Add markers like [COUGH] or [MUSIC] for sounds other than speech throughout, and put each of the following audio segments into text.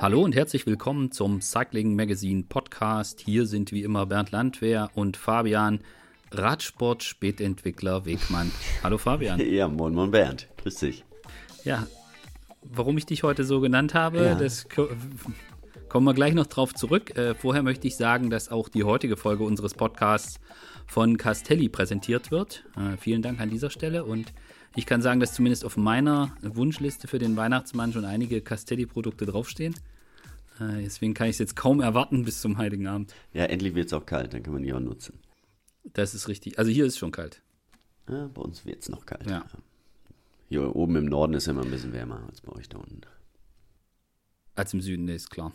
Hallo und herzlich willkommen zum Cycling Magazine Podcast. Hier sind wie immer Bernd Landwehr und Fabian, Radsport Spätentwickler Wegmann. Hallo Fabian. [LAUGHS] Ja, moin moin Bernd. Grüß dich. Ja, warum ich dich heute so genannt habe, Ja. das ko- kommen wir gleich noch drauf zurück. Äh, vorher möchte ich sagen, dass auch die heutige Folge unseres Podcasts von Castelli präsentiert wird. Äh, vielen Dank an dieser Stelle und ich kann sagen, dass zumindest auf meiner Wunschliste für den Weihnachtsmann schon einige Castelli-Produkte draufstehen. Äh, deswegen kann ich es jetzt kaum erwarten bis zum Heiligen Abend. Ja, endlich wird es auch kalt, dann kann man die auch nutzen. Das ist richtig. Also hier ist schon kalt. Ja, bei uns wird es noch kalt. Ja. Hier oben im Norden ist immer ein bisschen wärmer als bei euch da unten. Als im Süden, nee, ist klar.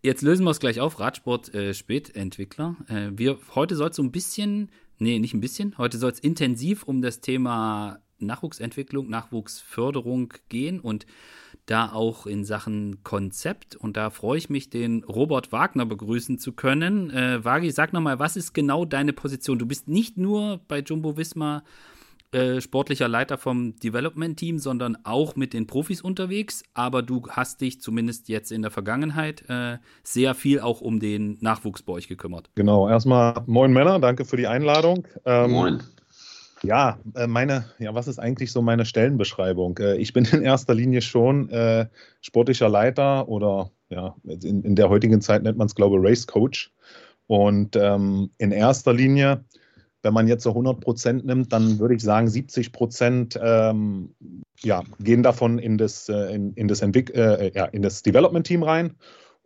Jetzt lösen wir es gleich auf. Radsport äh, Spätentwickler. Äh, wir, heute soll es so ein bisschen, nee, nicht ein bisschen, heute soll es intensiv um das Thema Nachwuchsentwicklung, Nachwuchsförderung gehen und da auch in Sachen Konzept. Und da freue ich mich, den Robert Wagner begrüßen zu können. Äh, Wagi, sag nochmal, was ist genau deine Position? Du bist nicht nur bei Jumbo Visma äh, sportlicher Leiter vom Development-Team, sondern auch mit den Profis unterwegs. Aber du hast dich zumindest jetzt in der Vergangenheit äh, sehr viel auch um den Nachwuchs bei euch gekümmert. Genau, erstmal moin Männer, danke für die Einladung. Ähm, Moin. Ja, äh, meine, ja, was ist eigentlich so meine Stellenbeschreibung? Äh, ich bin in erster Linie schon äh, sportlicher Leiter oder ja, in, in der heutigen Zeit nennt man es, glaube ich, Race Coach. Und ähm, in erster Linie, wenn man jetzt so 100 Prozent nimmt, dann würde ich sagen, 70 Prozent ähm, ja, gehen davon in das, äh, in, in das, äh, ja, in das Development-Team rein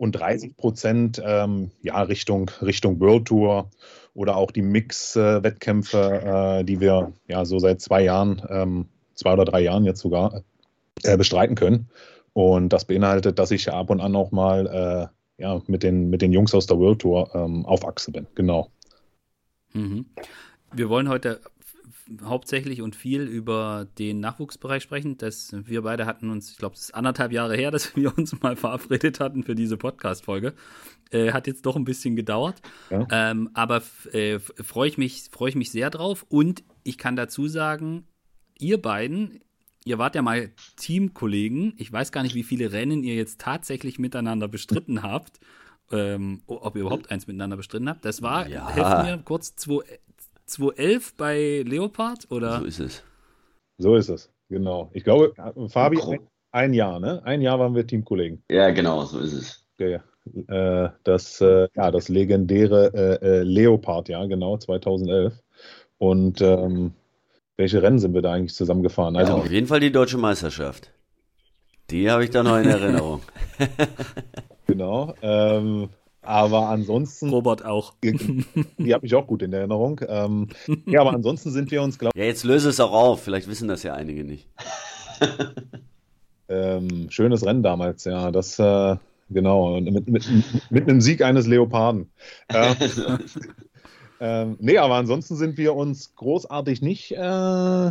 und 30 Prozent ähm, ja, Richtung, Richtung World Tour oder auch die Mix-Wettkämpfe, äh, die wir ja so seit zwei Jahren, ähm, zwei oder drei Jahren jetzt sogar äh, bestreiten können. Und das beinhaltet, dass ich ab und an auch mal äh, ja, mit, den, mit den Jungs aus der World Tour ähm, auf Achse bin. Genau. Mhm. Wir wollen heute hauptsächlich und viel über den Nachwuchsbereich sprechen. Das, wir beide hatten uns, ich glaube, es ist anderthalb Jahre her, [LAUGHS] dass wir uns mal verabredet hatten für diese Podcast-Folge. Äh, hat jetzt doch ein bisschen gedauert. Ja. Ähm, aber äh, freue ich, mich- freue ich mich sehr drauf. Und ich kann dazu sagen, ihr beiden, ihr wart ja mal Teamkollegen. Ich weiß gar nicht, wie viele Rennen ihr jetzt tatsächlich miteinander bestritten [LAUGHS] habt. Ähm, ob ihr überhaupt eins miteinander bestritten habt. Das war, Ja. helft mir kurz, 2 2011 bei Leopard oder? So ist es. So ist es. Genau. Ich glaube, Fabi, ein, ein Jahr, ne? Ein Jahr waren wir Teamkollegen. Ja, genau, so ist es. Der, äh, das, äh, ja, das legendäre äh, äh, Leopard, ja, genau, 2011. Und ähm, welche Rennen sind wir da eigentlich zusammengefahren? Also Also, auf jeden Fall die deutsche Meisterschaft. Die habe ich da noch in Erinnerung. [LAUGHS] genau. Ähm, aber ansonsten, Robert auch. die habe ich auch gut in Erinnerung. Ähm, ja, aber ansonsten sind wir uns, glaube Ja, jetzt löse es auch auf. Vielleicht wissen das ja einige nicht. [LAUGHS] ähm, schönes Rennen damals, ja. Das, äh, genau, und mit, mit, mit einem Sieg eines Leoparden. Ähm, [LAUGHS] ähm, nee, aber ansonsten sind wir uns großartig nicht äh,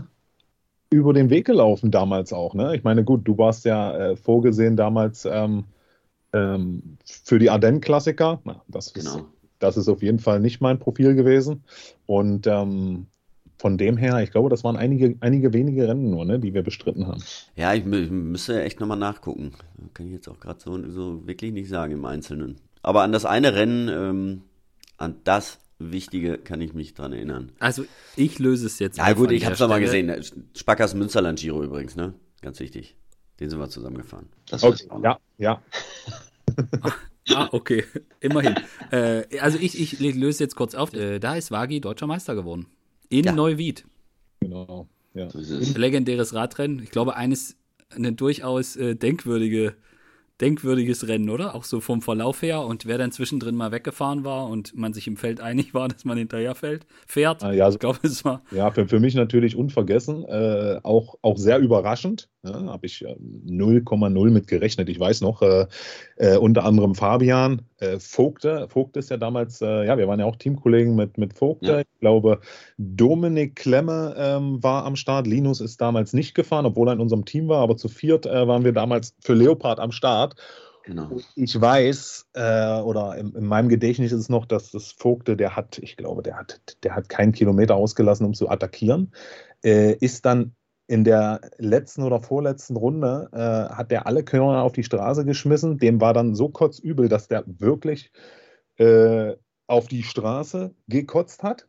über den Weg gelaufen damals auch. Ne? Ich meine, gut, du warst ja äh, vorgesehen damals ähm, ähm, für die Ardennen-Klassiker. Na, Das, ist, Genau. das ist auf jeden Fall nicht mein Profil gewesen. Und ähm, von dem her, ich glaube, das waren einige, einige wenige Rennen nur, ne, die wir bestritten haben. Ja, ich, mü- müsste echt nochmal nachgucken. Kann ich jetzt auch gerade so, so wirklich nicht sagen im Einzelnen. Aber an das eine Rennen, ähm, an das Wichtige kann ich mich dran erinnern. Also ich löse es jetzt. Ja gut, ich der hab's doch mal Stelle. gesehen. Spackers Münsterland Giro übrigens, ne? Ganz wichtig. Den sind wir zusammengefahren. Das Okay, ja, ja. Ah, okay. Immerhin. äh, also ich, ich löse jetzt kurz auf. Äh, da ist Wagi deutscher Meister geworden. In Ja. Neuwied. Genau. Ja. So ist es. Legendäres Radrennen. Ich glaube, eines, eine durchaus äh, denkwürdige, denkwürdiges Rennen, oder? Auch so vom Verlauf her. Und wer dann zwischendrin mal weggefahren war und man sich im Feld einig war, [LAUGHS] dass man hinterher fällt, fährt. Ah, ja, so- Ich glaube, es war. Ja, für, für mich natürlich unvergessen, äh, auch, auch sehr überraschend. Ja, Habe ich äh, 0,0 mit gerechnet. Ich weiß noch, äh, äh, unter anderem Fabian äh, Vogte. Vogt ist ja damals, äh, ja, wir waren ja auch Teamkollegen mit, mit Vogte. Ja. Ich glaube, Dominik Klemme ähm, war am Start. Linus ist damals nicht gefahren, obwohl er in unserem Team war, aber zu viert äh, waren wir damals für Leopard am Start. Genau. Ich weiß, äh, oder in, in meinem Gedächtnis ist es noch, dass das Vogte, der hat, ich glaube, der hat, der hat keinen Kilometer ausgelassen, um zu attackieren, äh, ist dann in der letzten oder vorletzten Runde äh, hat der alle Körner auf die Straße geschmissen. Dem war dann so kotzübel, dass der wirklich äh, auf die Straße gekotzt hat.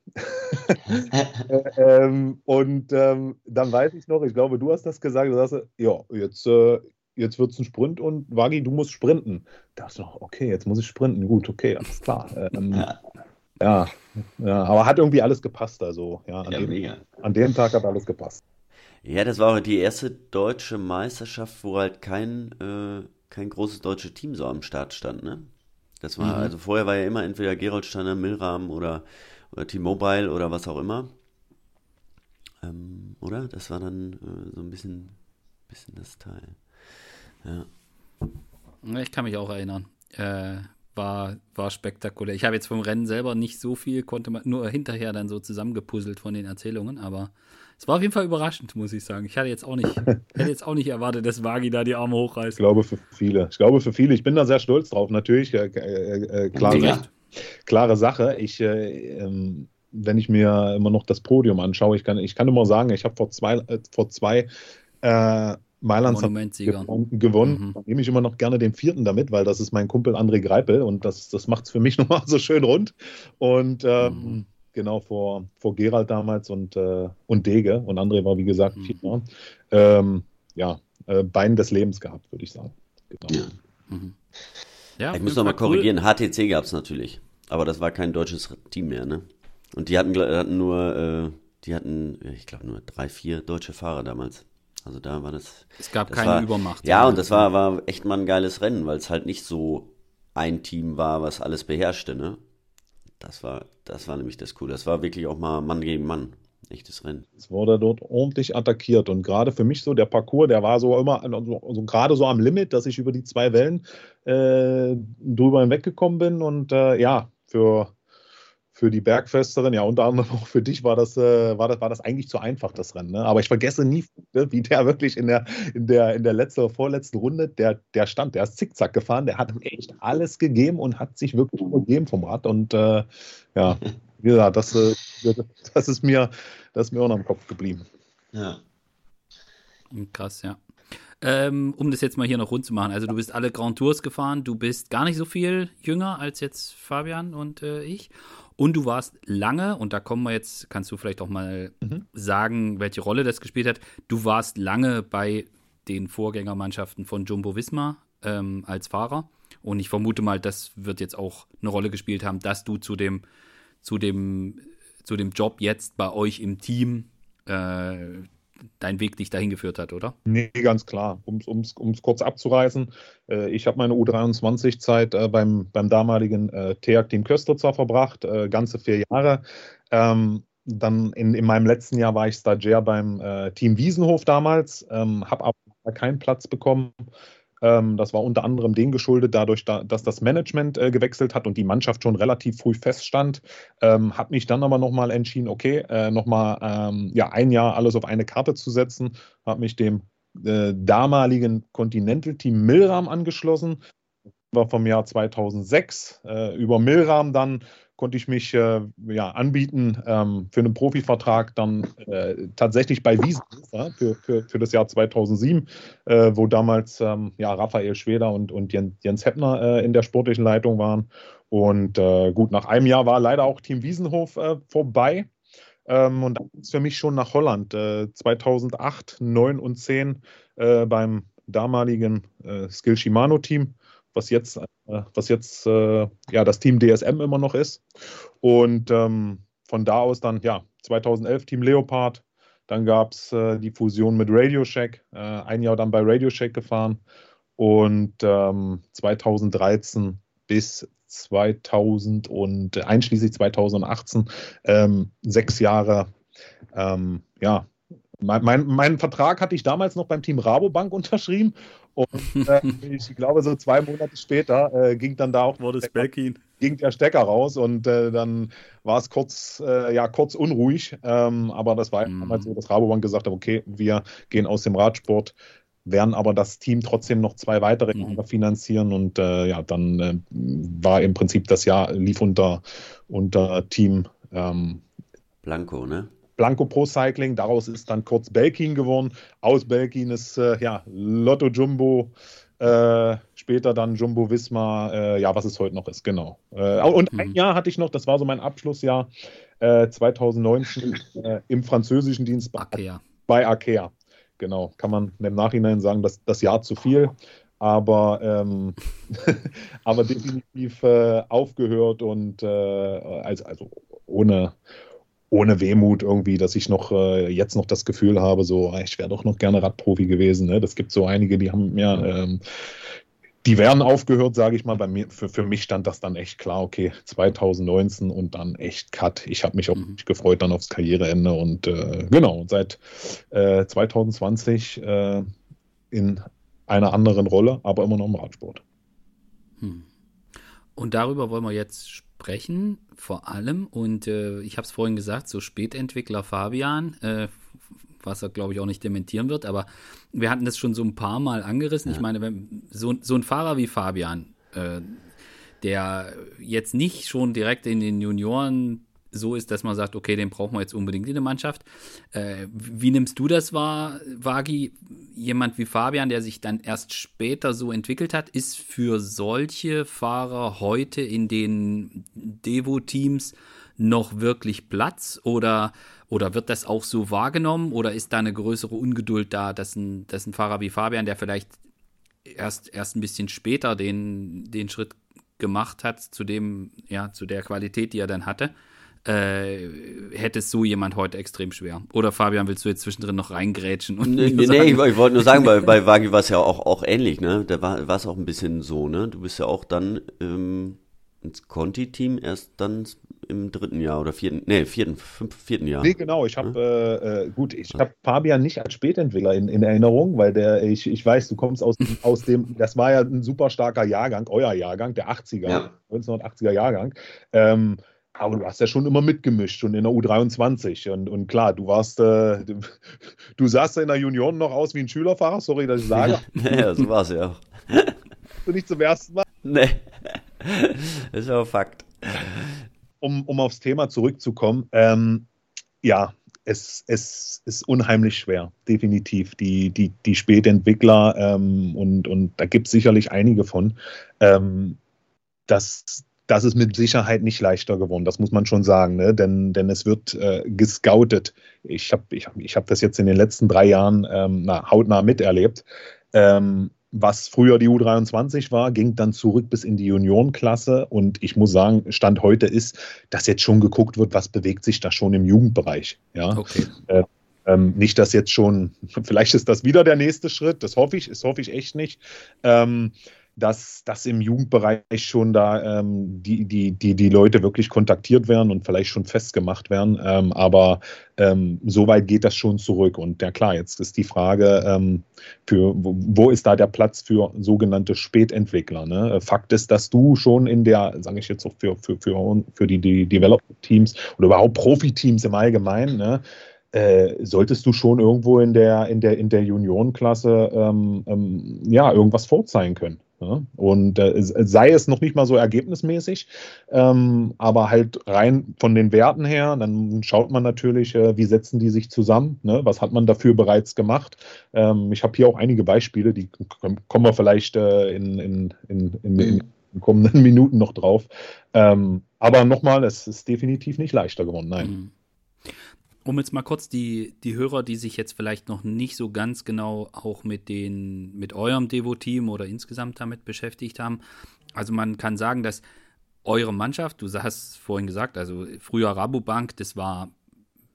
Äh, [LAUGHS] [LAUGHS] ähm, und ähm, dann weiß ich noch, ich glaube, du hast das gesagt, du sagst, ja, jetzt, äh, jetzt wird es ein Sprint und Wagi, du musst sprinten. Da dachte ich noch, okay, jetzt muss ich sprinten. Gut, okay, alles klar. [LAUGHS] Ähm, ja. ja. Ja, aber hat irgendwie alles gepasst. Also, ja, an, ja, dem, an dem Tag hat alles gepasst. Ja, das war die erste deutsche Meisterschaft, wo halt kein, äh, kein großes deutsches Team so am Start stand, ne? Das war, mhm. also vorher war ja immer entweder Gerolsteiner, Milram oder, oder T-Mobile oder was auch immer. Ähm, oder? Das war dann äh, so ein bisschen, bisschen das Teil. Ja. Ich kann mich auch erinnern. Äh, war, war spektakulär. Ich habe jetzt vom Rennen selber nicht so viel, konnte man nur hinterher dann so zusammengepuzzelt von den Erzählungen, aber es war auf jeden Fall überraschend, muss ich sagen. Ich hatte jetzt auch nicht, [LAUGHS] hätte jetzt auch nicht erwartet, dass Wagi da die Arme hochreißt. Ich glaube für viele. Ich glaube für viele. Ich bin da sehr stolz drauf, natürlich. Äh, äh, klare, ja. klare Sache. Ich, äh, ähm, wenn ich mir immer noch das Podium anschaue, ich kann, ich kann immer sagen, ich habe vor zwei, äh, vor zwei Mailand gewonnen. Mhm. Da nehme ich immer noch gerne den vierten damit, weil das ist mein Kumpel André Greipel und das, das macht es für mich [LAUGHS] nochmal so schön rund. Und ähm, mhm genau vor, vor Gerald damals und, äh, und Dege. Und André war, wie gesagt, mhm. Vierter. Ähm, ja, äh, Bein des Lebens gehabt, würde ich sagen. Genau. Ja. Mhm. ja ich muss nochmal korrigieren, cool. HTC gab es natürlich. Aber das war kein deutsches Team mehr, ne? Und die hatten, hatten nur, äh, die hatten, ich glaube, nur drei, vier deutsche Fahrer damals. Also da war das. Es gab das keine war, Übermacht. Ja, und das war, war echt mal ein geiles Rennen, weil es halt nicht so ein Team war, was alles beherrschte, ne? Das war, das war nämlich das Coole. Das war wirklich auch mal Mann gegen Mann. Echtes Rennen. Es wurde dort ordentlich attackiert und gerade für mich so der Parcours, der war so immer also, also gerade so am Limit, dass ich über die zwei Wellen äh, drüber hinweggekommen bin und äh, ja, für für die Bergfesterin, ja unter anderem auch für dich war das, äh, war das, war das eigentlich zu einfach, das Rennen. Ne? Aber ich vergesse nie, ne, wie der wirklich in der, in der, in der letzten oder vorletzten Runde, der, der stand, der ist zickzack gefahren, der hat echt alles gegeben und hat sich wirklich übergeben vom Rad. Und äh, ja, wie gesagt, das, äh, das, ist mir, das ist mir auch noch im Kopf geblieben. Ja. Krass, ja. Ähm, um das jetzt mal hier noch rund zu machen. Also du bist alle Grand Tours gefahren, du bist gar nicht so viel jünger als jetzt Fabian und äh, ich. Und du warst lange, und da kommen wir jetzt, kannst du vielleicht auch mal mhm. sagen, welche Rolle das gespielt hat. Du warst lange bei den Vorgängermannschaften von Jumbo Visma ähm, als Fahrer. Und ich vermute mal, das wird jetzt auch eine Rolle gespielt haben, dass du zu dem, zu dem, zu dem Job jetzt bei euch im Team äh, dein Weg dich dahin geführt hat, oder? Nee, ganz klar. Um es kurz abzureißen, äh, ich habe meine U23-Zeit äh, beim, beim damaligen äh, TEAG-Team Köstritzer verbracht, äh, ganze vier Jahre. Ähm, dann in, in meinem letzten Jahr war ich Stagiaire beim äh, Team Wiesenhof damals, ähm, habe aber keinen Platz bekommen das war unter anderem dem geschuldet, dadurch, dass das Management äh, gewechselt hat und die Mannschaft schon relativ früh feststand. Ähm, habe mich dann aber nochmal entschieden, okay, äh, nochmal ähm, ja, ein Jahr alles auf eine Karte zu setzen. Habe mich dem äh, damaligen Continental-Team Milram angeschlossen. War vom Jahr 2006. Äh, über Milram dann konnte ich mich äh, ja, anbieten ähm, für einen Profivertrag dann äh, tatsächlich bei Wiesen ja, für, für, für das Jahr 2007, äh, wo damals ähm, ja, Raphael Schweder und, und Jens Heppner äh, in der sportlichen Leitung waren. Und äh, gut, nach einem Jahr war leider auch Team Wiesenhof äh, vorbei. Ähm, und dann ging es für mich schon nach Holland. 2008, 9 und 10 beim damaligen Skill Shimano Team was jetzt, äh, was jetzt äh, ja, das Team DSM immer noch ist. Und ähm, von da aus dann, ja, 2011 Team Leopard, dann gab es äh, die Fusion mit Radio Shack, äh, ein Jahr dann bei Radio Shack gefahren und ähm, 2013 bis 2000 und einschließlich 2018 ähm, sechs Jahre ähm, ja, mein, mein, meinen Vertrag hatte ich damals noch beim Team Rabobank unterschrieben und [LAUGHS] äh, ich glaube, so zwei Monate später äh, ging dann da auch Wurde der, Stecker, ging der Stecker raus und äh, dann war es kurz, äh, ja, kurz unruhig. Ähm, aber das war mm. damals so, dass Rabobank gesagt hat, okay, wir gehen aus dem Radsport, werden aber das Team trotzdem noch zwei weitere Jahre mhm. finanzieren und äh, ja, dann äh, war im Prinzip das Jahr lief unter, unter Team ähm, Blanco, ne? Blanco Pro Cycling, daraus ist dann kurz Belkin geworden. Aus Belkin ist äh, ja Lotto Jumbo, äh, später dann Jumbo Visma, äh, ja, was es heute noch ist, genau. Äh, und mhm. ein Jahr hatte ich noch, das war so mein Abschlussjahr, 2019 äh, im französischen Dienst bei Arkea. bei Arkea. Genau, kann man im Nachhinein sagen, dass das Jahr zu viel aber, ähm, [LAUGHS] aber definitiv äh, aufgehört und äh, also, also ohne, ohne Wehmut irgendwie, dass ich noch äh, jetzt noch das Gefühl habe, so ah, ich wäre doch noch gerne Radprofi gewesen. Ne? Das gibt so einige, die haben mir ähm, die werden aufgehört, sage ich mal. Bei mir, für, für mich stand das dann echt klar, okay, 2019 und dann echt Cut. Ich habe mich auch mhm. gefreut dann aufs Karriereende und äh, genau, seit äh, 2020 äh, in einer anderen Rolle, aber immer noch im Radsport. Hm. Und darüber wollen wir jetzt sprechen, vor allem. Und äh, ich habe es vorhin gesagt, so Spätentwickler Fabian, äh, was er, glaube ich, auch nicht dementieren wird, aber wir hatten das schon so ein paar Mal angerissen. Ja. Ich meine, wenn, so, so ein Fahrer wie Fabian, äh, der jetzt nicht schon direkt in den Junioren so ist, dass man sagt, okay, den brauchen wir jetzt unbedingt in der Mannschaft. Äh, wie nimmst du das wahr, Wagi? Jemand wie Fabian, der sich dann erst später so entwickelt hat, ist für solche Fahrer heute in den Devo-Teams noch wirklich Platz oder, oder wird das auch so wahrgenommen oder ist da eine größere Ungeduld da, dass ein, dass ein Fahrer wie Fabian, der vielleicht erst, erst ein bisschen später den, den Schritt gemacht hat zu dem, ja, zu der Qualität, die er dann hatte, äh, hätte es so jemand heute extrem schwer. Oder Fabian, willst du jetzt zwischendrin noch reingrätschen? Und nee, nee, nee ich, ich wollte nur sagen, bei, bei Wagi war es ja auch, auch ähnlich, ne? Da war es auch ein bisschen so, ne? Du bist ja auch dann ähm, ins Conti-Team erst dann im dritten Jahr oder vierten, nee, vierten, fünf, vierten Jahr. Nee, genau. Ich habe, äh, äh, gut, ich habe Fabian nicht als Spätentwickler in, in, Erinnerung, weil der, ich, ich weiß, du kommst aus, aus dem, das war ja ein super starker Jahrgang, euer Jahrgang, der 80er, ja. 1980er Jahrgang. Ähm, aber du hast ja schon immer mitgemischt, schon in der U23. Und, und klar, du warst, äh, du, du sahst ja in der Junioren noch aus wie ein Schülerfahrer, sorry, dass ich sage. [LAUGHS] ja, so war es ja auch. du nicht zum ersten Mal? Nee, das [LAUGHS] ist aber Fakt. Um, um aufs Thema zurückzukommen, ähm, ja, es, es ist unheimlich schwer, definitiv. Die, die, die Spätentwickler, ähm, und, und da gibt es sicherlich einige von, ähm, dass das ist mit Sicherheit nicht leichter geworden, das muss man schon sagen, ne? denn, denn es wird äh, gescoutet. Ich habe ich ich hab das jetzt in den letzten drei Jahren ähm, na, hautnah miterlebt. Ähm, was früher die U23 war, ging dann zurück bis in die Juniorenklasse. Und ich muss sagen, Stand heute ist, dass jetzt schon geguckt wird, was bewegt sich da schon im Jugendbereich. Ja? Okay. Äh, ähm, nicht, dass jetzt schon, [LAUGHS] vielleicht ist das wieder der nächste Schritt, das hoffe ich, das hoffe ich echt nicht. Ähm, dass, dass im Jugendbereich schon da ähm, die, die, die, die Leute wirklich kontaktiert werden und vielleicht schon festgemacht werden. Ähm, aber ähm, so weit geht das schon zurück. Und ja klar, jetzt ist die Frage, ähm, für, wo, wo, ist da der Platz für sogenannte Spätentwickler? Ne? Fakt ist, dass du schon in der, sage ich jetzt auch für, für, für, für die, die Development-Teams oder überhaupt Profiteams im Allgemeinen, ne? Äh, solltest du schon irgendwo in der, in der, in der Juniorenklasse ähm, ähm, ja, irgendwas vorzeigen können. Und äh, sei es noch nicht mal so ergebnismäßig, ähm, aber halt rein von den Werten her, dann schaut man natürlich, äh, wie setzen die sich zusammen, ne? was hat man dafür bereits gemacht. Ähm, ich habe hier auch einige Beispiele, die kommen wir vielleicht äh, in, in, in, in, in in kommenden [LAUGHS] Minuten noch drauf. Ähm, aber nochmal, es ist definitiv nicht leichter geworden, nein. Mhm um jetzt mal kurz die, die Hörer, die sich jetzt vielleicht noch nicht so ganz genau auch mit den, mit eurem Devo-Team oder insgesamt damit beschäftigt haben. Also man kann sagen, dass eure Mannschaft, du hast vorhin gesagt, also früher Rabobank, das war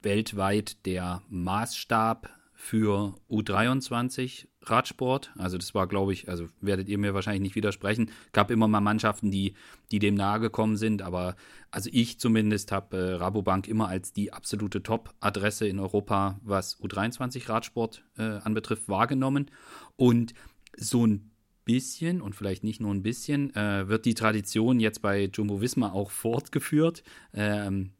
weltweit der Maßstab für U23 Radsport. Also das war, glaube ich, also werdet ihr mir wahrscheinlich nicht widersprechen. Gab immer mal Mannschaften, die, die dem nahe gekommen sind, aber also ich zumindest habe äh, Rabobank immer als die absolute Top-Adresse in Europa, was U23 Radsport äh, anbetrifft, wahrgenommen. Und so ein bisschen und vielleicht nicht nur ein bisschen äh, wird die Tradition jetzt bei Jumbo Visma auch fortgeführt. Ähm,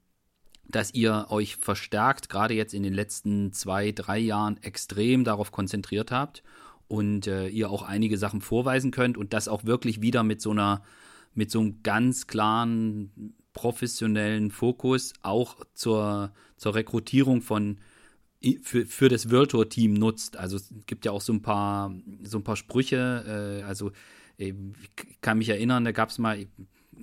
dass ihr euch verstärkt, gerade jetzt in den letzten zwei, drei Jahren, extrem darauf konzentriert habt und äh, ihr auch einige Sachen vorweisen könnt und das auch wirklich wieder mit so einer, mit so einem ganz klaren professionellen Fokus auch zur, zur Rekrutierung von für, für das Virtual Team nutzt. Also es gibt ja auch so ein paar, so ein paar Sprüche. Äh, also ich kann mich erinnern, da gab es mal,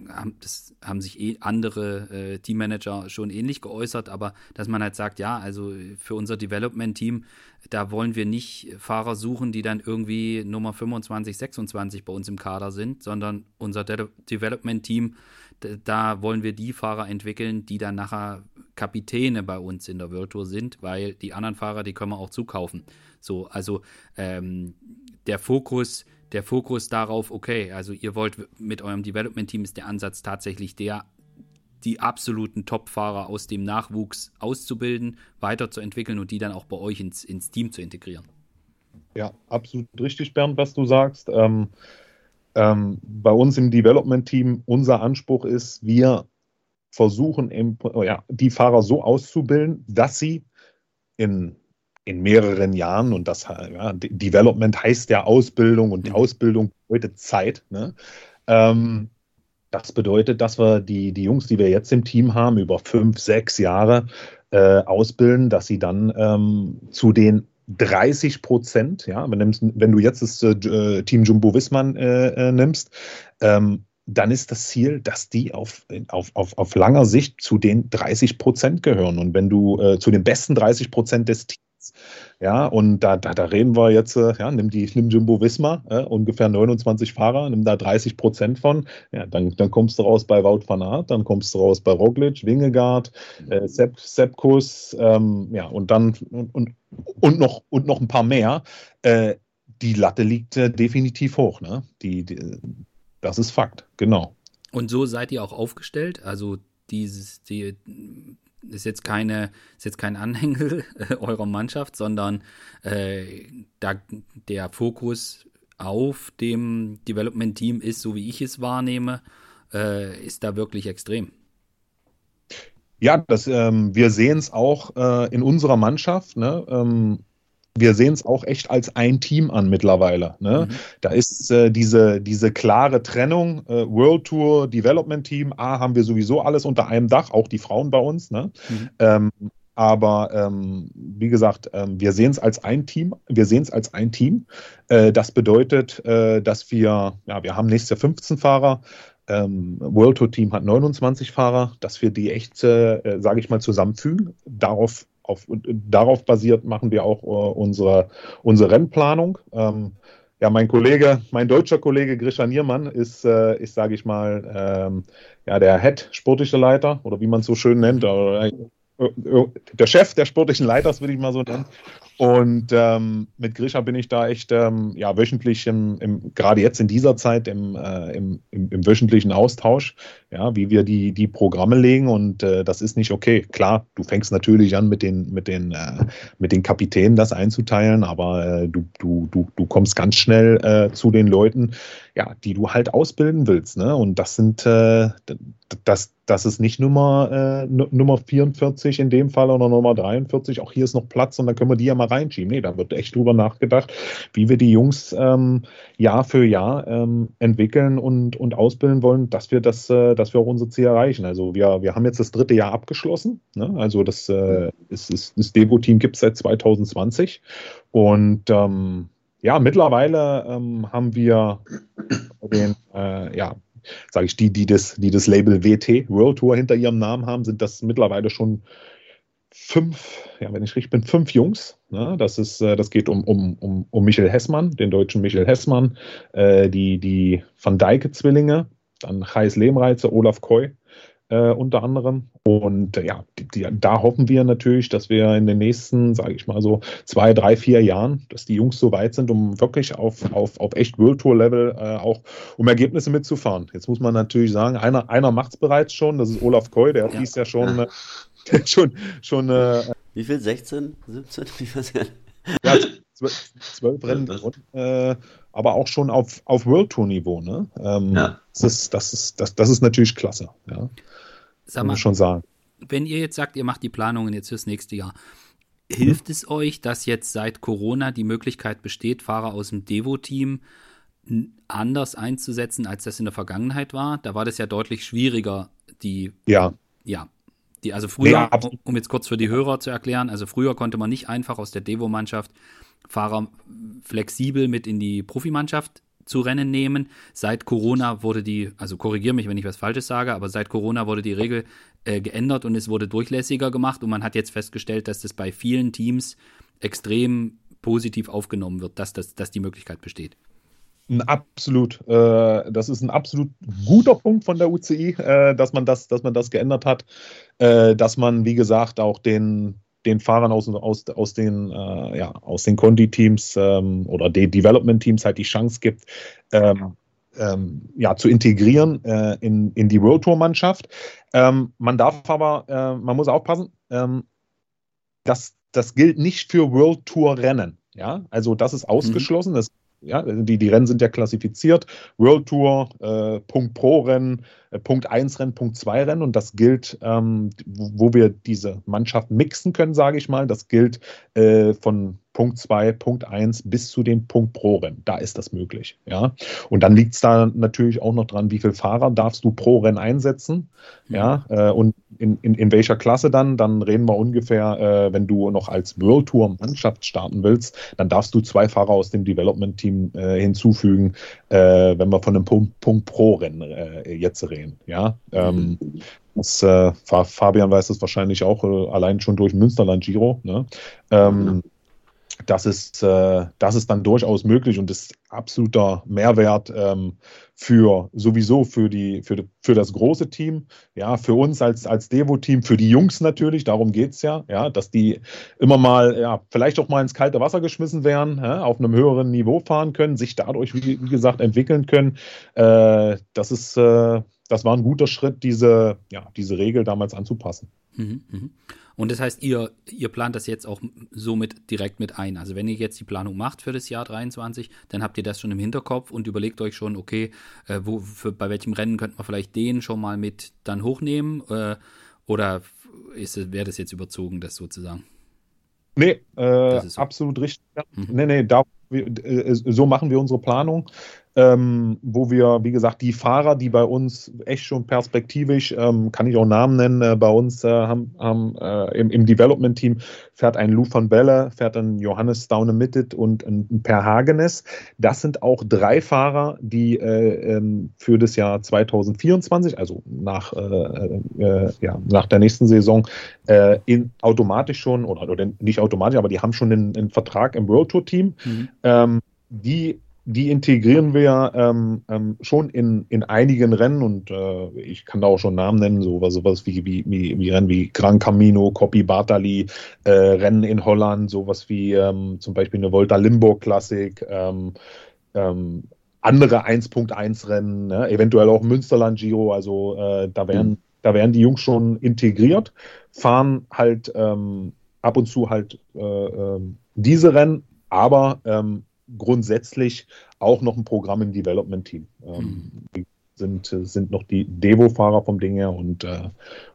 haben, das haben sich eh andere äh, Teammanager schon ähnlich geäußert, aber dass man halt sagt, ja, also für unser Development-Team, da wollen wir nicht Fahrer suchen, die dann irgendwie Nummer 25, 26 bei uns im Kader sind, sondern unser De Development-Team, da wollen wir die Fahrer entwickeln, die dann nachher Kapitäne bei uns in der Tour sind, weil die anderen Fahrer, die können wir auch zukaufen. So, also ähm, der Fokus der Fokus darauf, okay, also ihr wollt mit eurem Development-Team ist der Ansatz tatsächlich der, die absoluten Top-Fahrer aus dem Nachwuchs auszubilden, weiterzuentwickeln und die dann auch bei euch ins, ins Team zu integrieren. Ja, absolut richtig, Bernd, was du sagst. Ähm, ähm, bei uns im Development-Team, unser Anspruch ist, wir versuchen, ja, die Fahrer so auszubilden, dass sie in in mehreren Jahren und das ja, Development heißt ja Ausbildung und die mhm. Ausbildung bedeutet Zeit. Ne? Ähm, das bedeutet, dass wir die, die Jungs, die wir jetzt im Team haben, über fünf, sechs Jahre äh, ausbilden, dass sie dann ähm, zu den 30 Prozent, ja, wenn, wenn, du jetzt das äh, Team Jumbo Wisman äh, äh, nimmst, ähm, dann ist das Ziel, dass die auf, auf, auf, auf langer Sicht zu den 30 Prozent gehören. Und wenn du äh, zu den besten 30 Prozent des Teams ja, und da, da, da reden wir jetzt, äh, ja, nimm die, nimm Jumbo Wismar, äh, ungefähr 29 Fahrer, nimm da 30 Prozent von, ja, dann, dann kommst du raus bei Wout van Aert, dann kommst du raus bei Roglic, Wingegaard, äh, Sepp, Seppkus, ähm, ja, und dann, und, und, und, noch, und noch ein paar mehr. Äh, die Latte liegt äh, definitiv hoch, ne? Die, die, das ist Fakt, genau. Und so seid ihr auch aufgestellt, also dieses, die, ist jetzt keine, ist jetzt kein Anhängel [LAUGHS] äh, eurer Mannschaft, sondern äh, da der Fokus auf dem Development-Team ist, so wie ich es wahrnehme, äh, ist da wirklich extrem. Ja, das, ähm, wir sehen es auch äh, in unserer Mannschaft. Ne? Ähm, wir sehen es auch echt als ein Team an mittlerweile. Ne? Mhm. Da ist äh, diese, diese klare Trennung, äh, World Tour, Development Team, A, haben wir sowieso alles unter einem Dach, auch die Frauen bei uns. Ne? Mhm. Ähm, aber ähm, wie gesagt, ähm, wir sehen es als ein Team. Wir sehen es als ein Team. Äh, das bedeutet, äh, dass wir, ja, wir haben nächstes Jahr 15 Fahrer. Ähm, World Tour Team hat 29 Fahrer, dass wir die echt, äh, sage ich mal, zusammenfügen. Darauf auf, darauf basiert machen wir auch uh, unsere, unsere Rennplanung. Ähm, ja, mein Kollege, mein deutscher Kollege Grisha Niermann ist, äh, ist sage ich mal, ähm, ja, der Head sportliche Leiter oder wie man es so schön nennt, äh, der Chef der sportlichen Leiters, würde ich mal so nennen. Und ähm, mit Grisha bin ich da echt ähm, ja, wöchentlich, im, im, gerade jetzt in dieser Zeit, im, äh, im, im, im, wöchentlichen Austausch, ja, wie wir die, die Programme legen. Und äh, das ist nicht okay. Klar, du fängst natürlich an, mit den, mit den, äh, mit den Kapitänen das einzuteilen, aber äh, du, du, du, du kommst ganz schnell äh, zu den Leuten, ja, die du halt ausbilden willst. Ne? Und das sind, äh, das, das ist nicht Nummer, äh, Nummer 44 in dem Fall oder Nummer 43. Auch hier ist noch Platz und dann können wir die ja mal reinschieben. Nee, da wird echt drüber nachgedacht, wie wir die Jungs ähm, Jahr für Jahr ähm, entwickeln und, und ausbilden wollen, dass wir das, äh, dass wir auch unser Ziel erreichen. Also wir, wir haben jetzt das dritte Jahr abgeschlossen. Ne? Also das, äh, ist, ist, das Devo-Team gibt es seit 2020 und ähm, ja, mittlerweile ähm, haben wir den, äh, ja, sage ich, die, die das, die das Label WT, World Tour, hinter ihrem Namen haben, sind das mittlerweile schon fünf, ja, wenn ich richtig bin, fünf Jungs. Ne? Das ist, äh, das geht um, um, um, um Michael Hessmann, den deutschen Michael Hessmann, äh, die, die Van Dijke-Zwillinge, dann Heis Lehmreize, Olaf Koy, äh, unter anderem. Und äh, ja, die, die, da hoffen wir natürlich, dass wir in den nächsten, sage ich mal so, zwei, drei, vier Jahren, dass die Jungs so weit sind, um wirklich auf, auf, auf echt World Tour Level äh, auch um Ergebnisse mitzufahren. Jetzt muss man natürlich sagen, einer, einer macht es bereits schon, das ist Olaf Koy, der ja. dies ja schon, ja. Äh, [LAUGHS] schon, schon äh, Wie viel? 16, 17? [LAUGHS] Wie viel? Ja, zwölf, zwölf Rennen, und, äh, aber auch schon auf, auf World Tour Niveau. Ne? Ähm, ja. das, ist, das, ist, das, das ist natürlich klasse. Ja. Sag mal, schon sagen. Wenn ihr jetzt sagt, ihr macht die Planungen jetzt fürs nächste Jahr, hilft mhm. es euch, dass jetzt seit Corona die Möglichkeit besteht, Fahrer aus dem Devo-Team anders einzusetzen, als das in der Vergangenheit war? Da war das ja deutlich schwieriger, die. Ja. Ja. Die, also früher, ja, um jetzt kurz für die Hörer zu erklären, also früher konnte man nicht einfach aus der Devo-Mannschaft Fahrer flexibel mit in die Profimannschaft zu Rennen nehmen. Seit Corona wurde die, also korrigiere mich, wenn ich was Falsches sage, aber seit Corona wurde die Regel äh, geändert und es wurde durchlässiger gemacht und man hat jetzt festgestellt, dass das bei vielen Teams extrem positiv aufgenommen wird, dass, das, dass die Möglichkeit besteht. Absolut. Äh, das ist ein absolut guter Punkt von der UCI, äh, dass, man das, dass man das geändert hat. Äh, dass man, wie gesagt, auch den, den Fahrern aus, aus, aus den, äh, ja, aus den Conti-Teams ähm, oder den Development-Teams halt die Chance gibt, ähm, ähm, ja, zu integrieren äh, in, in die World Tour-Mannschaft. Ähm, man darf aber, äh, man muss aufpassen, ähm, dass das gilt nicht für World Tour Rennen. Ja, also das ist ausgeschlossen. Mhm. Das ja, die, die Rennen sind ja klassifiziert. World Tour, äh, Punkt Pro Rennen, äh, Punkt 1 Rennen, Punkt 2 Rennen. Und das gilt, ähm, wo, wir diese Mannschaft mixen können, sage ich mal, das gilt äh, von Punkt 2, Punkt 1 bis zu dem Punkt pro Rennen. Da ist das möglich. Ja? Und dann liegt es da natürlich auch noch dran, wie viele Fahrer darfst du pro Rennen einsetzen. Mhm. Ja? Äh, und in, in, in welcher Klasse dann? Dann reden wir ungefähr, äh, wenn du noch als World Tour Mannschaft starten willst, dann darfst du zwei Fahrer aus dem Development Team äh, hinzufügen, äh, wenn wir von einem Punkt, Punkt pro Rennen äh, jetzt reden. Ja? Ähm. Das, äh, Fabian weiß das wahrscheinlich auch allein schon durch Münsterland Giro. Ne? Ähm, mhm das ist, äh, das ist dann durchaus möglich und ist absoluter Mehrwert ähm, für sowieso für die, für, für das große Team, ja, für uns als, als Devo-Team, für die Jungs natürlich, darum geht es ja, ja, dass die immer mal, ja, vielleicht auch mal ins kalte Wasser geschmissen werden, ja, auf einem höheren Niveau fahren können, sich dadurch, wie, wie gesagt, entwickeln können. Äh, das ist, äh, das war ein guter Schritt, diese, ja, diese Regel damals anzupassen. Mhm, mh. Und das heißt, ihr, ihr plant das jetzt auch somit direkt mit ein. Also wenn ihr jetzt die Planung macht für das Jahr 23, dann habt ihr das schon im Hinterkopf und überlegt euch schon, okay, äh, wo, für, bei welchem Rennen könnte man vielleicht den schon mal mit dann hochnehmen? Äh, oder wäre das jetzt überzogen, das sozusagen? Nee, äh, so. absolut richtig. Mhm. Nee, nee, da, äh, so machen wir unsere Planung ähm, wo wir, wie gesagt, die Fahrer, die bei uns echt schon perspektivisch, ähm, kann ich auch Namen nennen, äh, bei uns äh, haben, haben äh, im, im Development-Team fährt ein Lou van Belle, fährt ein Johannes Staune Mittet und ein, Per Hagenes. Das sind auch drei Fahrer, die äh, ähm, für das Jahr 2024, also nach, äh, äh, ja, nach der nächsten Saison, in, automatisch schon, oder, oder nicht automatisch, aber die haben schon einen, einen Vertrag im World Tour Team. Mhm. Ähm, die die integrieren wir ähm, ähm, schon in, in einigen Rennen und äh, ich kann da auch schon Namen nennen, sowas, sowas wie, wie, wie, wie Rennen wie Gran Camino, Coppi Bartali, äh, Rennen in Holland, sowas wie ähm, zum Beispiel eine Volta Limburg Classic, ähm, ähm, andere 1.1 Rennen, ne? eventuell auch Münsterland Giro, also äh, da werden mhm. da werden die Jungs schon integriert, fahren halt ähm, ab und zu halt äh, diese Rennen, aber grundsätzlich auch noch ein Programm im Development-Team. Ähm, mhm. sind, sind noch die Devo-Fahrer vom Ding her und, äh,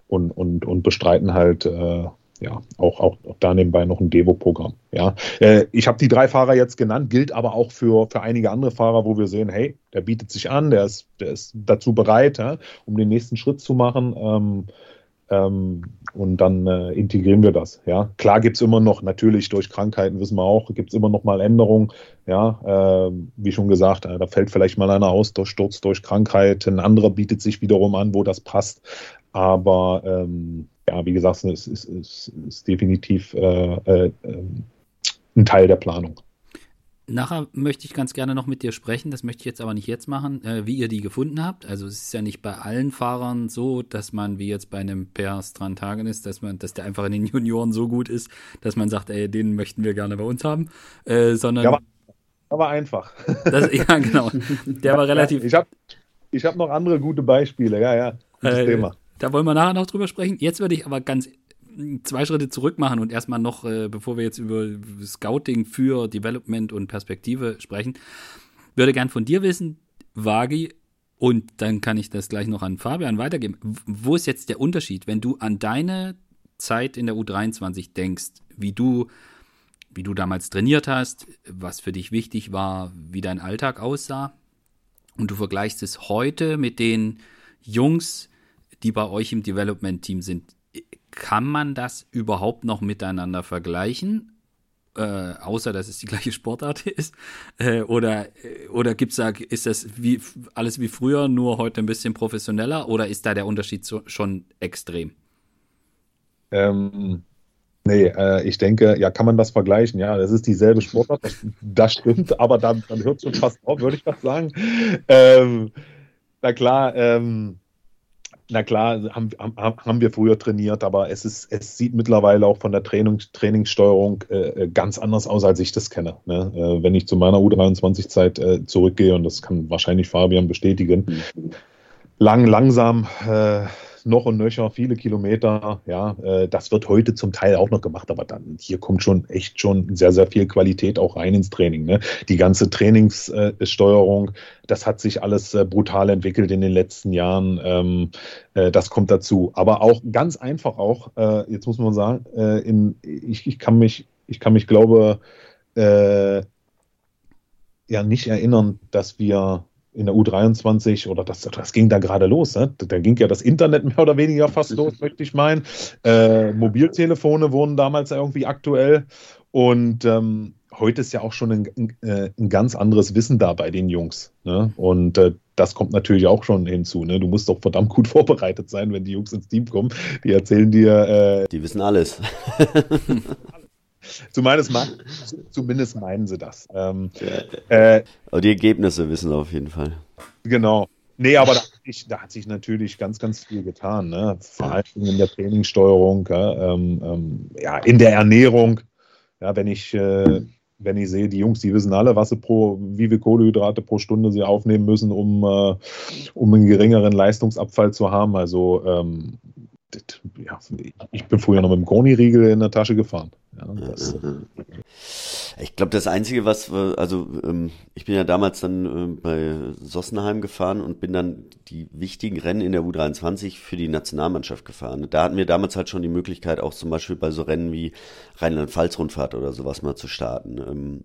und, und, und bestreiten halt äh, ja, auch, auch, auch da nebenbei noch ein Devo-Programm. Ja, äh, ich habe die drei Fahrer jetzt genannt, gilt aber auch für, für einige andere Fahrer, wo wir sehen, hey, der bietet sich an, der ist, der ist dazu bereit, ja, um den nächsten Schritt zu machen. Ähm, ähm, und dann äh, integrieren wir das. Ja, klar gibt es immer noch, natürlich durch Krankheiten wissen wir auch, gibt es immer noch mal Änderungen. Ja, äh, wie schon gesagt, äh, da fällt vielleicht mal einer aus durch Sturz, durch Krankheit. Ein anderer bietet sich wiederum an, wo das passt. Aber ähm, ja, wie gesagt, es ist, ist, ist definitiv äh, äh, ein Teil der Planung. Nachher möchte ich ganz gerne noch mit dir sprechen, das möchte ich jetzt aber nicht jetzt machen, äh, wie ihr die gefunden habt. Also es ist ja nicht bei allen Fahrern so, dass man wie jetzt bei einem Per Strandhagen ist, dass man, dass der einfach in den Junioren so gut ist, dass man sagt, ey, den möchten wir gerne bei uns haben, äh, sondern. Ja, aber, aber einfach. Das, ja, [LAUGHS] genau. Der war relativ. Ich habe ich hab noch andere gute Beispiele, ja, ja. Gutes äh, Thema. Da wollen wir nachher noch drüber sprechen. Jetzt würde ich aber ganz zwei Schritte zurück machen und erstmal noch, äh, bevor wir jetzt über Scouting für Development und Perspektive sprechen, würde gern von dir wissen, Wagi, und dann kann ich das gleich noch an Fabian weitergeben. Wo ist jetzt der Unterschied, wenn du an deine Zeit in der U23 denkst, wie du, wie du damals trainiert hast, was für dich wichtig war, wie dein Alltag aussah? und du vergleichst es heute mit den Jungs, die bei euch im Development-Team sind, kann man das überhaupt noch miteinander vergleichen? Äh, außer dass es die gleiche Sportart ist? Äh, oder oder gibt's da, ist das wie alles wie früher, nur heute ein bisschen professioneller oder ist da der Unterschied so, schon extrem? Ähm, nee, äh, ich denke, ja, kann man das vergleichen? Ja, das ist dieselbe Sportart, das, das stimmt, aber dann, dann hört es schon fast auf, würde ich fast sagen. Ähm, na klar, ähm, na klar, haben, haben wir früher trainiert, aber es, ist, es sieht mittlerweile auch von der Training, Trainingssteuerung äh, ganz anders aus, als ich das kenne. Ne? Äh, wenn ich zu meiner U23-Zeit äh, zurückgehe, und das kann wahrscheinlich Fabian bestätigen, mhm. lang, langsam äh, noch und nöcher, viele Kilometer. Ja, äh, das wird heute zum Teil auch noch gemacht, aber dann hier kommt schon echt schon sehr, sehr viel Qualität auch rein ins Training. Ne? Die ganze Trainingssteuerung, das hat sich alles äh, brutal entwickelt in den letzten Jahren. Ähm, äh, das kommt dazu. Aber auch ganz einfach auch, äh, jetzt muss man sagen, äh, in, ich, ich kann mich, ich kann mich, glaube, äh, ja nicht erinnern, dass wir in der U23 oder das, das ging da gerade los. Ne? Da ging ja das Internet [LAUGHS] mehr oder weniger fast los, möchte ich meinen. Äh, Mobiltelefone wurden damals irgendwie aktuell und ähm, heute ist ja auch schon ein, ein, äh, ein, ganz anderes Wissen da bei den Jungs. Ne? Und äh, das kommt natürlich auch schon hinzu. Ne? Du musst doch verdammt gut [LAUGHS] vorbereitet sein, wenn die Jungs ins Team kommen. Die erzählen dir. Äh, die wissen alles. [LAUGHS] Zumindest, zumindest meinen sie das. Ähm, äh, Aber die Ergebnisse wissen sie auf jeden Fall. Genau. Nee, aber da hat, sich, da hat sich natürlich ganz, ganz viel getan. Ne? Vor allem in der Trainingssteuerung, ja, ähm, ähm, ja, in der Ernährung. Ja, wenn ich, äh, wenn ich sehe, die Jungs, die wissen alle, was sie pro, wie viel Kohlenhydrate pro Stunde sie aufnehmen müssen, um, äh, um einen geringeren Leistungsabfall zu haben. Also ähm, ja, ich bin früher noch mit dem Koni-Riegel in der Tasche gefahren. Ja, das, ich glaube, das Einzige, was, also ähm, ich bin ja damals dann äh, bei Sossenheim gefahren und bin dann die wichtigen Rennen in der U23 für die Nationalmannschaft gefahren. Da hatten wir damals halt schon die Möglichkeit, auch zum Beispiel bei so Rennen wie Rheinland-Pfalz-Rundfahrt oder sowas mal zu starten. Ähm,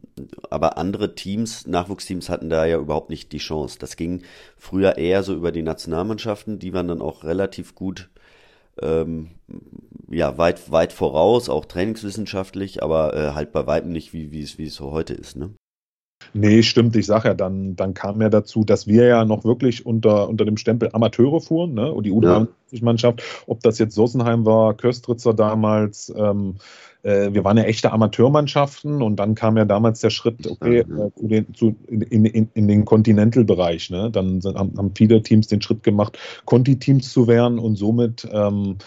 aber andere Teams, Nachwuchsteams hatten da ja überhaupt nicht die Chance. Das ging früher eher so über die Nationalmannschaften, die waren dann auch relativ gut ähm, ja, weit, weit voraus, auch trainingswissenschaftlich, aber äh, halt bei weitem nicht, wie, wie, es, wie es so heute ist, ne? Nee, stimmt. Ich sage ja, dann, dann kam ja dazu, dass wir ja noch wirklich unter, unter dem Stempel Amateure fuhren, ne? Und die U23-Mannschaft, ob das jetzt Sossenheim war, Köstritzer damals, ähm, äh, wir waren ja echte Amateurmannschaften und dann kam ja damals der Schritt, okay, äh, zu den, zu, in, in, in den Continental-Bereich. Ne? Dann sind, haben, haben viele Teams den Schritt gemacht, Conti-Teams zu werden und somit ähm,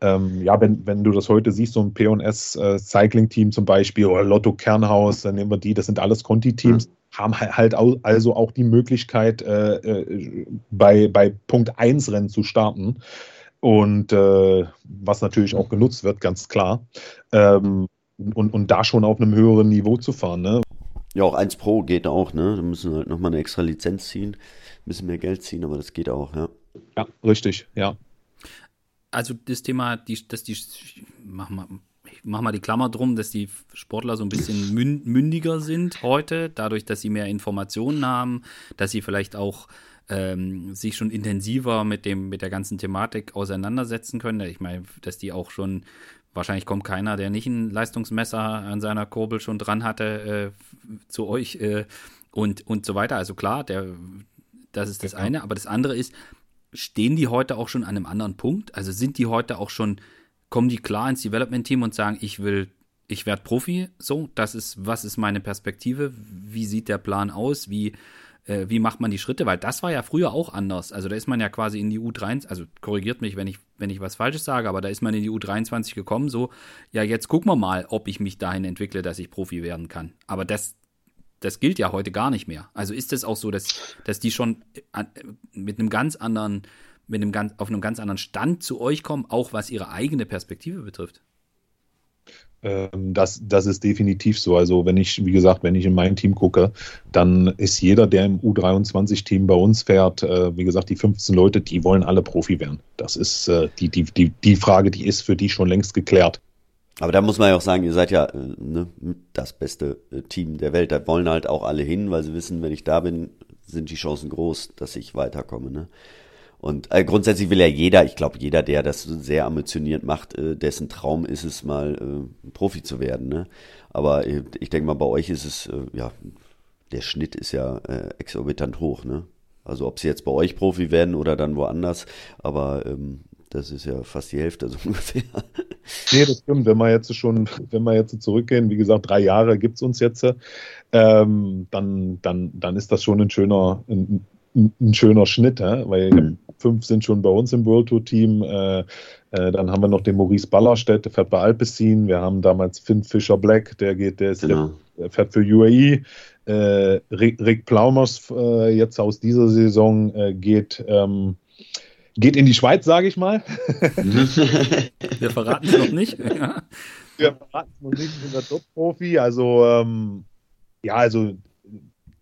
ähm, ja, wenn, wenn du das heute siehst, so ein P&S äh, Cycling Team zum Beispiel oder Lotto Kernhaus, dann nehmen wir die, das sind alles Conti-Teams, mhm. haben halt also auch die Möglichkeit, äh, äh, bei, bei Punkt 1 Rennen zu starten und äh, was natürlich auch genutzt wird, ganz klar. Ähm, und, und da schon auf einem höheren Niveau zu fahren. Ne? Ja, auch 1 Pro geht auch, ne? Da müssen wir halt nochmal eine extra Lizenz ziehen, ein bisschen mehr Geld ziehen, aber das geht auch, ja. Ja, richtig, ja. Also das Thema, die, dass die, mach mal, mach mal die Klammer drum, dass die Sportler so ein bisschen mündiger sind heute, dadurch, dass sie mehr Informationen haben, dass sie vielleicht auch ähm, sich schon intensiver mit dem, mit der ganzen Thematik auseinandersetzen können. Ich meine, dass die auch schon, wahrscheinlich kommt keiner, der nicht ein Leistungsmesser an seiner Kurbel schon dran hatte, äh, zu euch äh, und, und so weiter. Also klar, der, das ist das eine, aber das andere ist, stehen die heute auch schon an einem anderen Punkt? Also sind die heute auch schon, kommen die klar ins Development-Team und sagen, ich will ich werde Profi, so, das ist, was ist meine Perspektive, wie sieht der Plan aus, wie, äh, wie macht man die Schritte, weil das war ja früher auch anders. Also da ist man ja quasi in die U23, also korrigiert mich, wenn ich, wenn ich was Falsches sage, aber da ist man in die U23 gekommen, so, ja, jetzt gucken wir mal, ob ich mich dahin entwickle, dass ich Profi werden kann. Aber das, das gilt ja heute gar nicht mehr. Also ist es auch so, dass, dass die schon äh, mit einem ganz anderen, mit einem ganz, auf einem ganz anderen Stand zu euch kommen, auch was ihre eigene Perspektive betrifft? Ähm, das, das ist definitiv so. Also wenn ich, wie gesagt, wenn ich in mein Team gucke, dann ist jeder, der im U23-Team bei uns fährt, äh, wie gesagt, die 15 Leute, die wollen alle Profi werden. Das ist äh, die, die, die, die Frage, die ist für die schon längst geklärt. Aber da muss man ja auch sagen, ihr seid ja äh, ne, das beste Team der Welt. Da wollen halt auch alle hin, weil sie wissen, wenn ich da bin, sind die Chancen groß, dass ich weiterkomme. Ne? Und äh, grundsätzlich will ja jeder, ich glaube, jeder, der das sehr ambitioniert macht, äh, dessen Traum ist es mal, äh, Profi zu werden. Ne? Aber äh, ich denke mal, bei euch ist es, äh, ja, der Schnitt ist ja äh, exorbitant hoch. Ne? Also ob sie jetzt bei euch Profi werden oder dann woanders, aber ähm, das ist ja fast die Hälfte so [LAUGHS] ungefähr. Nee, das stimmt. Wenn wir jetzt schon, wenn wir jetzt zurückgehen, wie gesagt, drei Jahre gibt es uns jetzt, ähm, dann, dann, dann ist das schon ein schöner, ein, ein schöner Schnitt, ja? weil mhm. fünf sind schon bei uns im World Tour Team. Äh, äh, dann haben wir noch den Maurice Ballerstedt, der fährt bei Alpecin. Wir haben damals Finn Fischer Black, der geht, der, ist, genau. der fährt für UAE. Äh, Rick, Rick, Plaumers äh, jetzt aus dieser Saison äh, geht, ähm, geht in die Schweiz, sage ich mal. [LAUGHS] [LAUGHS] Wir verraten es noch nicht. Wir verraten es noch nicht, sind der Top-Profi. Also ähm, ja, also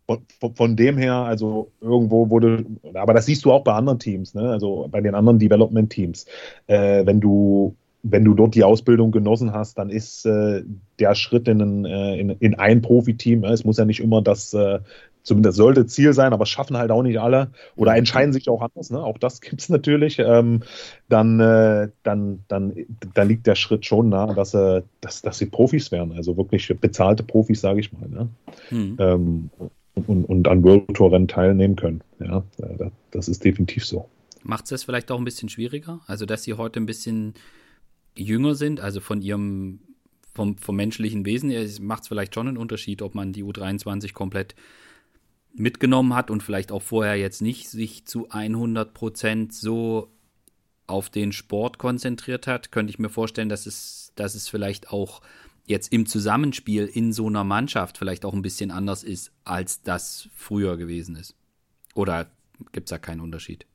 von, von, dem her, also irgendwo wurde, aber das siehst du auch bei anderen Teams, ne? also bei den anderen Development-Teams. Äh, wenn du wenn du dort die Ausbildung genossen hast, dann ist äh, der Schritt in ein, äh, in, in ein Profiteam, äh, es muss ja nicht immer das, äh, zumindest sollte Ziel sein, aber schaffen halt auch nicht alle oder entscheiden sich auch anders, ne? auch das [LAUGHS] gibt es natürlich, ähm, dann, äh, dann, dann, dann liegt der Schritt schon nah, dass, äh, dass, dass sie Profis werden, also wirklich bezahlte Profis, sage ich mal. Ne? Hm. Ähm, und, und an World Tour Rennen teilnehmen können. Ja, das ist definitiv so. Macht es das vielleicht auch ein bisschen schwieriger? Also, dass sie heute ein bisschen jünger sind, also von ihrem, vom, vom menschlichen Wesen her, macht es vielleicht schon einen Unterschied, ob man die U23 komplett mitgenommen hat und vielleicht auch vorher jetzt nicht sich zu 100 Prozent so auf den Sport konzentriert hat, könnte ich mir vorstellen, dass es, dass es vielleicht auch jetzt im Zusammenspiel in so einer Mannschaft vielleicht auch ein bisschen anders ist, als das früher gewesen ist? Oder gibt es da keinen Unterschied?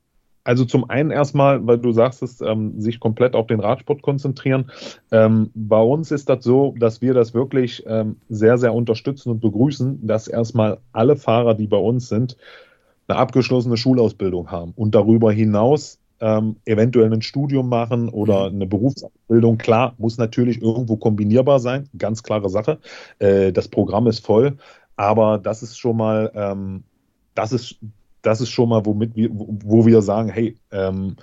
Also zum einen erstmal, weil du sagst es, ähm, sich komplett auf den Radsport konzentrieren. Ähm, bei uns ist das so, dass wir das wirklich ähm, sehr, sehr unterstützen und begrüßen, dass erstmal alle Fahrer, die bei uns sind, eine abgeschlossene Schulausbildung haben und darüber hinaus ähm, eventuell ein Studium machen oder mhm. eine Berufsausbildung. Klar, muss natürlich irgendwo kombinierbar sein, ganz klare Sache. Äh, das Programm ist voll, aber das ist schon mal, ähm, das ist, das ist schon mal, womit wir, wo wir sagen, hey, ähm,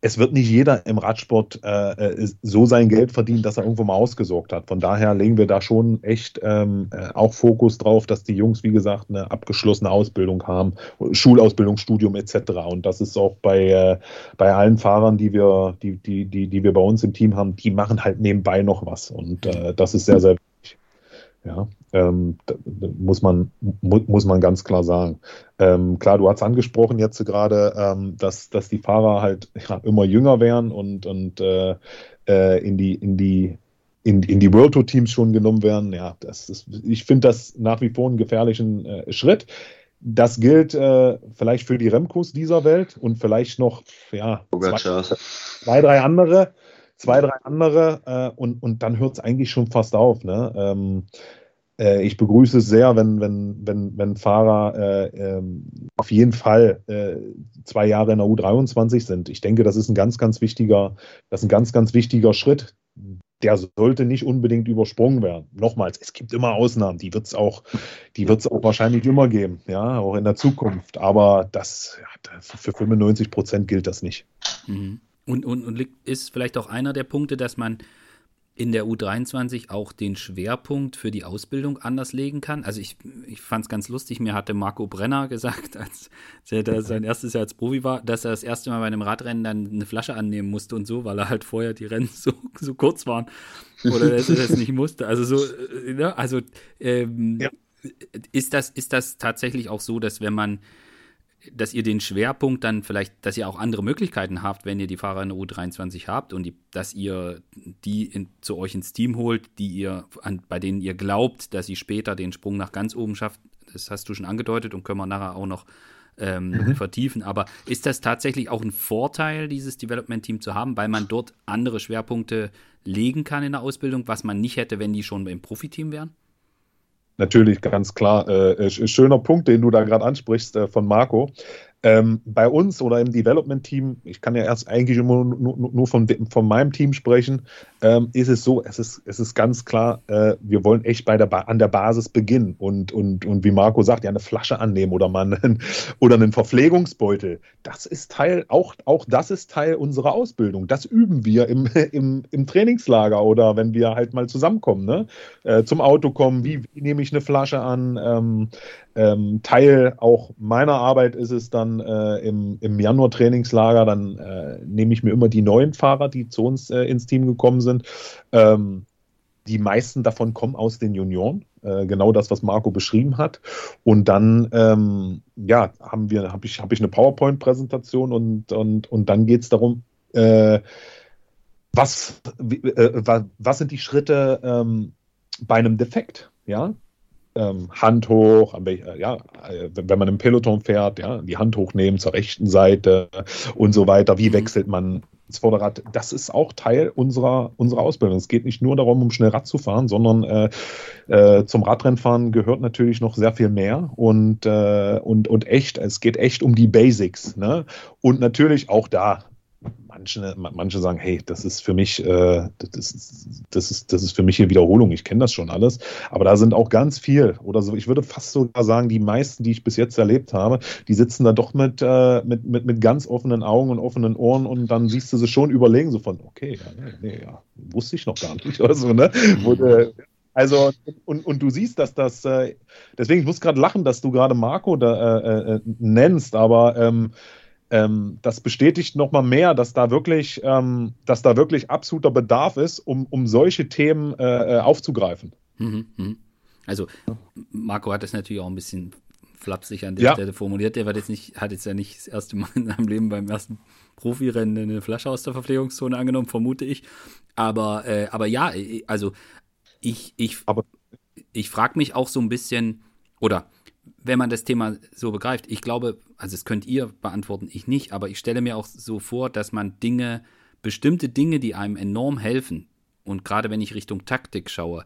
es wird nicht jeder im Radsport äh, äh, so sein Geld verdienen, dass er irgendwo mal ausgesorgt hat. Von daher legen wir da schon echt ähm, äh, auch Fokus drauf, dass die Jungs, wie gesagt, eine abgeschlossene Ausbildung haben, Schulausbildung, Studium etc. Und das ist auch bei, äh, bei allen Fahrern, die wir, die, die, die, die wir bei uns im Team haben, die machen halt nebenbei noch was. Und äh, das ist sehr, sehr wichtig. Ja, ähm, muss, man, mu muss man ganz klar sagen. Ähm, klar, du hast angesprochen jetzt gerade, ähm, dass, dass die Fahrer halt ja, immer jünger werden und, und äh, äh, in die, in die in, in die World Tour Teams schon genommen werden. Ja, das ist, ich finde das nach wie vor einen gefährlichen äh, Schritt. Das gilt äh, vielleicht für die Remcos dieser Welt und vielleicht noch ja, zwei, zwei, drei andere, zwei, drei andere äh, und, und dann hört es eigentlich schon fast auf. Ne? Ähm, äh, ich begrüße es sehr, wenn, wenn, wenn, wenn Fahrer äh, ähm, auf jeden Fall äh, zwei Jahre in der U23 sind. Ich denke, das ist ein ganz, ganz wichtiger, das ist ein ganz, ganz wichtiger Schritt. Der sollte nicht unbedingt übersprungen werden. Nochmals, es gibt immer Ausnahmen, die wird es auch, auch wahrscheinlich immer geben, ja, auch in der Zukunft. Aber das, für 95 Prozent gilt das nicht. Mhm. Und, und, und ist vielleicht auch einer der Punkte, dass man in der U23 auch den Schwerpunkt für die Ausbildung anders legen kann. Also ich, ich fand es ganz lustig, mir hatte Marco Brenner gesagt, als er sein erstes Jahr als Profi war, dass er das erste Mal bei einem Radrennen dann eine Flasche annehmen musste und so, weil er halt vorher die Rennen so, so kurz waren oder [LAUGHS] dass er das nicht musste. Also so, äh, ne? also ähm, ja. ist, das, ist das tatsächlich auch so, dass wenn man dass ihr den Schwerpunkt dann vielleicht, dass ihr auch andere Möglichkeiten habt, wenn ihr die Fahrer in der U23 habt und die, dass ihr die in, zu euch ins Team holt, die ihr, an, bei denen ihr glaubt, dass sie später den Sprung nach ganz oben schafft. Das hast du schon angedeutet und können wir nachher auch noch ähm, mhm. vertiefen. Aber ist das tatsächlich auch ein Vorteil, dieses Development-Team zu haben, weil man dort andere Schwerpunkte legen kann in der Ausbildung, was man nicht hätte, wenn die schon im Profiteam wären? Natürlich, ganz klar. Äh, schöner Punkt, den du da gerade ansprichst äh, von Marco. Ähm, bei uns oder im Development-Team, ich kann ja erst eigentlich immer nur, nur von, von meinem Team sprechen, ähm, ist es so, es ist, es ist ganz klar, äh, wir wollen echt bei der an der Basis beginnen und, und, und wie Marco sagt, ja, eine Flasche annehmen oder mal einen, [LAUGHS] oder einen Verpflegungsbeutel. Das ist Teil, auch, auch das ist Teil unserer Ausbildung. Das üben wir im, [LAUGHS] im, im Trainingslager oder wenn wir halt mal zusammenkommen, ne? Äh, zum Auto kommen, wie, wie nehme ich eine Flasche an, ähm, ähm, Teil auch meiner Arbeit ist es dann äh, im, im Januar-Trainingslager, dann äh, nehme ich mir immer die neuen Fahrer, die zu uns äh, ins Team gekommen sind. Ähm, die meisten davon kommen aus den Junioren, äh, genau das, was Marco beschrieben hat. Und dann, ähm, ja, haben wir, habe ich, hab ich eine PowerPoint-Präsentation und, und, und dann geht es darum, äh, was, äh, was sind die Schritte ähm, bei einem Defekt? Ja, ähm, Hand hoch, äh, ja, äh, wenn man im Peloton fährt, ja, die Hand hochnehmen zur rechten Seite und so weiter. Wie mhm. wechselt man das Vorderrad? Das ist auch Teil unserer, unserer Ausbildung. Es geht nicht nur darum, um schnell Rad zu fahren, sondern äh, äh, zum Radrennfahren gehört natürlich noch sehr viel mehr und, äh, und, und echt, es geht echt um die Basics. Ne? Und natürlich auch da manche, manche sagen, hey, das ist für mich, äh, das, ist, das, ist, das ist für mich hier Wiederholung, ich kenne das schon alles. Aber da sind auch ganz viel, oder so, ich würde fast sogar sagen, die meisten, die ich bis jetzt erlebt habe, die sitzen da doch mit, äh, mit, mit, mit ganz offenen Augen und offenen Ohren und dann siehst du sie schon überlegen, so von, okay, ja, nee, ja, wusste ich noch gar nicht oder so, ne? Mhm. Also, und, und du siehst, dass das, äh, deswegen, ich muss gerade lachen, dass du gerade Marco da äh, äh, nennst, aber ähm, ähm, das bestätigt nochmal mehr, dass da wirklich, ähm, dass da wirklich absoluter Bedarf ist, um, um solche Themen äh, äh aufzugreifen. Mhm, mh. Also Marco hat das natürlich auch ein bisschen flapsig an der ja. Stelle formuliert. Der jetzt nicht, hat jetzt ja nicht das erste Mal in seinem Leben beim ersten Profirennen eine Flasche aus der Verpflegungszone angenommen, vermute ich. Aber, äh, aber ja, also ich, ich, ich frage mich auch so ein bisschen, oder wenn man das Thema so begreift, ich glaube, also das könnt ihr beantworten, ich nicht, aber ich stelle mir auch so vor, dass man Dinge, bestimmte Dinge, die einem enorm helfen, und gerade wenn ich Richtung Taktik schaue,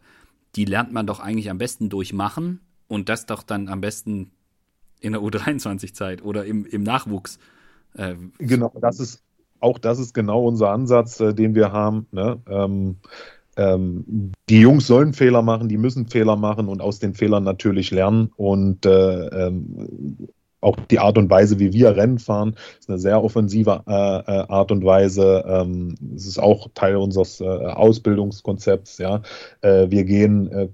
die lernt man doch eigentlich am besten durchmachen und das doch dann am besten in der U23-Zeit oder im, im Nachwuchs. Äh, genau, das ist auch das ist genau unser Ansatz, äh, den wir haben. Ne? Ähm, ähm, die Jungs sollen Fehler machen, die müssen Fehler machen und aus den Fehlern natürlich lernen. Und äh, ähm, auch die Art und Weise, wie wir Rennen fahren, ist eine sehr offensive äh, äh Art und Weise. Ähm, es ist auch Teil unseres äh, Ausbildungskonzepts. Ja, äh, wir gehen, äh,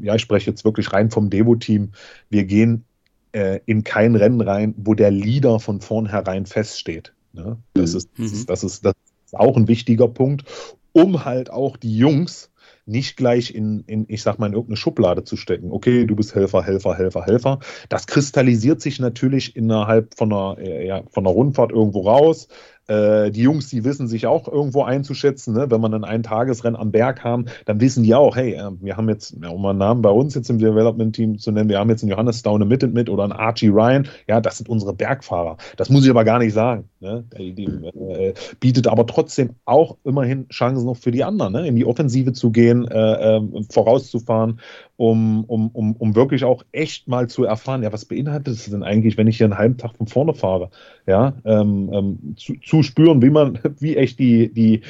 ja, ich spreche jetzt wirklich rein vom Devo-Team. Wir gehen äh, in kein Rennen rein, wo der Leader von vornherein feststeht. Ne? Das, mhm. ist, das, ist, das, ist, das ist auch ein wichtiger Punkt um halt auch die Jungs nicht gleich in, in, ich sag mal, in irgendeine Schublade zu stecken. Okay, du bist Helfer, Helfer, Helfer, Helfer. Das kristallisiert sich natürlich innerhalb von einer, äh, ja, von einer Rundfahrt irgendwo raus. Äh, die Jungs, die wissen sich auch irgendwo einzuschätzen. Ne? Wenn man dann ein Tagesrennen am Berg haben, dann wissen die auch, hey, äh, wir haben jetzt, um einen Namen bei uns jetzt im Development-Team zu nennen, wir haben jetzt einen Johannes Staune mit und mit oder einen Archie Ryan. Ja, das sind unsere Bergfahrer. Das muss ich aber gar nicht sagen. Ne? Die, die äh, bietet aber trotzdem auch immerhin Chancen noch für die anderen, ne? in die Offensive zu gehen, äh, ähm, vorauszufahren, um, um, um, um wirklich auch echt mal zu erfahren, ja, was beinhaltet es denn eigentlich, wenn ich hier einen halben Tag von vorne fahre? Ja, ähm, ähm, zu, zu spüren, wie man, [LAUGHS] wie echt die, die,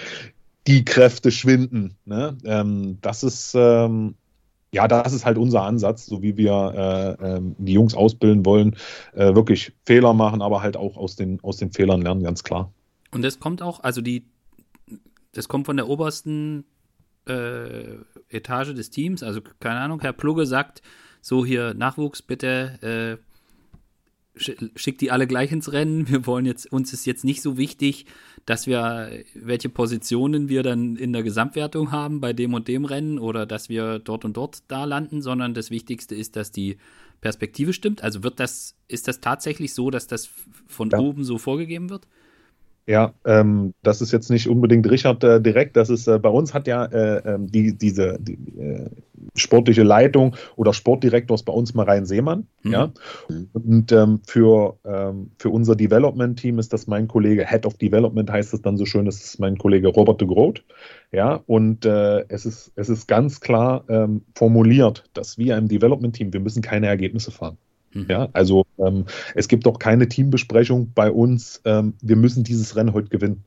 die Kräfte schwinden. Ne? Ähm, das ist, ähm, ja, das ist halt unser Ansatz, so wie wir äh, ähm, die Jungs ausbilden wollen, äh, wirklich Fehler machen, aber halt auch aus den, aus den Fehlern lernen, ganz klar. Und das kommt auch, also die, das kommt von der obersten äh, Etage des Teams, also keine Ahnung, Herr Plugge sagt, so hier Nachwuchs, bitte äh, schickt die alle gleich ins Rennen. Wir wollen jetzt, uns ist jetzt nicht so wichtig, dass wir, welche Positionen wir dann in der Gesamtwertung haben bei dem und dem Rennen oder dass wir dort und dort da landen, sondern das Wichtigste ist, dass die Perspektive stimmt. Also wird das, ist das tatsächlich so, dass das von ja. oben so vorgegeben wird? Ja, ähm, das ist jetzt nicht unbedingt Richard äh, direkt. Das ist äh, bei uns hat ja äh, ähm, die, diese die, äh, sportliche Leitung oder Sportdirektor ist bei uns Marein Seemann. Mhm. Ja, und ähm, für ähm, für unser Development Team ist das mein Kollege Head of Development heißt es dann so schön. Das ist mein Kollege Robert de Groot. Ja, und äh, es ist es ist ganz klar ähm, formuliert, dass wir im Development Team wir müssen keine Ergebnisse fahren. Mhm. Ja, also ähm, es gibt doch keine Teambesprechung bei uns. Ähm, wir müssen dieses Rennen heute gewinnen.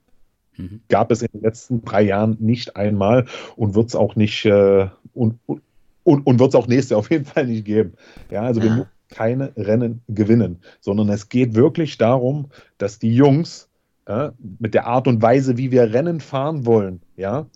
Mhm. Gab es in den letzten drei Jahren nicht einmal und wird es auch nicht äh, und, und, und wird es auch nächstes Jahr auf jeden Fall nicht geben. Ja, also wir müssen keine Rennen gewinnen, sondern es geht wirklich darum, dass die Jungs äh, mit der Art und Weise, wie wir Rennen fahren wollen, ja,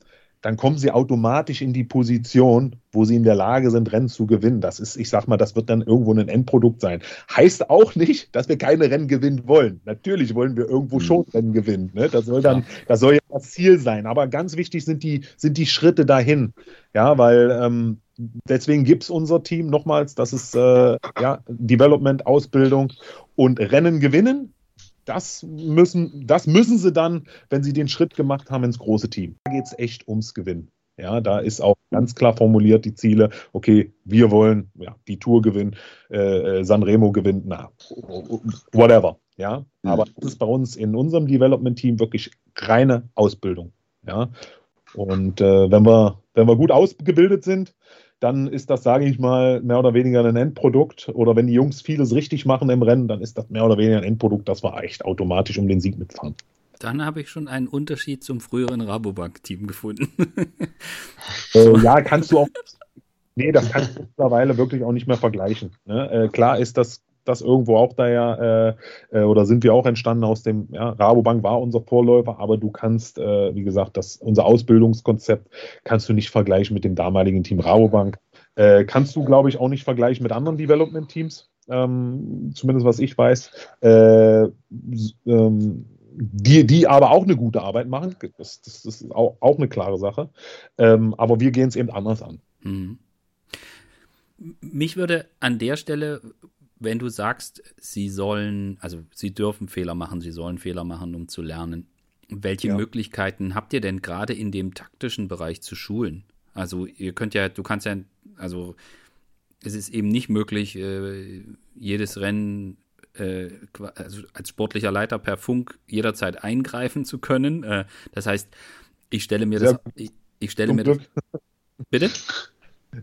dann kommen sie automatisch in die Position, wo sie in der Lage sind, Rennen zu gewinnen. Das ist, ich sag mal, das wird dann irgendwo ein Endprodukt sein. Heißt auch nicht, dass wir keine Rennen gewinnen wollen. Natürlich wollen wir irgendwo mhm. schon Rennen gewinnen. Ne? Das soll dann, das soll ja das Ziel sein. Aber ganz wichtig sind die, sind die Schritte dahin. Ja, weil ähm, deswegen gibt es unser Team nochmals, das ist äh, ja, Development, Ausbildung und Rennen gewinnen das müssen, das müssen sie dann, wenn sie den Schritt gemacht haben, ins große Team. Da geht es echt ums Gewinnen. Ja, da ist auch ganz klar formuliert die Ziele. Okay, wir wollen ja, die Tour gewinnen, äh, äh Sanremo gewinnt, na, whatever. Ja, aber das ist bei uns in unserem Development-Team wirklich reine Ausbildung. Ja, und äh, wenn wir, wenn wir gut ausgebildet sind, dann ist das, sage ich mal, mehr oder weniger ein Endprodukt. Oder wenn die Jungs vieles richtig machen im Rennen, dann ist das mehr oder weniger ein Endprodukt, das wir echt automatisch um den Sieg mitfahren. Dann habe ich schon einen Unterschied zum früheren Rabobank-Team gefunden. [LAUGHS] äh, ja, kannst du auch. Nee, das kannst du mittlerweile wirklich auch nicht mehr vergleichen. Ne? Äh, klar ist das das irgendwo auch da ja, äh, äh, oder sind wir auch entstanden aus dem, ja, Rabobank war unser Vorläufer, aber du kannst, äh, wie gesagt, das, unser Ausbildungskonzept kannst du nicht vergleichen mit dem damaligen Team Rabobank. Äh, kannst du, glaube ich, auch nicht vergleichen mit anderen Development-Teams, ähm, zumindest was ich weiß. Äh, ähm, die, die aber auch eine gute Arbeit machen. Das, das ist auch, auch eine klare Sache. Ähm, aber wir gehen es eben anders an. Mhm. Mich würde an der Stelle wenn du sagst, sie sollen, also sie dürfen Fehler machen, sie sollen Fehler machen, um zu lernen, welche ja. Möglichkeiten habt ihr denn gerade in dem taktischen Bereich zu schulen? Also ihr könnt ja, du kannst ja, also es ist eben nicht möglich, äh, jedes Rennen äh, also als sportlicher Leiter per Funk jederzeit eingreifen zu können. Äh, das heißt, ich stelle mir das, ich, ich stelle mir das, bitte? [LAUGHS]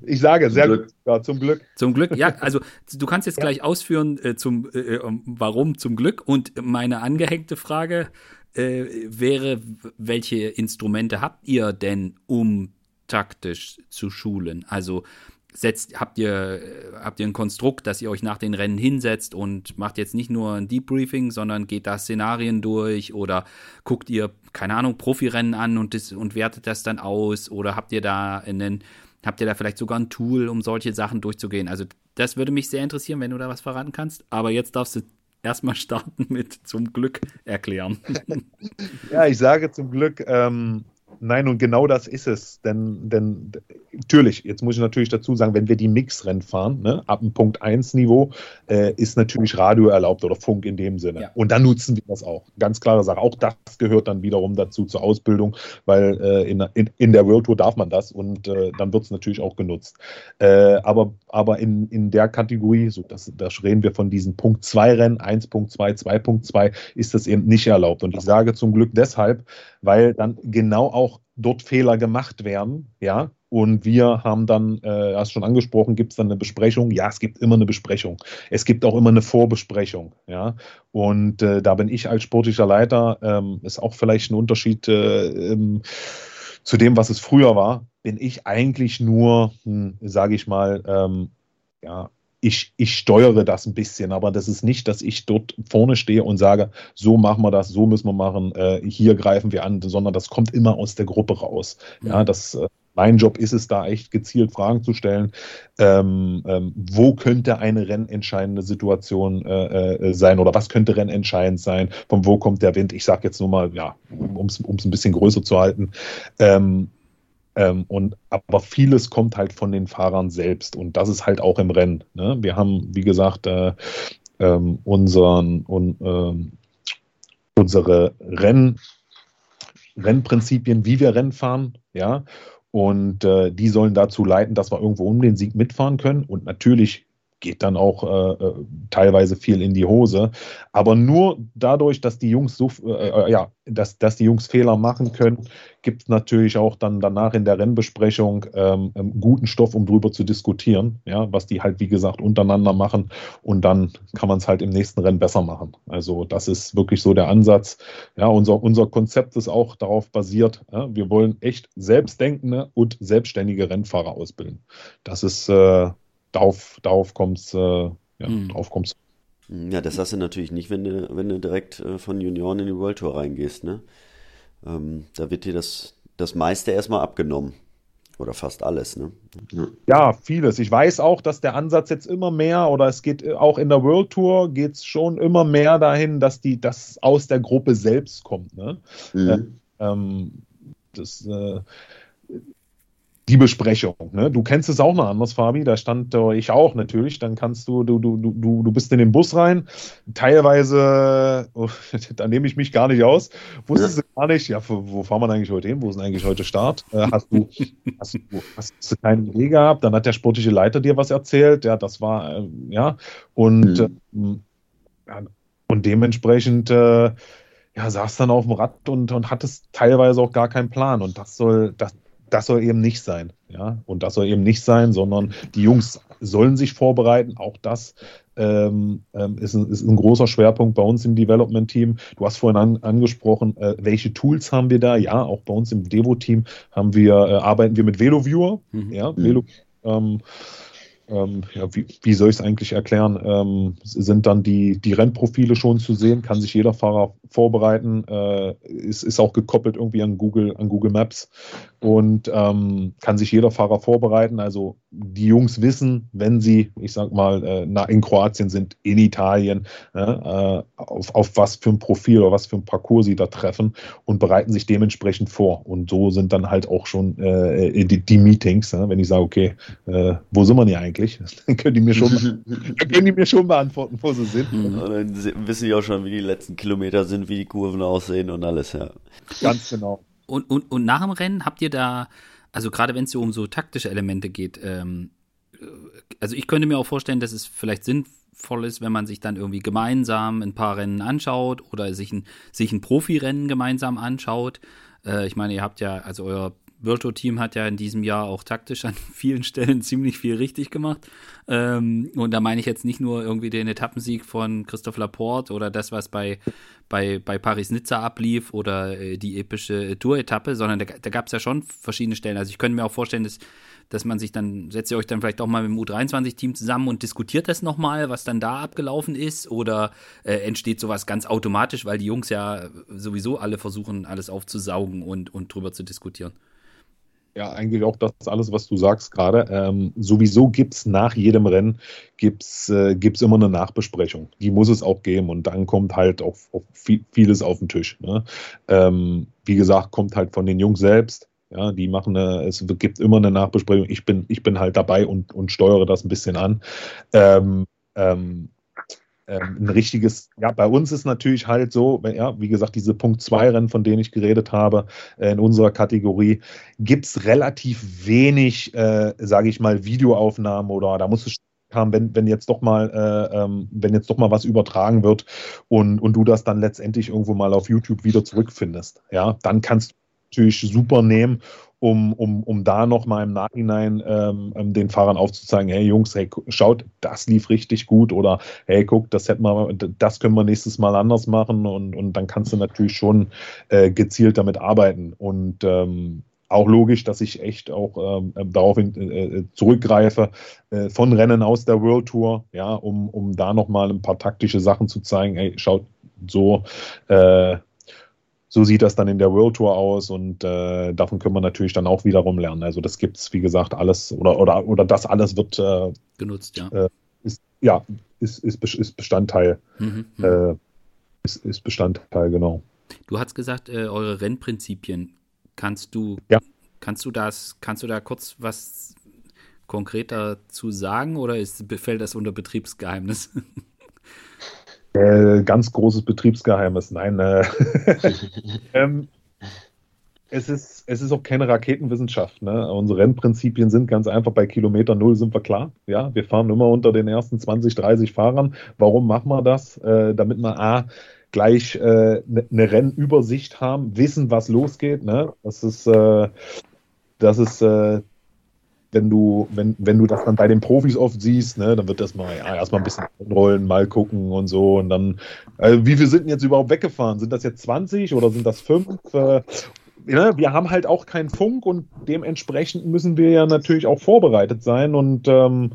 Ich sage, sehr Glück. gut. Ja, zum Glück. Zum Glück, ja. [LAUGHS] Also du kannst jetzt ja. gleich ausführen, äh, zum, äh, äh warum zum Glück. Und meine angehängte Frage äh, wäre, welche Instrumente habt ihr denn, um taktisch zu schulen? Also setzt, habt ihr, habt ihr ein Konstrukt, dass ihr euch nach den Rennen hinsetzt und macht jetzt nicht nur ein Debriefing, sondern geht da Szenarien durch oder guckt ihr, keine Ahnung, Profirennen an und, das, und wertet das dann aus oder habt ihr da einen Habt ihr da vielleicht sogar ein Tool, um solche Sachen durchzugehen? Also, das würde mich sehr interessieren, wenn du da was verraten kannst. Aber jetzt darfst du erstmal [LAUGHS] starten mit zum Glück erklären. [LAUGHS] ja, ich sage zum Glück, ähm, Nein, und genau das ist es. Denn, denn natürlich, jetzt muss ich natürlich dazu sagen, wenn wir die Mixrennen fahren, ne, ab dem Punkt 1 Niveau, äh, ist natürlich Radio erlaubt oder Funk in dem Sinne. Ja. Und dann nutzen wir das auch. Ganz klare Sache. Auch das gehört dann wiederum dazu zur Ausbildung, weil äh, in, in, in, der World Tour darf man das und äh, dann wird es natürlich auch genutzt. Äh, aber aber in, in der Kategorie, so das, da reden wir von diesen Punkt 2 Rennen, 1.2, 2.2, ist das eben nicht erlaubt. Und ich sage zum Glück deshalb, weil dann genau auch dort Fehler gemacht werden, ja. Und wir haben dann, äh, hast schon angesprochen, gibt es dann eine Besprechung? Ja, es gibt immer eine Besprechung. Es gibt auch immer eine Vorbesprechung, ja. Und äh, da bin ich als sportlicher Leiter, ähm, ist auch vielleicht ein Unterschied äh, ähm, zu dem, was es früher war, bin ich eigentlich nur, hm, sage ich mal, ähm, ja, ich, ich steuere das ein bisschen, aber das ist nicht, dass ich dort vorne stehe und sage, so machen wir das, so müssen wir machen, äh, hier greifen wir an, sondern das kommt immer aus der Gruppe raus. Ja, das, äh, mein Job ist es da echt gezielt Fragen zu stellen. Ähm, ähm, wo könnte eine rennentscheidende Situation äh, äh, sein oder was könnte rennentscheidend sein? Von wo kommt der Wind? Ich sage jetzt nur mal, ja, um es ein bisschen größer zu halten. Ähm, ähm, und, aber vieles kommt halt von den Fahrern selbst und das ist halt auch im Rennen. Ne? Wir haben, wie gesagt, äh, ähm, unseren, un, äh, unsere Renn, Rennprinzipien, wie wir Rennen fahren, ja. Und äh, die sollen dazu leiten, dass wir irgendwo um den Sieg mitfahren können. Und natürlich geht dann auch äh, äh, teilweise viel in die Hose. Aber nur dadurch, dass die Jungs so, äh, äh ja, dass, dass die Jungs Fehler machen können, gibt es natürlich auch dann danach in der Rennbesprechung ähm, ähm, guten Stoff, um drüber zu diskutieren, ja, was die halt, wie gesagt, untereinander machen und dann kann man es halt im nächsten Rennen besser machen. Also das ist wirklich so der Ansatz. Ja, unser, unser Konzept ist auch darauf basiert, ja, wir wollen echt selbstdenkende und selbstständige Rennfahrer ausbilden. Das ist äh, darauf, darauf kommt es, äh, ja, mhm. drauf kommt's. Ja, das hast du natürlich nicht, wenn du, wenn du direkt äh, von Junioren in die World Tour reingehst, ne? Ähm, da wird dir das, das meiste erstmal abgenommen. Oder fast alles, ne? Ja. vieles. Ich weiß auch, dass der Ansatz jetzt immer mehr, oder es geht äh, auch in der World Tour, geht es schon immer mehr dahin, dass die das aus der Gruppe selbst kommt. Ne? Mhm. Äh, ähm, das, äh, die Besprechung. Ne? Du kennst es auch noch anders, Fabi. Da stand äh, ich auch natürlich. Dann kannst du, du, du, du, du bist in den Bus rein. Teilweise, oh, [LAUGHS] da nehme ich mich gar nicht aus. Wusstest ja. du gar nicht, ja, wo, wo fahren wir eigentlich heute hin? Wo ist denn eigentlich heute Start? Äh, hast, du, [LAUGHS] hast, du, hast du keine Idee gehabt? Dann hat der sportliche Leiter dir was erzählt. Ja, das war, äh, ja. Und, mhm. äh, und dementsprechend, äh, ja, saß dann auf dem Rad und, und hattest teilweise auch gar keinen Plan. Und das soll, das, das soll eben nicht sein. Ja? Und das soll eben nicht sein, sondern die Jungs sollen sich vorbereiten. Auch das ähm, ähm, ist, ein, ist, ein, großer Schwerpunkt bei uns im Development-Team. Du hast vorhin an, angesprochen, äh, welche Tools haben wir da? Ja, auch bei uns im Devo-Team haben wir, äh, arbeiten wir mit VeloViewer. Mhm. Ja, Velo, ähm, ähm, ja, wie, wie, soll ich es eigentlich erklären? Ähm, sind dann die, die Rennprofile schon zu sehen? Kann sich jeder Fahrer vorbereiten? Äh, ist, ist auch gekoppelt irgendwie an Google, an Google Maps und ähm, kann sich jeder Fahrer vorbereiten. Also die Jungs wissen, wenn sie, ich sag mal, äh, in Kroatien sind, in Italien, äh, auf, auf was für ein Profil oder was für ein Parcours sie da treffen und bereiten sich dementsprechend vor. Und so sind dann halt auch schon äh, die, die, Meetings, wenn ich sage, okay, äh, wo sind wir denn eigentlich? [LAUGHS] Dann können die mir schon, [LAUGHS] können die mir schon beantworten, wo sie sind. Mhm. Dann wissen die auch schon, wie die letzten Kilometer sind, wie die Kurven aussehen und alles, ja. Ganz genau. Und, und, und nach dem Rennen habt ihr da, also gerade wenn es so um so taktische Elemente geht, ähm, äh, also ich könnte mir auch vorstellen, dass es vielleicht sinnvoll ist, wenn man sich dann irgendwie gemeinsam ein paar Rennen anschaut oder sich ein, sich ein Profirennen gemeinsam anschaut. Äh, ich meine, ihr habt ja, also euer Virtual-Team hat ja in diesem Jahr auch taktisch an [LAUGHS] vielen Stellen ziemlich viel richtig gemacht. Ähm, und da meine ich jetzt nicht nur irgendwie den Etappensieg von Christoph Laporte oder das, was bei, bei, bei Paris-Nizza ablief oder äh, die epische Tour-Etappe, sondern da, da gab es ja schon verschiedene Stellen. Also ich könnte mir auch vorstellen, dass, dass man sich dann, setzt ihr euch dann vielleicht auch mal mit dem U23-Team zusammen und diskutiert das nochmal, was dann da abgelaufen ist oder äh, entsteht sowas ganz automatisch, weil die Jungs ja sowieso alle versuchen, alles aufzusaugen und, und drüber zu diskutieren. Ja, eigentlich auch das alles, was du sagst gerade. Ähm, sowieso gibt es nach jedem Rennen gibt's, äh, gibt's immer eine Nachbesprechung. Die muss es auch geben und dann kommt halt auch, auch vieles auf den Tisch. Ne? Ähm, wie gesagt, kommt halt von den Jungs selbst. Ja, die machen eine, es gibt immer eine Nachbesprechung. Ich bin, ich bin halt dabei und, und steuere das ein bisschen an. Ähm, ähm, ähm, ein richtiges, ja, bei uns ist natürlich halt so, ja, wie gesagt, diese Punkt 2 Rennen, von denen ich geredet habe, äh, in unserer Kategorie, gibt es relativ wenig, äh, sage ich mal, Videoaufnahmen oder da muss es haben, wenn, wenn jetzt doch mal, äh, ähm, wenn jetzt doch mal was übertragen wird und, und du das dann letztendlich irgendwo mal auf YouTube wieder zurückfindest, ja, dann kannst du natürlich super nehmen um, um, um da nochmal im Nachhinein ähm, ähm, den Fahrern aufzuzeigen, hey Jungs, hey, schaut, das lief richtig gut oder hey, guck, das hätten wir, das können wir nächstes Mal anders machen und, und dann kannst du natürlich schon äh, gezielt damit arbeiten. Und ähm, auch logisch, dass ich echt auch ähm, ähm darauf in, äh, zurückgreife äh, von Rennen aus der World Tour, ja, um, um da nochmal ein paar taktische Sachen zu zeigen. Hey, schaut, so äh, so sieht das dann in der World Tour aus und äh, davon können wir natürlich dann auch wiederum lernen. Also das gibt es, wie gesagt, alles oder, oder, oder das alles wird äh, genutzt, ja. Äh, ist, ja, ist, ist, ist Bestandteil. Mhm, mhm, äh, ist, ist Bestandteil, genau. Du hast gesagt, äh, eure Rennprinzipien. Kannst du, ja. kannst du das, kannst du da kurz was konkreter zu sagen oder ist, fällt das unter Betriebsgeheimnis? [LAUGHS] Äh, ganz großes Betriebsgeheimnis. Nein. Äh, [LAUGHS] ähm, es ist, es ist auch keine Raketenwissenschaft. Ne? Unsere Rennprinzipien sind ganz einfach, bei Kilometer Null sind wir klar. Ja, wir fahren immer unter den ersten 20, 30 Fahrern. Warum machen wir das? Äh, damit wir A, gleich eine äh, ne, Rennübersicht haben, wissen, was losgeht. Ne? Das ist, äh, das ist äh, wenn du, wenn, wenn du das dann bei den Profis oft siehst, ne, dann wird das mal ja, erstmal ein bisschen rollen, mal gucken und so. Und dann, äh, wie viel sind denn jetzt überhaupt weggefahren? Sind das jetzt 20 oder sind das 5? Äh, ne, wir haben halt auch keinen Funk und dementsprechend müssen wir ja natürlich auch vorbereitet sein. Und ähm,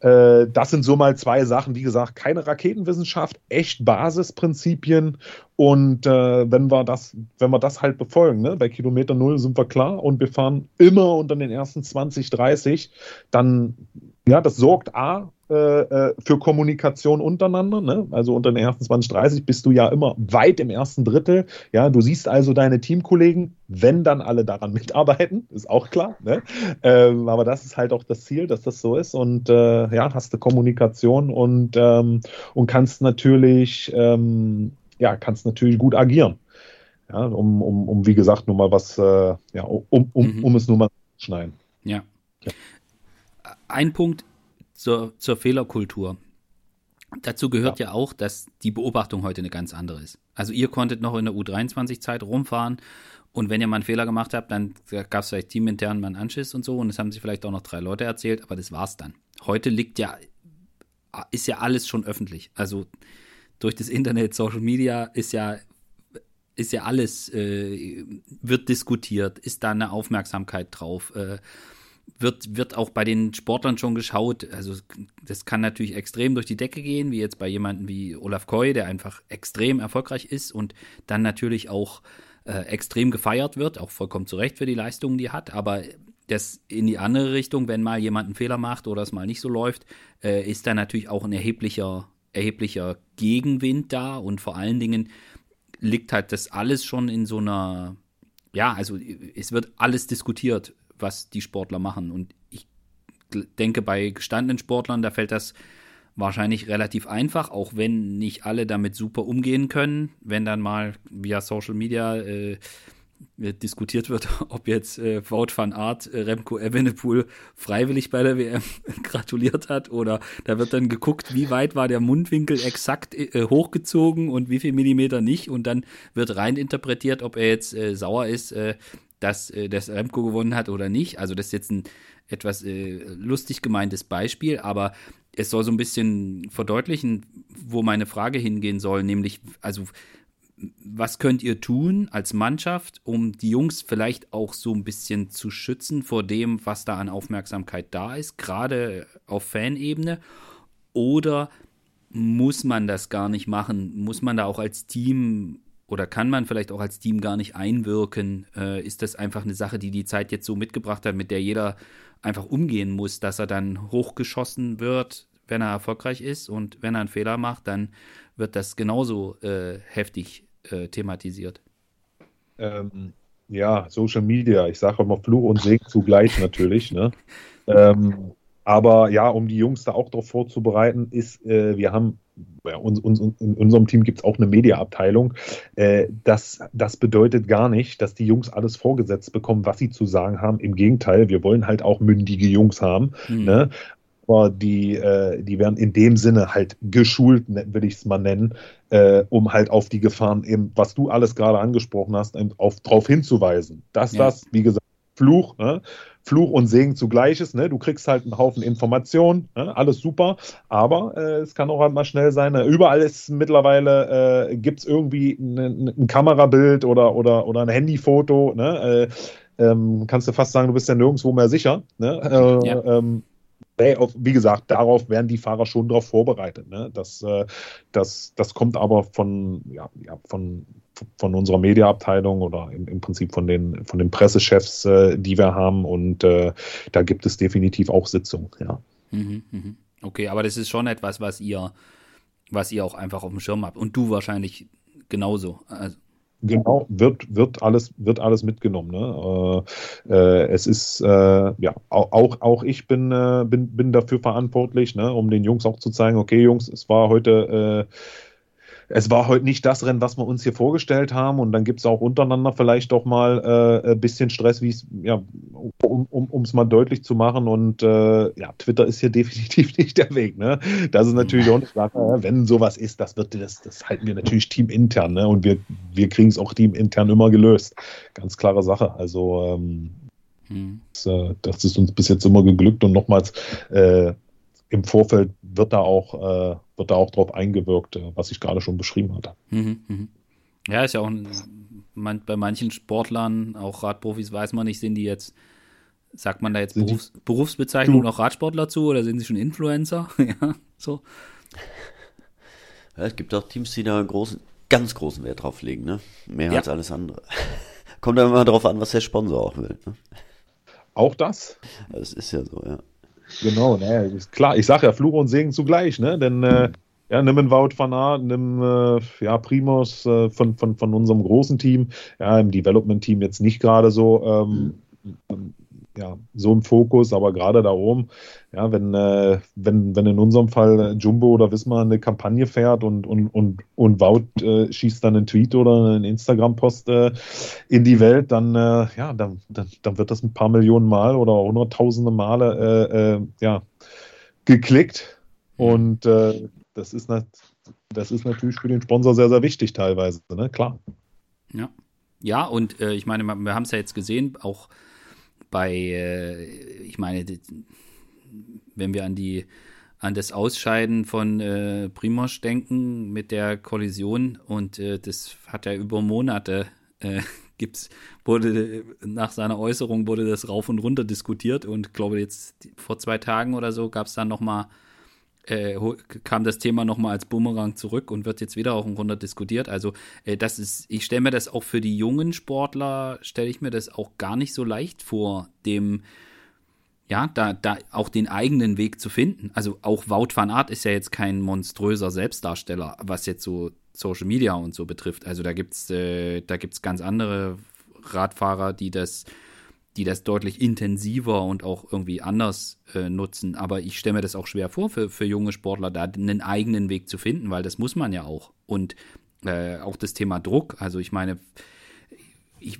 äh, das sind so mal zwei Sachen. Wie gesagt, keine Raketenwissenschaft, echt Basisprinzipien. Und äh, wenn wir das, wenn wir das halt befolgen, ne, bei Kilometer Null sind wir klar und wir fahren immer unter den ersten 20, 30, dann ja, das sorgt A für Kommunikation untereinander. Ne? Also unter den ersten 20, 30 bist du ja immer weit im ersten Drittel. Ja, du siehst also deine Teamkollegen, wenn dann alle daran mitarbeiten, ist auch klar. Ne? Ähm, aber das ist halt auch das Ziel, dass das so ist. Und äh, ja, hast du Kommunikation und, ähm, und kannst natürlich, ähm, ja, kannst natürlich gut agieren. Ja, um, um, um wie gesagt, nur mal was, äh, ja, um, um, mhm. um es nur mal zu schneiden. Ja. ja. Ein Punkt zur, zur Fehlerkultur. Dazu gehört ja. ja. auch, dass die Beobachtung heute eine ganz andere ist. Also ihr konntet noch in der U23-Zeit rumfahren und wenn ihr mal einen Fehler gemacht habt, dann gab es vielleicht teamintern mal einen Anschiss und so und das haben sich vielleicht auch noch drei Leute erzählt, aber das war's dann. Heute liegt ja, ist ja alles schon öffentlich. Also durch das Internet, Social Media ist ja ist ja alles, äh, wird diskutiert, ist da eine Aufmerksamkeit drauf. Äh, wird, wird auch bei den Sportlern schon geschaut. Also das kann natürlich extrem durch die Decke gehen, wie jetzt bei jemandem wie Olaf Koy, der einfach extrem erfolgreich ist und dann natürlich auch äh, extrem gefeiert wird, auch vollkommen zu Recht für die Leistungen, die er hat. Aber das in die andere Richtung, wenn mal jemand einen Fehler macht oder es mal nicht so läuft, äh, ist da natürlich auch ein erheblicher, erheblicher Gegenwind da und vor allen Dingen liegt halt das alles schon in so einer, ja, also es wird alles diskutiert was die Sportler machen. Und ich denke, bei gestandenen Sportlern, da fällt das wahrscheinlich relativ einfach, auch wenn nicht alle damit super umgehen können. Wenn dann mal via Social Media äh, diskutiert wird, [LAUGHS] ob jetzt äh, Wout van Art äh, Remco Evenepoel freiwillig bei der WM [LAUGHS] gratuliert hat oder da wird dann geguckt, wie weit war der Mundwinkel exakt äh, hochgezogen und wie viel Millimeter nicht und dann wird rein interpretiert, ob er jetzt äh, sauer ist, äh, dass äh, Remco gewonnen hat oder nicht. Also das ist jetzt ein etwas äh, lustig gemeintes Beispiel, aber es soll so ein bisschen verdeutlichen, wo meine Frage hingehen soll, nämlich, also was könnt ihr tun als Mannschaft, um die Jungs vielleicht auch so ein bisschen zu schützen vor dem, was da an Aufmerksamkeit da ist, gerade auf Fanebene? Oder muss man das gar nicht machen? Muss man da auch als Team oder kann man vielleicht auch als Team gar nicht einwirken? Äh, ist das einfach eine Sache, die die Zeit jetzt so mitgebracht hat, mit der jeder einfach umgehen muss, dass er dann hochgeschossen wird, wenn er erfolgreich ist und wenn er einen Fehler macht, dann wird das genauso äh, heftig äh, thematisiert. Ähm, ja, Social Media, ich sage immer Fluch und Segen zugleich natürlich. Ne? ähm, aber ja, um die Jungs da auch darauf vorzubereiten, ist, äh, wir haben bei uns, uns, in unserem Team gibt es auch eine Mediaabteilung. Äh, das, das bedeutet gar nicht, dass die Jungs alles vorgesetzt bekommen, was sie zu sagen haben. Im Gegenteil, wir wollen halt auch mündige Jungs haben. Mhm. Ne? Aber die, äh, die werden in dem Sinne halt geschult, ne, würde ich es mal nennen, äh, um halt auf die Gefahren, eben, was du alles gerade angesprochen hast, auf, darauf hinzuweisen. Dass ja. das, wie gesagt, Fluch, ne? Fluch und Segen zugleich ist. Ne? Du kriegst halt einen Haufen Informationen, ne? alles super, aber äh, es kann auch halt mal schnell sein. Ne? Überall ist mittlerweile, äh, gibt es irgendwie ein, ein, Kamerabild oder, oder, oder ein Handyfoto. Ne? Äh, ähm, kannst du fast sagen, du bist ja nirgendwo mehr sicher. Ne? Äh, ja. Ähm, wie gesagt, darauf werden die Fahrer schon darauf vorbereitet. Ne? Das, äh, das, das kommt aber von, ja, ja, von, von unserer Mediaabteilung oder im, im, Prinzip von den, von den Pressechefs, äh, die wir haben. Und äh, da gibt es definitiv auch Sitzungen, ja. Mhm, mhm. Okay, aber das ist schon etwas, was ihr, was ihr auch einfach auf dem Schirm habt. Und du wahrscheinlich genauso. Also. Genau, wird, wird, alles, wird alles mitgenommen. Ne? Äh, äh, es ist, äh, ja, auch, auch ich bin, äh, bin, bin dafür verantwortlich, ne? um den Jungs auch zu zeigen, okay, Jungs, es war heute äh, es war heute nicht das Rennen, was wir uns hier vorgestellt haben. Und dann gibt es auch untereinander vielleicht doch mal äh, ein bisschen Stress, wie es, ja, um es mal deutlich zu machen. Und äh, ja, Twitter ist hier [LAUGHS] definitiv nicht der Weg. Ne? Das ist natürlich auch eine Sache, wenn sowas ist, das wird das, das halten wir natürlich teamintern, ne? Und wir, wir kriegen es auch teamintern immer gelöst. Ganz klare Sache. Also ähm, hm. das, äh, das, ist uns bis jetzt immer geglückt und nochmals äh, im Vorfeld wird da auch, äh, wird da auch drauf eingewirkt, äh, was ich gerade schon beschrieben hatte. Mhm, mhm. Ja, ist ja auch ein, man, bei manchen Sportlern, auch Radprofis, weiß man nicht, sind die jetzt, sagt man da jetzt Berufs, Berufsbezeichnung noch Radsportler zu oder sind sie schon Influencer? [LAUGHS] ja, so. Ja, es gibt auch Teams, die da großen, ganz großen Wert drauf legen, ne? Mehr ja. als alles andere. [LAUGHS] Kommt dann immer darauf an, was der Sponsor auch will. Ne? Auch das? Das ist ja so, ja. Genau, ne, ist klar. Ich sage ja Fluch und Segen zugleich, ne? Denn äh, ja, nimm einen Wout van Aert, nimm äh, ja, Primus äh, von, von, von unserem großen Team, ja, im Development-Team jetzt nicht gerade so, ähm, mhm ja, so im Fokus, aber gerade da oben, ja, wenn, äh, wenn, wenn in unserem Fall Jumbo oder Wismar eine Kampagne fährt und, und, und, und Wout äh, schießt dann einen Tweet oder einen Instagram-Post äh, in die Welt, dann, äh, ja, dann, dann, dann wird das ein paar Millionen Mal oder hunderttausende Male äh, äh, ja, geklickt. Und das, ist das ist natürlich für den Sponsor sehr, sehr wichtig teilweise, ne? klar. Ja. Ja, und ich meine, wir haben es ja jetzt gesehen, auch bei, äh, ich meine, wenn wir an die an das Ausscheiden von äh, Primosch denken mit der Kollision und äh, das hat ja über Monate äh, [LAUGHS] gibt's wurde nach seiner Äußerung wurde das rauf und runter diskutiert und glaube jetzt vor zwei Tagen oder so gab es dann noch mal äh, kam das Thema nochmal als Bumerang zurück und wird jetzt wieder auch runter diskutiert. Also äh, das ist, ich stelle mir das auch für die jungen Sportler, stelle ich mir das auch gar nicht so leicht vor, dem, ja, da, da auch den eigenen Weg zu finden. Also auch Wout van Aert ist ja jetzt kein monströser Selbstdarsteller, was jetzt so Social Media und so betrifft. Also da gibt's, äh, ganz andere Radfahrer, die das die das deutlich intensiver und auch irgendwie anders äh, nutzen. Aber ich stelle mir das auch schwer vor, für, für junge Sportler da einen eigenen Weg zu finden, weil das muss man ja auch. Und äh, auch das Thema Druck, also ich meine, ich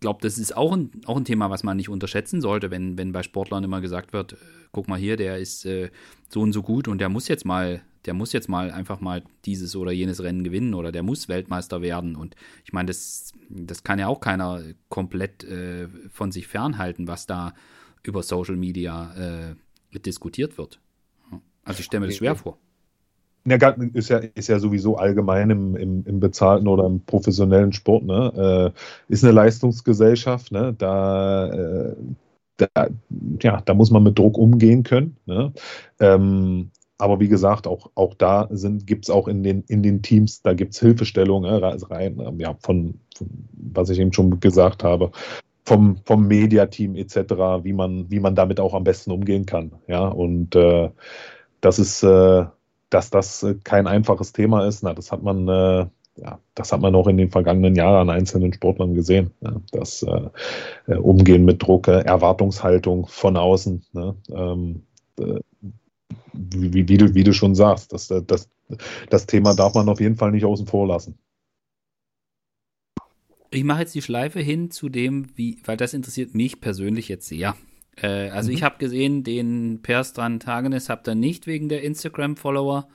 glaube, das ist auch ein, auch ein Thema, was man nicht unterschätzen sollte, wenn, wenn bei Sportlern immer gesagt wird, äh, guck mal hier, der ist äh, so und so gut und der muss jetzt mal der muss jetzt mal einfach mal dieses oder jenes Rennen gewinnen oder der muss Weltmeister werden. Und ich meine, das, das kann ja auch keiner komplett äh, von sich fernhalten, was da über Social Media äh, diskutiert wird. Also ich stelle mir das schwer vor. Ja, ist ja, ist ja sowieso allgemein im, im, im bezahlten oder im professionellen Sport, ne? Äh, ist eine Leistungsgesellschaft, ne? Da, äh, da, ja, da muss man mit Druck umgehen können. Ne? Ähm, aber wie gesagt, auch, auch da gibt es auch in den, in den Teams, da gibt es Hilfestellungen äh, rein, äh, ja, von, von, was ich eben schon gesagt habe, vom, vom Mediateam etc., wie man, wie man damit auch am besten umgehen kann. Ja, und äh, das ist, äh, dass das kein einfaches Thema ist, na, das hat man, äh, ja, das hat man auch in den vergangenen Jahren an einzelnen Sportlern gesehen. Ja, das äh, Umgehen mit Druck, Erwartungshaltung von außen. Ne, ähm, wie, wie, du, wie du schon sagst, das, das, das Thema darf man auf jeden Fall nicht außen vor lassen. Ich mache jetzt die Schleife hin zu dem, wie, weil das interessiert mich persönlich jetzt sehr. Äh, also mhm. ich habe gesehen, den Perstrand Hagenes habt ihr nicht wegen der Instagram-Follower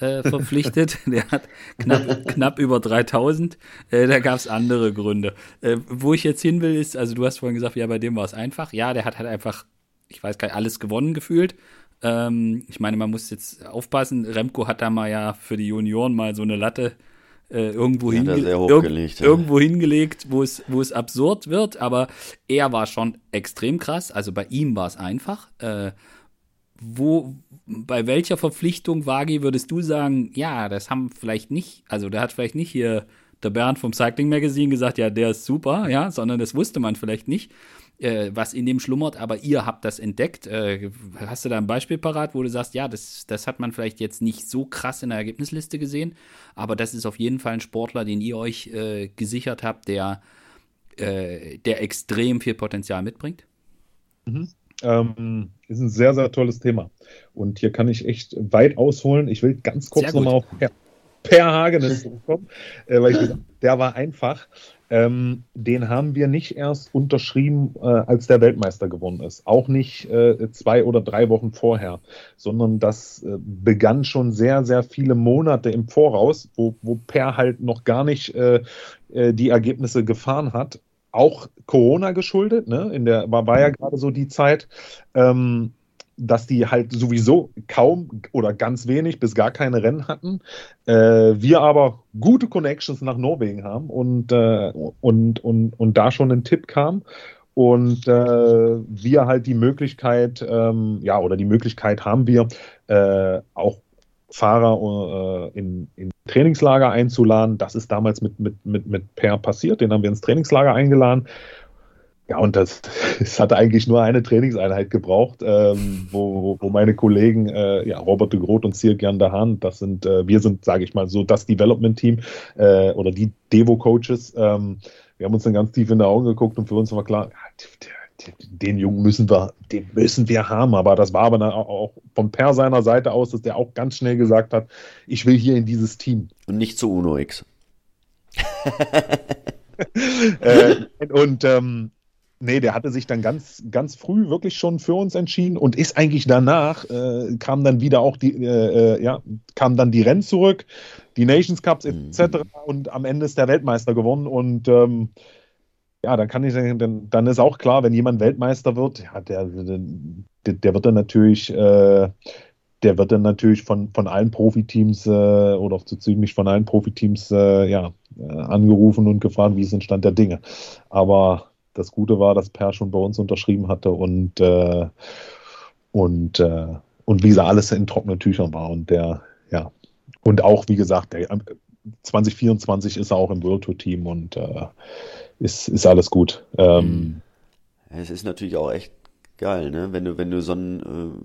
äh, [LAUGHS] verpflichtet. der hat knapp, knapp über 3000. Äh, da gab es andere Gründe. Äh, wo ich jetzt hin will, ist, also du hast vorhin gesagt, ja, bei dem war es einfach. Ja, der hat halt einfach, ich weiß gar nicht, alles gewonnen gefühlt. Ähm, ich meine, man muss jetzt aufpassen. Remco hat da mal ja für die Junioren mal so eine Latte äh, irgendwo, hinge irg ja. irgendwo hingelegt, wo es, wo es absurd wird. Aber er war schon extrem krass. Also bei ihm war es einfach. Äh, wo, bei welcher Verpflichtung, Wagi, würdest du sagen, ja, das haben vielleicht nicht, also der hat vielleicht nicht hier der Bernd vom Cycling Magazine gesagt, ja, der ist super, ja, sondern das wusste man vielleicht nicht äh, was in dem schlummert, aber ihr habt das entdeckt. Äh, hast du da ein Beispiel parat, wo du sagst, ja, das, das hat man vielleicht jetzt nicht so krass in der Ergebnisliste gesehen, aber das ist auf jeden Fall ein Sportler, den ihr euch äh, gesichert habt, der, äh, der extrem viel Potenzial mitbringt? Mhm. Ähm, ist ein sehr, sehr tolles Thema. Und hier kann ich echt weit ausholen. Ich will ganz kurz nochmal auf, Per Hagenes zurückkommen, äh, weil ich [LAUGHS] gesagt, der war einfach. Ähm, den haben wir nicht erst unterschrieben, äh, als der Weltmeister gewonnen ist. Auch nicht äh, zwei oder drei Wochen vorher, sondern das äh, begann schon sehr, sehr viele Monate im Voraus, wo, wo Per halt noch gar nicht äh, äh, die Ergebnisse gefahren hat. Auch Corona geschuldet, ne? In der war, war ja gerade so die Zeit. Ähm, dass die halt sowieso kaum oder ganz wenig bis gar keine Rennen hatten. Äh, wir aber gute Connections nach Norwegen haben und, äh, und, und, und da schon ein Tipp kam. Und äh, wir halt die Möglichkeit, ähm, ja, oder die Möglichkeit haben wir, äh, auch Fahrer äh, in, in Trainingslager einzuladen. Das ist damals mit, mit, mit, mit Per passiert. Den haben wir ins Trainingslager eingeladen. Ja, und das, [LAUGHS] es hat eigentlich nur eine Trainingseinheit gebraucht, ähm, wo, wo meine Kollegen, äh, ja, Robert de Groot und Sirkjan Dahan, das sind, äh, wir sind, sage ich mal, so das Development-Team äh, oder die Devo-Coaches. Ähm, wir haben uns dann ganz tief in die Augen geguckt und für uns war klar, ja, den Jungen müssen wir, den müssen wir haben. Aber das war aber dann auch von Per seiner Seite aus, dass der auch ganz schnell gesagt hat, ich will hier in dieses Team. Und nicht zu UNO X. [LAUGHS] äh, und ähm, Nee, der hatte sich dann ganz, ganz früh wirklich schon für uns entschieden und ist eigentlich danach, äh, kam dann wieder auch die, äh, äh ja, kam dann die Rennen zurück, die Nations Cups etc. Mhm. und am Ende ist der Weltmeister gewonnen und ähm, ja, dann kann ich sagen, dann, dann ist auch klar, wenn jemand Weltmeister wird, ja, der, der, der wird dann natürlich, äh, der wird dann natürlich von, von allen Profiteams äh, oder so ziemlich von allen Profiteams äh, ja, äh, angerufen und gefragt, wie ist denn Stand der Dinge. Aber das Gute war, dass Per schon bei uns unterschrieben hatte und, äh, und, äh, und wie gesagt, alles in trockenen Tüchern war. Und der, ja, und auch, wie gesagt, der, 2024 ist er auch im World Tour Team und äh, ist, ist alles gut. Ähm, es ist natürlich auch echt geil, ne? Wenn du, wenn du so ein,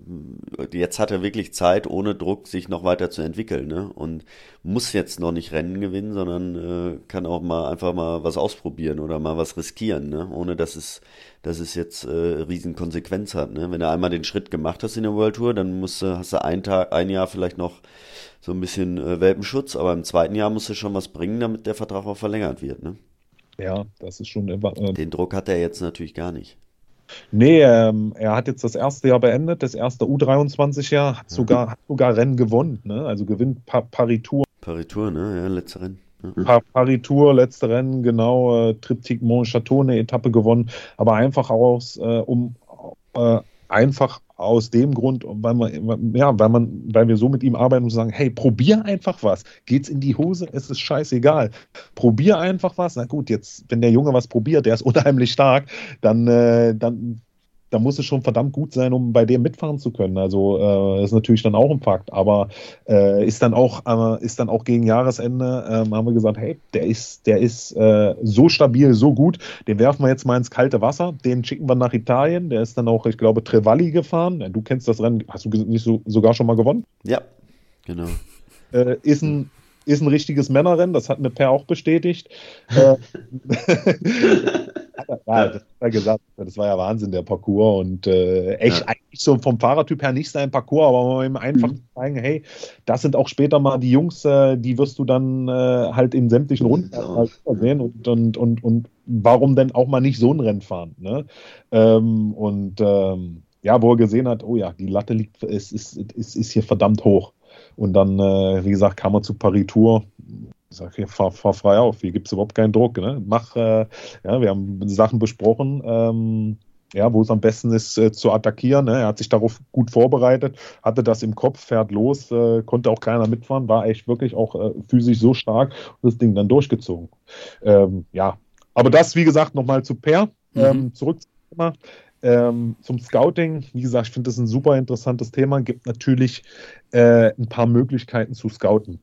äh, jetzt hat er wirklich Zeit, ohne Druck, sich noch weiter zu entwickeln, ne? Und muss jetzt noch nicht Rennen gewinnen, sondern äh, kann auch mal einfach mal was ausprobieren oder mal was riskieren, ne? Ohne dass es, dass es jetzt äh, riesen Konsequenz hat, ne? Wenn du einmal den Schritt gemacht hast in der World Tour, dann musst du, hast du ein Tag, ein Jahr vielleicht noch so ein bisschen äh, Welpenschutz, aber im zweiten Jahr musst du schon was bringen, damit der Vertrag auch verlängert wird, ne? Ja, das ist schon. Äh, den Druck hat er jetzt natürlich gar nicht. Nee, ähm, er hat jetzt das erste Jahr beendet, das erste U23-Jahr, hat sogar, hat sogar Rennen gewonnen, ne? also gewinnt pa Paritur. Paritur, ne? Ja, letzte Rennen. Ja. Pa Paritur, letzte Rennen, genau, äh, Triptyque Montchateau eine Etappe gewonnen, aber einfach aus, äh, um äh, einfach aus dem Grund, weil man, ja, weil man, weil wir so mit ihm arbeiten und sagen, hey, probier einfach was. Geht's in die Hose? Es ist scheißegal. Probier einfach was. Na gut, jetzt, wenn der Junge was probiert, der ist [LAUGHS] unheimlich stark, dann, äh, dann da muss es schon verdammt gut sein, um bei dem mitfahren zu können. Also äh, ist natürlich dann auch ein Fakt. Aber äh, ist dann auch äh, ist dann auch gegen Jahresende ähm, haben wir gesagt, hey, der ist der ist äh, so stabil, so gut. Den werfen wir jetzt mal ins kalte Wasser. Den schicken wir nach Italien. Der ist dann auch, ich glaube, Trevalli gefahren. Du kennst das Rennen. Hast du nicht so, sogar schon mal gewonnen? Ja, genau. Äh, ist ein ist ein richtiges Männerrennen, das hat mir Per auch bestätigt. [LAUGHS] [LAUGHS] Ja, das war gesagt, das war ja Wahnsinn, der Parcours. Und äh, echt ja. eigentlich so vom Fahrertyp her nicht sein Parcours, aber ihm einfach mhm. zeigen, hey, das sind auch später mal die Jungs, äh, die wirst du dann äh, halt in sämtlichen Runden ja. sehen und, und, und, und warum denn auch mal nicht so ein Rennen fahren? Ne? Ähm, und ähm, ja, wo er gesehen hat, oh ja, die Latte liegt, ist, ist, ist, ist hier verdammt hoch. Und dann, äh, wie gesagt, kam er zu Paris Tour. Ich sage, hier, fahr, fahr frei auf, hier gibt es überhaupt keinen Druck. Ne? Mach, äh, ja, wir haben Sachen besprochen, ähm, ja, wo es am besten ist äh, zu attackieren. Ne? Er hat sich darauf gut vorbereitet, hatte das im Kopf, fährt los, äh, konnte auch keiner mitfahren, war echt wirklich auch äh, physisch so stark und das Ding dann durchgezogen. Ähm, ja, aber das, wie gesagt, nochmal zu Per. Mhm. Ähm, zurück zum Thema. Ähm, zum Scouting, wie gesagt, ich finde das ein super interessantes Thema. Gibt natürlich äh, ein paar Möglichkeiten zu scouten.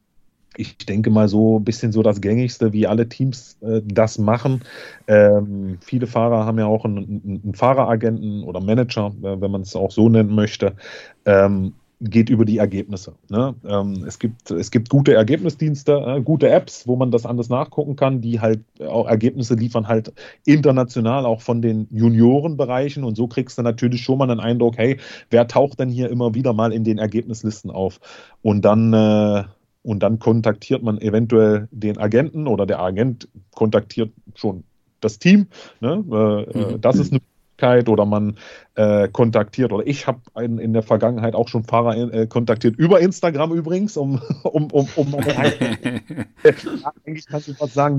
Ich denke mal so ein bisschen so das Gängigste, wie alle Teams äh, das machen. Ähm, viele Fahrer haben ja auch einen, einen Fahreragenten oder Manager, äh, wenn man es auch so nennen möchte. Ähm, geht über die Ergebnisse. Ne? Ähm, es, gibt, es gibt gute Ergebnisdienste, äh, gute Apps, wo man das alles nachgucken kann, die halt auch Ergebnisse liefern, halt international auch von den Juniorenbereichen. Und so kriegst du natürlich schon mal einen Eindruck, hey, wer taucht denn hier immer wieder mal in den Ergebnislisten auf? Und dann, äh, und dann kontaktiert man eventuell den Agenten oder der Agent kontaktiert schon das Team. Ne? Äh, äh mhm. Das ist eine Möglichkeit oder man äh, kontaktiert oder ich habe in der Vergangenheit auch schon Fahrer äh, kontaktiert über Instagram übrigens, um [LAUGHS] um um, um [LAUGHS] [LAUGHS] eigentlich kannst du fast sagen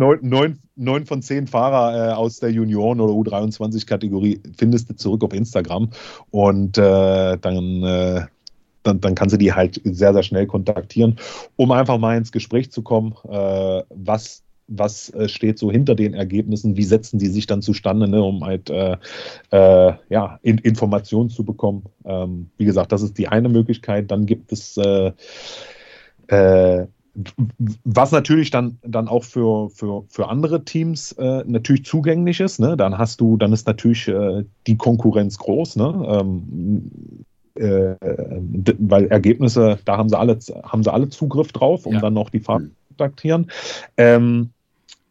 neun, von zehn Fahrer äh, aus der Junioren oder U23 Kategorie findest du zurück auf Instagram und äh, dann dann, dann kannst du die halt sehr, sehr schnell kontaktieren, um einfach mal ins Gespräch zu kommen, äh, was was äh, steht so hinter den Ergebnissen, wie setzen die sich dann zustande, ne, um halt äh, äh, ja, in, Informationen zu bekommen. Ähm, wie gesagt, das ist die eine Möglichkeit. Dann gibt es äh, äh, was natürlich dann, dann auch für, für, für andere Teams äh, natürlich zugänglich ist, ne? dann hast du, dann ist natürlich die Konkurrenz groß, ne? Ähm, weil Ergebnisse, da haben sie alle, haben sie alle Zugriff drauf, um ja. dann noch die Fahrer zu kontaktieren. Ähm,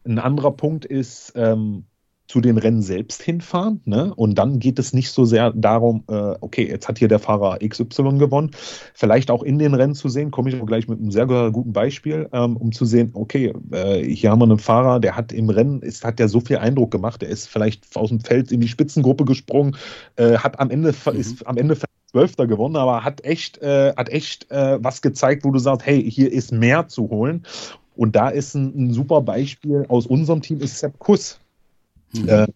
ein anderer Punkt ist, ähm, zu den Rennen selbst hinfahren. Ne? Und dann geht es nicht so sehr darum, äh, okay, jetzt hat hier der Fahrer XY gewonnen. Vielleicht auch in den Rennen zu sehen, komme ich auch gleich mit einem sehr guten Beispiel, ähm, um zu sehen, okay, äh, hier haben wir einen Fahrer, der hat im Rennen, ist, hat der so viel Eindruck gemacht, der ist vielleicht aus dem Feld in die Spitzengruppe gesprungen, äh, hat am Ende, mhm. ist am Ende Zwölfter gewonnen, aber hat echt, äh, hat echt äh, was gezeigt, wo du sagst, hey, hier ist mehr zu holen. Und da ist ein, ein super Beispiel aus unserem Team ist Sepp Kuss. Mhm. Äh,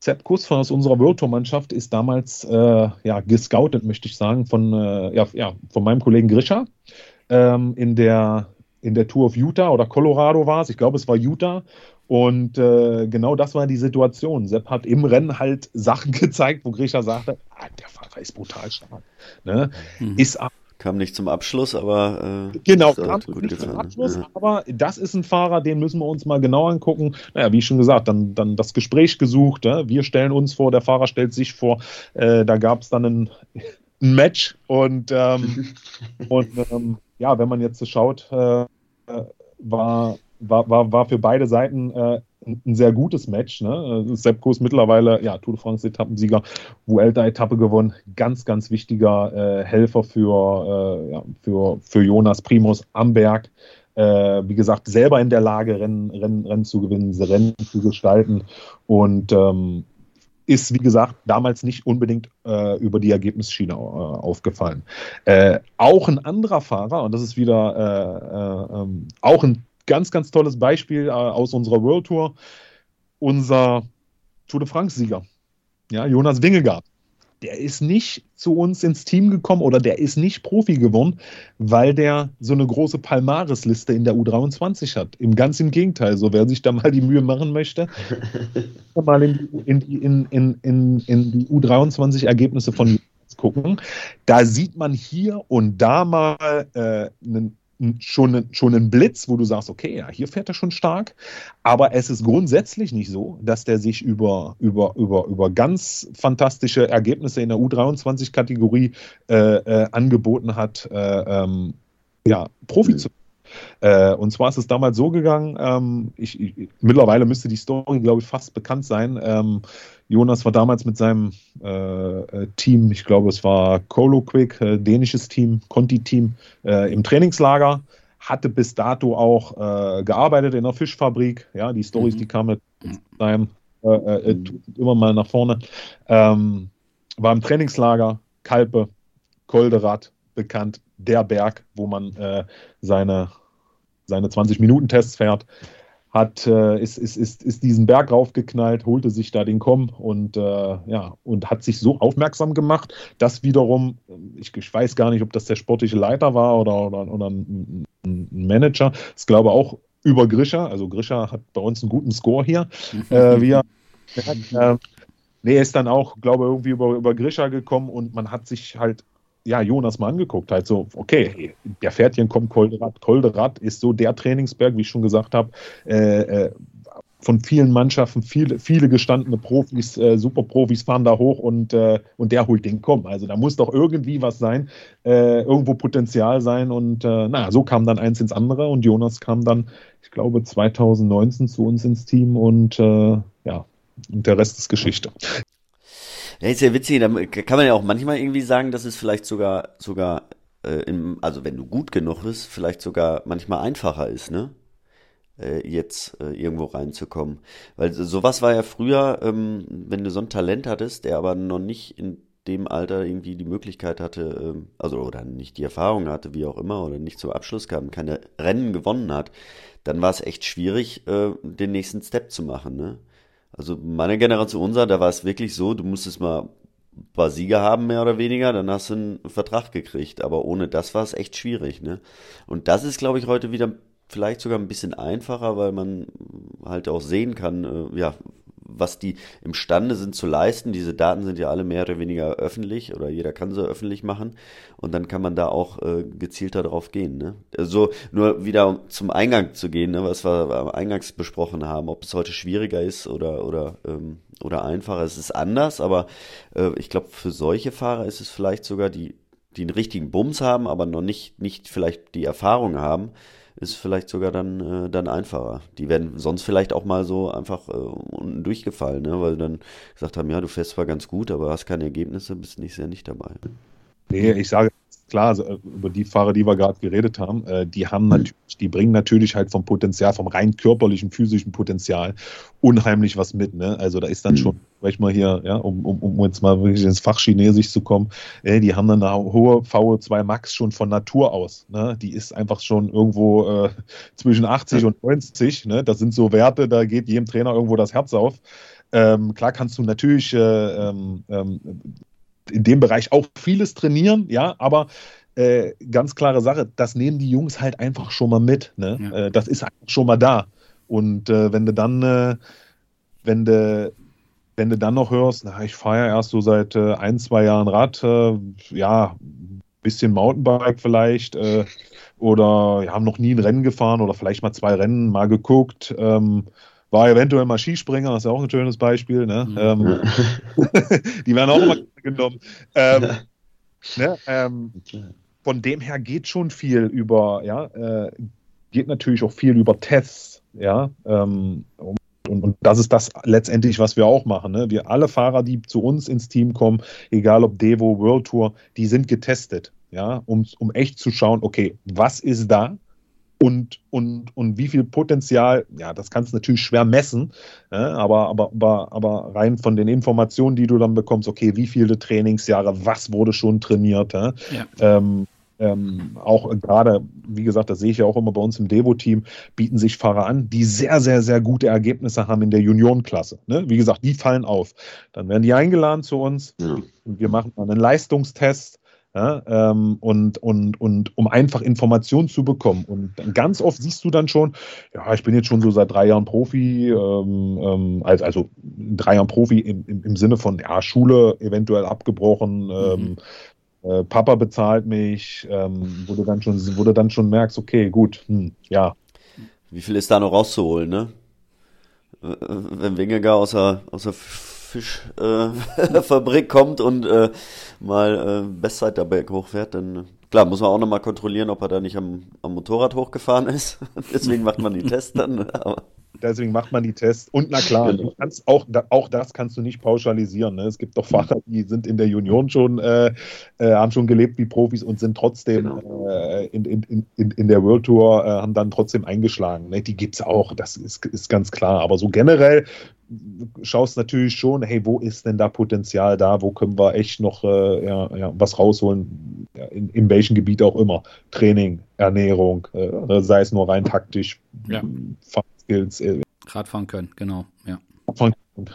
Sepp Kuss von aus unserer World Tour Mannschaft ist damals äh, ja, gescoutet, möchte ich sagen, von, äh, ja, ja, von meinem Kollegen Grisha ähm, in, der, in der Tour of Utah oder Colorado war es. Ich glaube, es war Utah. Und äh, genau das war die Situation. Sepp hat im Rennen halt Sachen [LAUGHS] gezeigt, wo Grisha sagte, ah, der Fahrer ist brutal stark. Ne? Mhm. Ist Kam nicht zum Abschluss, aber äh, genau, kam gut nicht zum Abschluss, ja. aber das ist ein Fahrer, den müssen wir uns mal genau angucken. Naja, wie schon gesagt, dann, dann das Gespräch gesucht. Ja? Wir stellen uns vor, der Fahrer stellt sich vor. Äh, da gab es dann ein, ein, Match und, ähm, [LAUGHS] und ähm, ja, wenn man jetzt schaut, äh, war, war, war, war für beide Seiten äh, ein sehr gutes Match. Ne? Sepp Kuss mittlerweile, ja, Tour de France Etappensieger, Vuelta-Etappe gewonnen. Ganz, ganz wichtiger äh, Helfer für, äh, ja, für, für Jonas Primus am Berg. Äh, wie gesagt, selber in der Lage, Rennen, Rennen, Rennen zu gewinnen, Rennen zu gestalten. Und ähm, ist, wie gesagt, damals nicht unbedingt äh, über die Ergebnisschiene äh, aufgefallen. Äh, auch ein anderer Fahrer, und das ist wieder äh, äh, ähm, auch ein ganz, ganz tolles Beispiel äh, aus unserer World Tour. Unser Tour de France-Sieger, ja, Jonas Wingegaard. Der ist nicht zu uns ins Team gekommen oder der ist nicht Profi geworden, weil der so eine große Palmares-Liste in der U23 hat. Im ganz im Gegenteil. So, wer sich da mal die Mühe machen möchte, [LAUGHS] mal in die, in, in, in, in, in die U23-Ergebnisse von gucken. Da sieht man hier und da mal äh, einen schon, schon ein Blitz, wo du sagst, okay, ja, hier fährt er schon stark. Aber es ist grundsätzlich nicht so, dass der sich über, über, über, über ganz fantastische Ergebnisse in der U23-Kategorie äh, äh, angeboten hat, äh, ähm, ja, Profi mhm. zu äh, und zwar ist es damals so gegangen, ähm, ich, ich, mittlerweile müsste die Story, glaube ich, fast bekannt sein. Jonas war damals mit seinem äh, äh, Team, ich glaube, es war Coloquick, äh, dänisches Team, Conti-Team, äh, im Trainingslager, hatte bis dato auch äh, gearbeitet in der Fischfabrik. Ja, die Stories, mhm. die kamen mit seinem äh, mhm. immer mal nach vorne. Ähm, war im Trainingslager, Kalpe, Kolderat, bekannt, der Berg, wo man seine, seine 20-Minuten-Tests fährt hat, äh, ist, ist, ist, ist diesen Berg raufgeknallt, holte sich da den Komm und, äh, ja, und hat sich so aufmerksam gemacht, dass wiederum, ich, ich weiß gar nicht, ob das der sportliche Leiter war oder, oder, oder ein, ein Manager, ich glaube auch über Grisha, also Grisha hat bei uns einen guten Score hier, äh, wie er, äh, nee, er ist dann auch, glaube ich, irgendwie über, über Grisha gekommen und man hat sich halt ja, Jonas mal angeguckt, halt so, okay, der Pferdchen kommt Kolderat. Kolderat ist so der Trainingsberg, wie ich schon gesagt habe, äh, äh, von vielen Mannschaften, viele, viele gestandene Profis, äh, Superprofis fahren da hoch und, äh, und der holt den Komm. Also da muss doch irgendwie was sein, äh, irgendwo Potenzial sein und äh, naja, so kam dann eins ins andere und Jonas kam dann, ich glaube, 2019 zu uns ins Team und äh, ja, und der Rest ist Geschichte. Ja, ist ja witzig, da kann man ja auch manchmal irgendwie sagen, dass es vielleicht sogar, sogar äh, im, also wenn du gut genug bist, vielleicht sogar manchmal einfacher ist, ne? Äh, jetzt äh, irgendwo reinzukommen. Weil sowas war ja früher, ähm, wenn du so ein Talent hattest, der aber noch nicht in dem Alter irgendwie die Möglichkeit hatte, ähm, also oder nicht die Erfahrung hatte, wie auch immer, oder nicht zum Abschluss kam, keine Rennen gewonnen hat, dann war es echt schwierig, äh, den nächsten Step zu machen. Ne? Also meine Generation, unser, da war es wirklich so, du musstest mal ein paar Siege haben, mehr oder weniger, dann hast du einen Vertrag gekriegt. Aber ohne das war es echt schwierig. Ne? Und das ist, glaube ich, heute wieder vielleicht sogar ein bisschen einfacher, weil man halt auch sehen kann, äh, ja, was die imstande sind zu leisten. Diese Daten sind ja alle mehr oder weniger öffentlich oder jeder kann sie öffentlich machen und dann kann man da auch äh, gezielter drauf gehen. Ne? Also nur wieder zum Eingang zu gehen, ne, was wir eingangs besprochen haben, ob es heute schwieriger ist oder oder ähm, oder einfacher. Es ist anders, aber äh, ich glaube für solche Fahrer ist es vielleicht sogar die die einen richtigen Bums haben, aber noch nicht nicht vielleicht die Erfahrung haben ist vielleicht sogar dann, äh, dann einfacher. Die werden sonst vielleicht auch mal so einfach äh, unten durchgefallen, ne? weil dann gesagt haben, ja, du fährst zwar ganz gut, aber hast keine Ergebnisse, bist nicht sehr nicht dabei. Nee, ich sage klar, also, äh, über die Fahrer, die wir gerade geredet haben, äh, die haben natürlich, die bringen natürlich halt vom Potenzial, vom rein körperlichen, physischen Potenzial unheimlich was mit. Ne? Also da ist dann schon, sag ich mal hier, ja, um, um, um jetzt mal wirklich ins Fach Chinesisch zu kommen, äh, die haben dann eine hohe VO2 Max schon von Natur aus. Ne? Die ist einfach schon irgendwo äh, zwischen 80 und 90. Ne? Das sind so Werte, da geht jedem Trainer irgendwo das Herz auf. Ähm, klar kannst du natürlich äh, ähm, ähm in dem Bereich auch vieles trainieren, ja, aber äh, ganz klare Sache, das nehmen die Jungs halt einfach schon mal mit. Ne? Ja. Äh, das ist einfach schon mal da. Und äh, wenn du dann, äh, wenn du, wenn du dann noch hörst, na, ich fahre ja erst so seit äh, ein, zwei Jahren Rad, äh, ja, bisschen Mountainbike vielleicht, oder ja, haben noch nie ein Rennen gefahren oder vielleicht mal zwei Rennen mal geguckt. Ähm, war eventuell mal Skispringer, das ist ja auch ein schönes Beispiel. Ne? Mhm. Ähm, [LAUGHS] die werden auch immer genommen. Ähm, ne? ähm, von dem her geht schon viel über, ja, äh, geht natürlich auch viel über Tests, ja. Ähm, und, und, das ist das letztendlich, was wir auch machen. Ne? Wir alle Fahrer, die zu uns ins Team kommen, egal ob Devo, World Tour, die sind getestet, ja, um, um echt zu schauen, okay, was ist da? Und, und, und wie viel Potenzial, ja, das kannst du natürlich schwer messen, ja, aber, aber, aber, aber rein von den Informationen, die du dann bekommst, okay, wie viele Trainingsjahre, was wurde schon trainiert, ja, ähm, ähm, auch gerade, wie gesagt, das sehe ich ja auch immer bei uns im Devo-Team, bieten sich Fahrer an, die sehr, sehr, sehr gute Ergebnisse haben in der Juniorenklasse. Ne? Wie gesagt, die fallen auf. Dann werden die eingeladen zu uns ja. und wir machen dann einen Leistungstest ja, ähm, und, und, und um einfach Informationen zu bekommen. Und ganz oft siehst du dann schon, ja, ich bin jetzt schon so seit drei Jahren Profi, ähm, ähm, also, also drei Jahren Profi im, im, im, Sinne von ja, Schule eventuell abgebrochen, ähm, mhm. äh, Papa bezahlt mich, ähm, wo, du dann schon, wo du dann schon merkst, okay, gut, hm, ja. Wie viel ist da noch rauszuholen, ne? Wenn Wingegar außer, außer Fischfabrik äh, [LAUGHS] kommt und äh, mal äh, Bestzeit da Berg hochfährt, dann klar, muss man auch nochmal kontrollieren, ob er da nicht am, am Motorrad hochgefahren ist. [LAUGHS] Deswegen macht man die Tests dann. [LAUGHS] Aber deswegen macht man die Tests. Und na klar, genau. auch, auch das kannst du nicht pauschalisieren. Ne? Es gibt doch Fahrer, die sind in der Union schon, äh, äh, haben schon gelebt wie Profis und sind trotzdem genau. äh, in, in, in, in der World Tour, äh, haben dann trotzdem eingeschlagen. Ne? Die gibt es auch, das ist, ist ganz klar. Aber so generell schaust natürlich schon, hey, wo ist denn da Potenzial da? Wo können wir echt noch äh, ja, ja, was rausholen? Ja, in, in welchem Gebiet auch immer. Training, Ernährung, äh, sei es nur rein taktisch, ja. Skills. Äh, Radfahren können, genau, ja.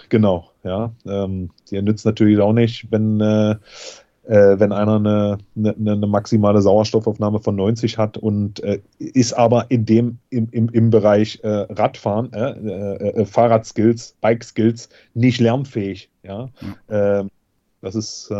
Genau, ja. Ähm, die nützt natürlich auch nicht, wenn, äh, äh, wenn einer eine, eine, eine, maximale Sauerstoffaufnahme von 90 hat und äh, ist aber in dem, im, im, im Bereich äh, Radfahren, Fahrradskills, Bike-Skills nicht lernfähig, ja. ja. Ähm, das ist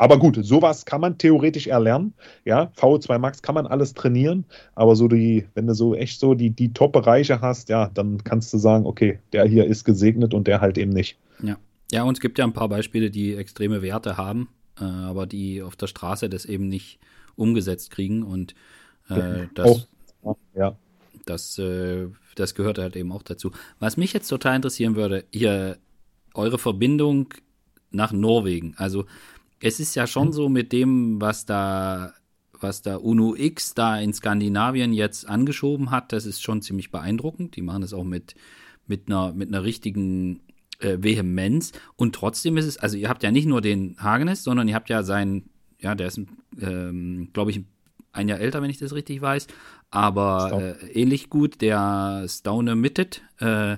aber gut, sowas kann man theoretisch erlernen. Ja, VO2 Max kann man alles trainieren, aber so die, wenn du so echt so die, die Top-Bereiche hast, ja, dann kannst du sagen, okay, der hier ist gesegnet und der halt eben nicht. Ja. Ja, und es gibt ja ein paar Beispiele, die extreme Werte haben, äh, aber die auf der Straße das eben nicht umgesetzt kriegen und äh, das, oh. ja. das, äh, das gehört halt eben auch dazu. Was mich jetzt total interessieren würde, hier eure Verbindung nach Norwegen. Also es ist ja schon so mit dem, was da was da UNO X da in Skandinavien jetzt angeschoben hat, das ist schon ziemlich beeindruckend. Die machen das auch mit, mit, einer, mit einer richtigen äh, Vehemenz. Und trotzdem ist es, also ihr habt ja nicht nur den Hagenes, sondern ihr habt ja seinen, ja, der ist, ähm, glaube ich, ein Jahr älter, wenn ich das richtig weiß, aber äh, ähnlich gut, der Stone Mitted. Äh,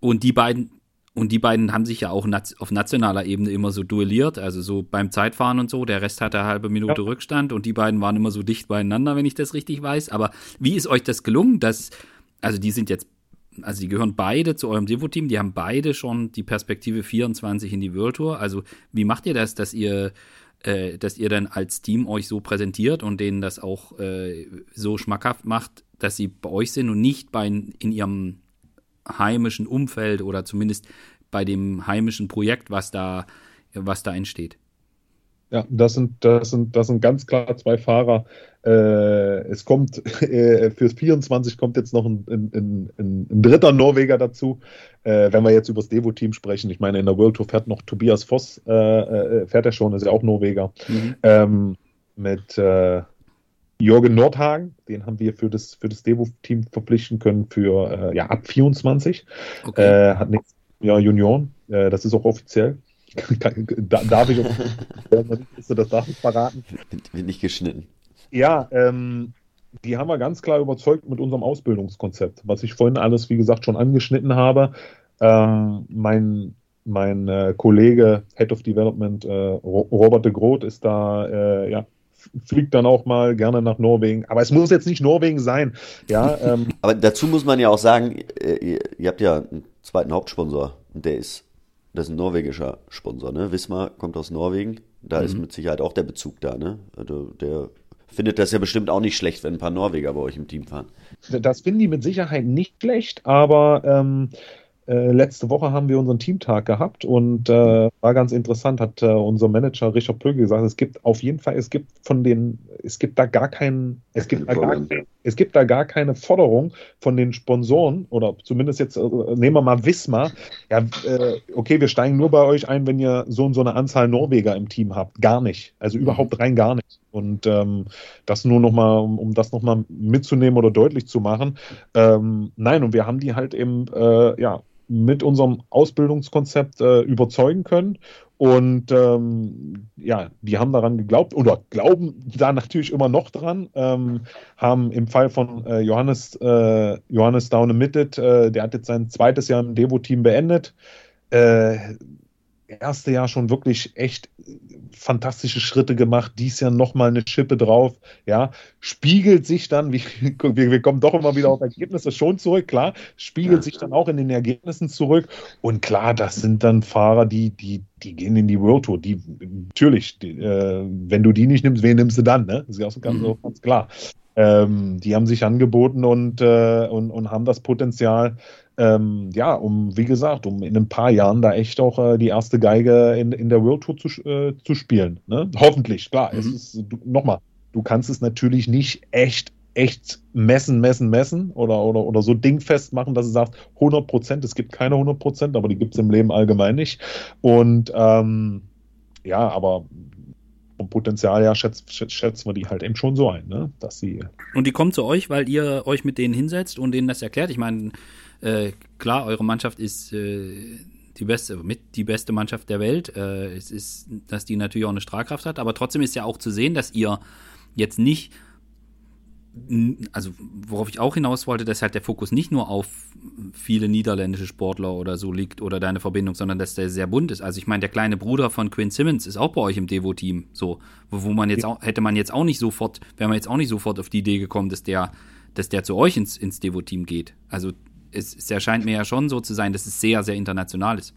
und die beiden, und die beiden haben sich ja auch auf nationaler Ebene immer so duelliert, also so beim Zeitfahren und so. Der Rest hatte eine halbe Minute ja. Rückstand und die beiden waren immer so dicht beieinander, wenn ich das richtig weiß. Aber wie ist euch das gelungen, dass, also die sind jetzt, also die gehören beide zu eurem Devo-Team, die haben beide schon die Perspektive 24 in die World Tour. Also wie macht ihr das, dass ihr, äh, dass ihr dann als Team euch so präsentiert und denen das auch äh, so schmackhaft macht, dass sie bei euch sind und nicht bei in ihrem heimischen Umfeld oder zumindest bei dem heimischen Projekt, was da, was da entsteht. Ja, das sind, das sind, das sind ganz klar zwei Fahrer. Äh, es kommt [LAUGHS] äh, fürs 24 kommt jetzt noch ein, ein, ein, ein dritter Norweger dazu. Äh, wenn wir jetzt über das Devo-Team sprechen, ich meine, in der World Tour fährt noch Tobias Voss, äh, äh, fährt er schon, ist ja auch Norweger. Mhm. Ähm, mit äh, Jürgen Nordhagen, den haben wir für das, für das Devo-Team verpflichten können für äh, ja, ab 24. Okay. Äh, hat nächstes Jahr Junioren, äh, das ist auch offiziell. [LAUGHS] darf ich das darf ich verraten? Wird nicht geschnitten. Ja, ähm, die haben wir ganz klar überzeugt mit unserem Ausbildungskonzept, was ich vorhin alles, wie gesagt, schon angeschnitten habe. Ähm, mein mein äh, Kollege Head of Development, äh, Robert de Groot, ist da äh, ja, fliegt dann auch mal gerne nach Norwegen. Aber es muss jetzt nicht Norwegen sein. Ja, [LAUGHS] ähm. Aber dazu muss man ja auch sagen, äh, ihr, ihr habt ja einen zweiten Hauptsponsor und der ist, das ist ein norwegischer Sponsor, ne? Wismar kommt aus Norwegen. Da mhm. ist mit Sicherheit auch der Bezug da, ne? Also der findet das ja bestimmt auch nicht schlecht, wenn ein paar Norweger bei euch im Team fahren. Das finden die mit Sicherheit nicht schlecht, aber ähm, äh, letzte Woche haben wir unseren Teamtag gehabt und äh, war ganz interessant, hat äh, unser Manager Richard Plöge gesagt, es gibt auf jeden Fall, es gibt von den, es gibt da gar keinen, es gibt da gar, es gibt da gar keine Forderung von den Sponsoren oder zumindest jetzt, äh, nehmen wir mal Wismar, ja, äh, okay, wir steigen nur bei euch ein, wenn ihr so und so eine Anzahl Norweger im Team habt. Gar nicht. Also überhaupt rein gar nicht. Und ähm, das nur nochmal, um, um das nochmal mitzunehmen oder deutlich zu machen. Ähm, nein, und wir haben die halt eben, ja, mit unserem Ausbildungskonzept äh, überzeugen können. Und ähm, ja, die haben daran geglaubt oder glauben da natürlich immer noch dran. Ähm, haben im Fall von äh, Johannes, äh, Johannes Daune Mittet, äh, der hat jetzt sein zweites Jahr im Devo-Team beendet. Erste Jahr schon wirklich echt fantastische Schritte gemacht, dies Jahr nochmal eine Schippe drauf, ja, spiegelt sich dann, [LAUGHS] wir, wir, kommen doch immer wieder auf Ergebnisse schon zurück, klar, spiegelt ja. sich dann auch in den Ergebnissen zurück und klar, das sind dann Fahrer, die, die, die gehen in die World Tour, die, natürlich, die, äh, wenn du die nicht nimmst, wen nimmst du dann, ne, das ist ja auch ganz, mhm. ganz klar. Ähm, die haben sich angeboten und, äh, und, und haben das Potenzial, ähm, ja, um, wie gesagt, um in ein paar Jahren da echt auch äh, die erste Geige in, in der World Tour zu, äh, zu spielen. Ne? Hoffentlich, klar. Mhm. Es ist, nochmal, du kannst es natürlich nicht echt, echt messen, messen, messen oder, oder, oder so dingfest machen, dass du sagst, 100 Prozent, es gibt keine 100 Prozent, aber die gibt es im Leben allgemein nicht. Und ähm, ja, aber vom Potenzial her schätzen, schätzen wir die halt eben schon so ein, ne? dass sie. Und die kommen zu euch, weil ihr euch mit denen hinsetzt und denen das erklärt. Ich meine, äh, klar, eure Mannschaft ist äh, die beste, mit die beste Mannschaft der Welt. Äh, es ist, dass die natürlich auch eine Strahlkraft hat, aber trotzdem ist ja auch zu sehen, dass ihr jetzt nicht also worauf ich auch hinaus wollte, dass halt der Fokus nicht nur auf viele niederländische Sportler oder so liegt oder deine Verbindung, sondern dass der sehr bunt ist. Also ich meine, der kleine Bruder von Quinn Simmons ist auch bei euch im Devo-Team, so, wo, man jetzt auch, hätte man jetzt auch nicht sofort, wäre man jetzt auch nicht sofort auf die Idee gekommen, dass der, dass der zu euch ins, ins Devo-Team geht. Also es, es erscheint mir ja schon so zu sein, dass es sehr, sehr international ist.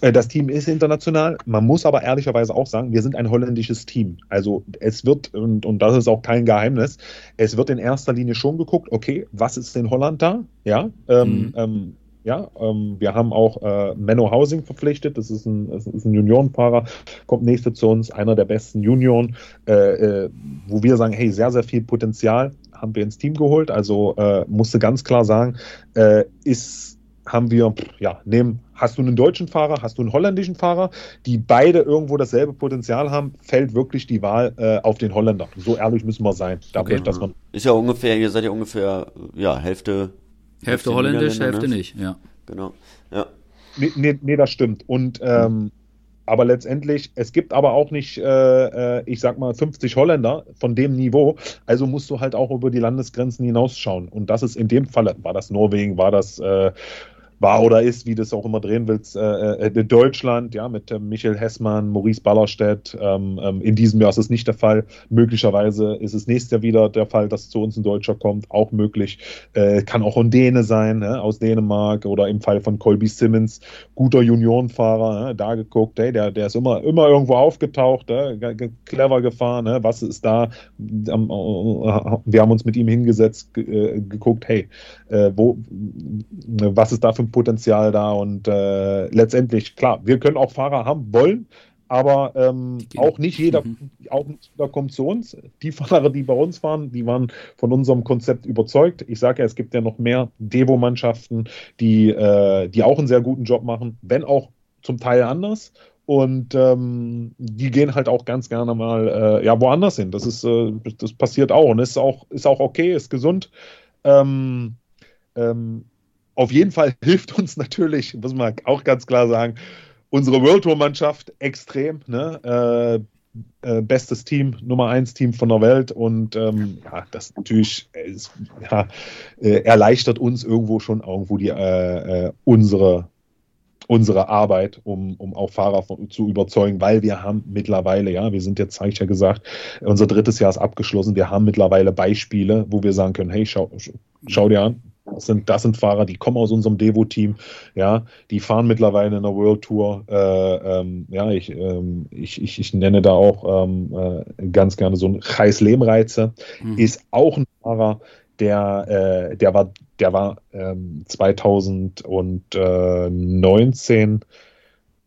Äh, das Team ist international. Man muss aber ehrlicherweise auch sagen, wir sind ein holländisches Team. Also es wird, und, und das ist auch kein Geheimnis, es wird in erster Linie schon geguckt, okay, was ist in Holland da? Ja, ähm, mhm. ähm, ja, ähm, wir haben auch äh, Menno Housing verpflichtet. Das ist ein, das ist ein Juniorenfahrer, kommt nächste zu uns, einer der besten Junioren, äh, äh, wo wir sagen, hey, sehr, sehr viel Potenzial haben wir ins Team geholt. Also äh, musste ganz klar sagen, äh, ist haben wir ja, neben hast du einen deutschen Fahrer, hast du einen holländischen Fahrer, die beide irgendwo dasselbe Potenzial haben, fällt wirklich die Wahl äh, auf den Holländer. So ehrlich müssen wir sein. Dadurch, okay. dass man ist ja ungefähr, ihr seid ja ungefähr ja, Hälfte. Hälfte holländisch, Hälfte ne? nicht, ja. Genau. Ja. Nee, nee, nee das stimmt. Und ähm, aber letztendlich, es gibt aber auch nicht, äh, äh ich sag mal, 50 Holländer von dem Niveau. Also musst du halt auch über die Landesgrenzen hinausschauen. Und das ist in dem Fall, war das Norwegen, war das äh, war oder ist, wie du es auch immer drehen willst, äh, äh, Deutschland, ja, mit äh, Michael Hessmann, Maurice Ballerstedt. Ähm, ähm, in diesem Jahr ist es nicht der Fall. Möglicherweise ist es nächstes Jahr wieder der Fall, dass zu uns ein Deutscher kommt. Auch möglich. Äh, kann auch ein Däne sein, ne, aus Dänemark oder im Fall von Colby Simmons, guter Juniorenfahrer, ne, da geguckt, ey, der, der ist immer, immer irgendwo aufgetaucht, ne, clever gefahren, ne, was ist da? Äh, wir haben uns mit ihm hingesetzt, äh, geguckt, hey, wo, was ist da für Potenzial da und äh, letztendlich, klar, wir können auch Fahrer haben wollen, aber ähm, auch nicht jeder, mhm. auch nicht jeder kommt zu uns. Die Fahrer, die bei uns fahren, die waren von unserem Konzept überzeugt. Ich sage ja, es gibt ja noch mehr Devo-Mannschaften, die, äh, die auch einen sehr guten Job machen, wenn auch zum Teil anders. Und ähm, die gehen halt auch ganz gerne mal äh, ja, woanders hin. Das ist, äh, das passiert auch und ist auch, ist auch okay, ist gesund. Ähm, ähm, auf jeden Fall hilft uns natürlich, muss man auch ganz klar sagen, unsere World Tour Mannschaft extrem. Ne? Äh, äh, bestes Team, Nummer 1 Team von der Welt und ähm, ja, das natürlich ist, ja, äh, erleichtert uns irgendwo schon irgendwo die äh, äh, unsere unsere Arbeit, um, um auch Fahrer von, zu überzeugen, weil wir haben mittlerweile, ja, wir sind jetzt, habe ich ja gesagt, unser drittes Jahr ist abgeschlossen, wir haben mittlerweile Beispiele, wo wir sagen können, hey, schau, schau dir an, das sind, das sind Fahrer, die kommen aus unserem Devo-Team, ja, die fahren mittlerweile in der World Tour. Äh, ähm, ja, ich, ähm, ich, ich, ich, nenne da auch ähm, äh, ganz gerne so einen Kreis Lehmreize, mhm. ist auch ein Fahrer, der, äh, der war, der war 2019, ähm,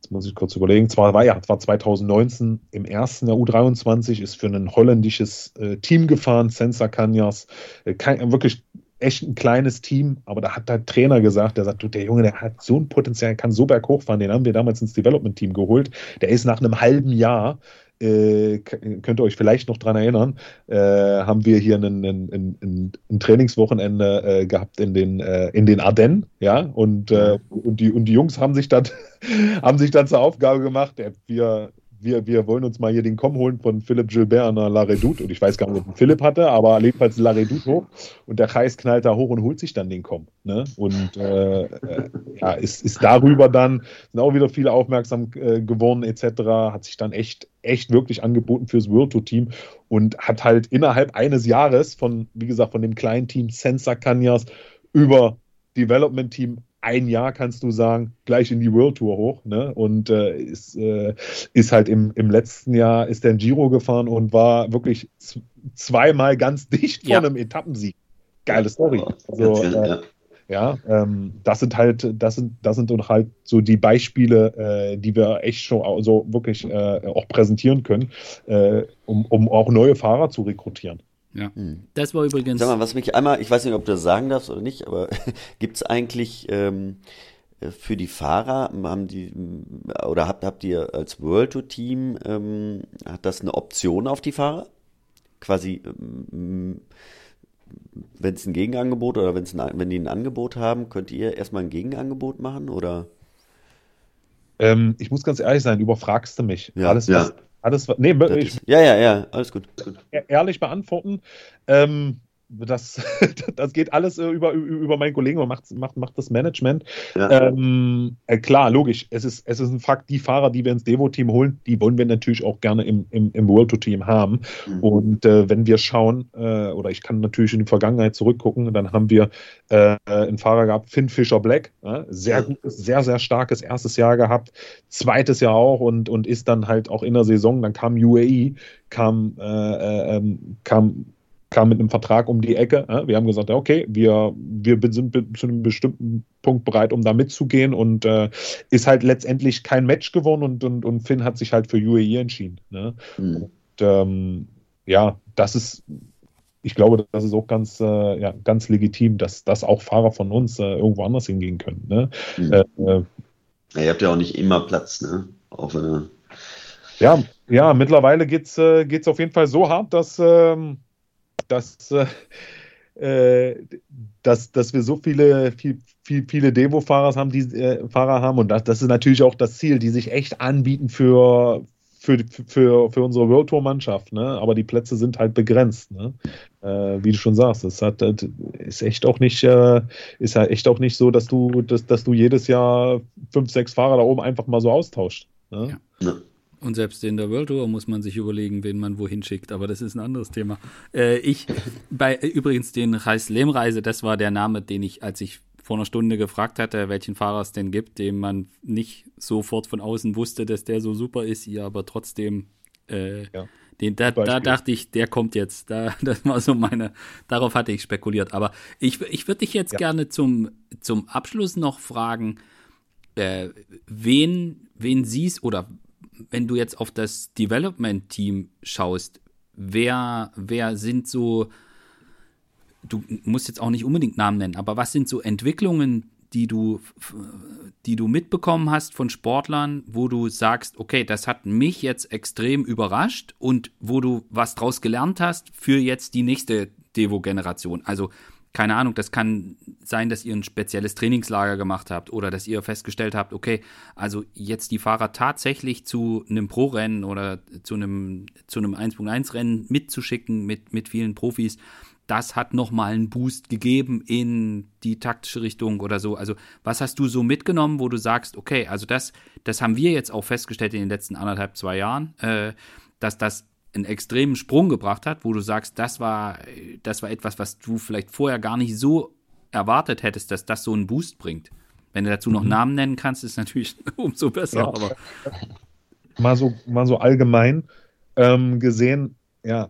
jetzt muss ich kurz überlegen, zwar war ja, war 2019 im ersten der U23, ist für ein holländisches äh, Team gefahren, Sensa Canyas, äh, kein, wirklich echt ein kleines Team, aber da hat der Trainer gesagt, der sagt, du, der Junge, der hat so ein Potenzial, kann so berghoch fahren, den haben wir damals ins Development-Team geholt. Der ist nach einem halben Jahr äh, könnt ihr euch vielleicht noch dran erinnern, äh, haben wir hier ein, ein, ein, ein Trainingswochenende äh, gehabt in den, äh, in den Ardennen, ja, und, äh, und, die, und die Jungs haben sich dann, [LAUGHS] haben sich dann zur Aufgabe gemacht, wir, wir, wir wollen uns mal hier den Komm holen von Philipp Gilbert an der La Redoute. Und ich weiß gar nicht, ob Philipp hatte, aber jedenfalls La Redoute hoch. Und der Kreis knallt da hoch und holt sich dann den Komm. Ne? Und äh, äh, ja, ist, ist darüber dann, sind auch wieder viele aufmerksam äh, geworden, etc. Hat sich dann echt, echt wirklich angeboten fürs World Tour Team und hat halt innerhalb eines Jahres von, wie gesagt, von dem kleinen Team Sensor Canyas über Development Team ein Jahr kannst du sagen, gleich in die World Tour hoch. Ne? Und äh, ist, äh, ist halt im, im letzten Jahr ist der Giro gefahren und war wirklich zweimal ganz dicht vor ja. einem Etappensieg. Geile Story. Also, äh, ja, ähm, das sind halt, das sind, das sind halt so die Beispiele, äh, die wir echt schon so wirklich äh, auch präsentieren können, äh, um, um auch neue Fahrer zu rekrutieren. Ja. Hm. Das war übrigens. Sag mal, was mich einmal, ich weiß nicht, ob du das sagen darfst oder nicht, aber [LAUGHS] gibt es eigentlich ähm, für die Fahrer, haben die, oder habt, habt ihr als World Tour Team, ähm, hat das eine Option auf die Fahrer? Quasi, ähm, wenn es ein Gegenangebot oder wenn's ein, wenn die ein Angebot haben, könnt ihr erstmal ein Gegenangebot machen oder? Ähm, ich muss ganz ehrlich sein, überfragst du mich. Ja, Alles, was, ja. Alles, nee, ich, ja, ja, ja, alles gut. Ehrlich beantworten. Ähm, das, [LAUGHS] das geht alles äh, über, über meinen Kollegen und macht, macht, macht das Management. Ja. Ähm, äh, klar, logisch. Es ist, es ist ein Fakt, die Fahrer, die wir ins Devo-Team holen, die wollen wir natürlich auch gerne im, im, im World Tour-Team haben. Mhm. Und äh, wenn wir schauen, äh, oder ich kann natürlich in die Vergangenheit zurückgucken, dann haben wir äh, einen Fahrer gehabt, Finn Fischer Black. sehr gutes, sehr, sehr starkes erstes Jahr gehabt, zweites Jahr auch und, und ist dann halt auch in der Saison. Dann kam UAE, kam, äh, ähm, kam kam mit einem Vertrag um die Ecke. Wir haben gesagt, okay, wir, wir sind zu einem bestimmten Punkt bereit, um da mitzugehen und äh, ist halt letztendlich kein Match geworden und, und, und Finn hat sich halt für UAE entschieden. Ne? Mhm. Und, ähm, ja, das ist, ich glaube, das ist auch ganz, äh, ja, ganz legitim, dass, dass auch Fahrer von uns äh, irgendwo anders hingehen können. Ne? Mhm. Äh, Ja, ihr habt ja auch nicht immer Platz, ne? Auf eine ja, ja, mittlerweile geht es äh, geht's auf jeden Fall so hart, dass, ähm, dass, äh, äh, dass, dass wir so viele, viel, viel, viele Devo-Fahrer haben, die äh, Fahrer haben. Und das, das ist natürlich auch das Ziel, die sich echt anbieten für, für, für, für unsere World Tour Mannschaft, ne? Aber die Plätze sind halt begrenzt, ne? Äh, wie du schon sagst, es hat, ist echt auch nicht, äh, ist halt echt auch nicht so, dass du, dass, dass du jedes Jahr fünf, sechs Fahrer da oben einfach mal so austauscht. Ne? Ja. Und selbst in der World Tour muss man sich überlegen, wen man wohin schickt. Aber das ist ein anderes Thema. Äh, ich, bei übrigens den Reis-Lehm-Reise, das war der Name, den ich, als ich vor einer Stunde gefragt hatte, welchen Fahrer es denn gibt, dem man nicht sofort von außen wusste, dass der so super ist, ihr aber trotzdem äh, ja. Den, da, da, dachte ich, der kommt jetzt. Da, [LAUGHS] das war so meine, darauf hatte ich spekuliert. Aber ich, ich würde dich jetzt ja. gerne zum, zum Abschluss noch fragen, äh, wen, wen siehst oder wenn du jetzt auf das Development-Team schaust, wer, wer sind so, du musst jetzt auch nicht unbedingt Namen nennen, aber was sind so Entwicklungen, die du, die du mitbekommen hast von Sportlern, wo du sagst, okay, das hat mich jetzt extrem überrascht und wo du was draus gelernt hast für jetzt die nächste Devo-Generation? Also keine Ahnung, das kann sein, dass ihr ein spezielles Trainingslager gemacht habt oder dass ihr festgestellt habt, okay, also jetzt die Fahrer tatsächlich zu einem Pro-Rennen oder zu einem, zu einem 1.1-Rennen mitzuschicken mit, mit vielen Profis, das hat nochmal einen Boost gegeben in die taktische Richtung oder so. Also, was hast du so mitgenommen, wo du sagst, okay, also das, das haben wir jetzt auch festgestellt in den letzten anderthalb, zwei Jahren, äh, dass das einen extremen Sprung gebracht hat, wo du sagst, das war, das war etwas, was du vielleicht vorher gar nicht so erwartet hättest, dass das so einen Boost bringt. Wenn du dazu noch mhm. Namen nennen kannst, ist natürlich [LAUGHS] umso besser. Ja. Aber mal so, mal so allgemein ähm, gesehen, ja,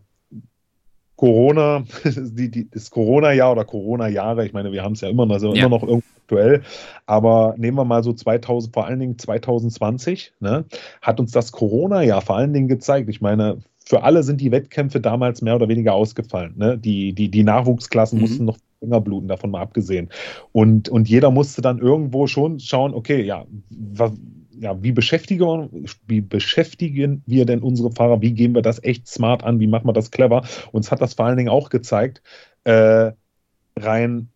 Corona, [LAUGHS] die, die, das Corona-Jahr oder Corona-Jahre, ich meine, wir haben es ja immer noch, also ja. immer noch irgendwie aktuell, aber nehmen wir mal so 2000, vor allen Dingen 2020, ne, hat uns das Corona-Jahr vor allen Dingen gezeigt. Ich meine, für alle sind die Wettkämpfe damals mehr oder weniger ausgefallen. Ne? Die, die, die Nachwuchsklassen mhm. mussten noch länger bluten, davon mal abgesehen. Und, und jeder musste dann irgendwo schon schauen, okay, ja, was, ja, wie beschäftigen, wie beschäftigen wir denn unsere Fahrer? Wie gehen wir das echt smart an? Wie machen wir das clever? Uns hat das vor allen Dingen auch gezeigt, äh, rein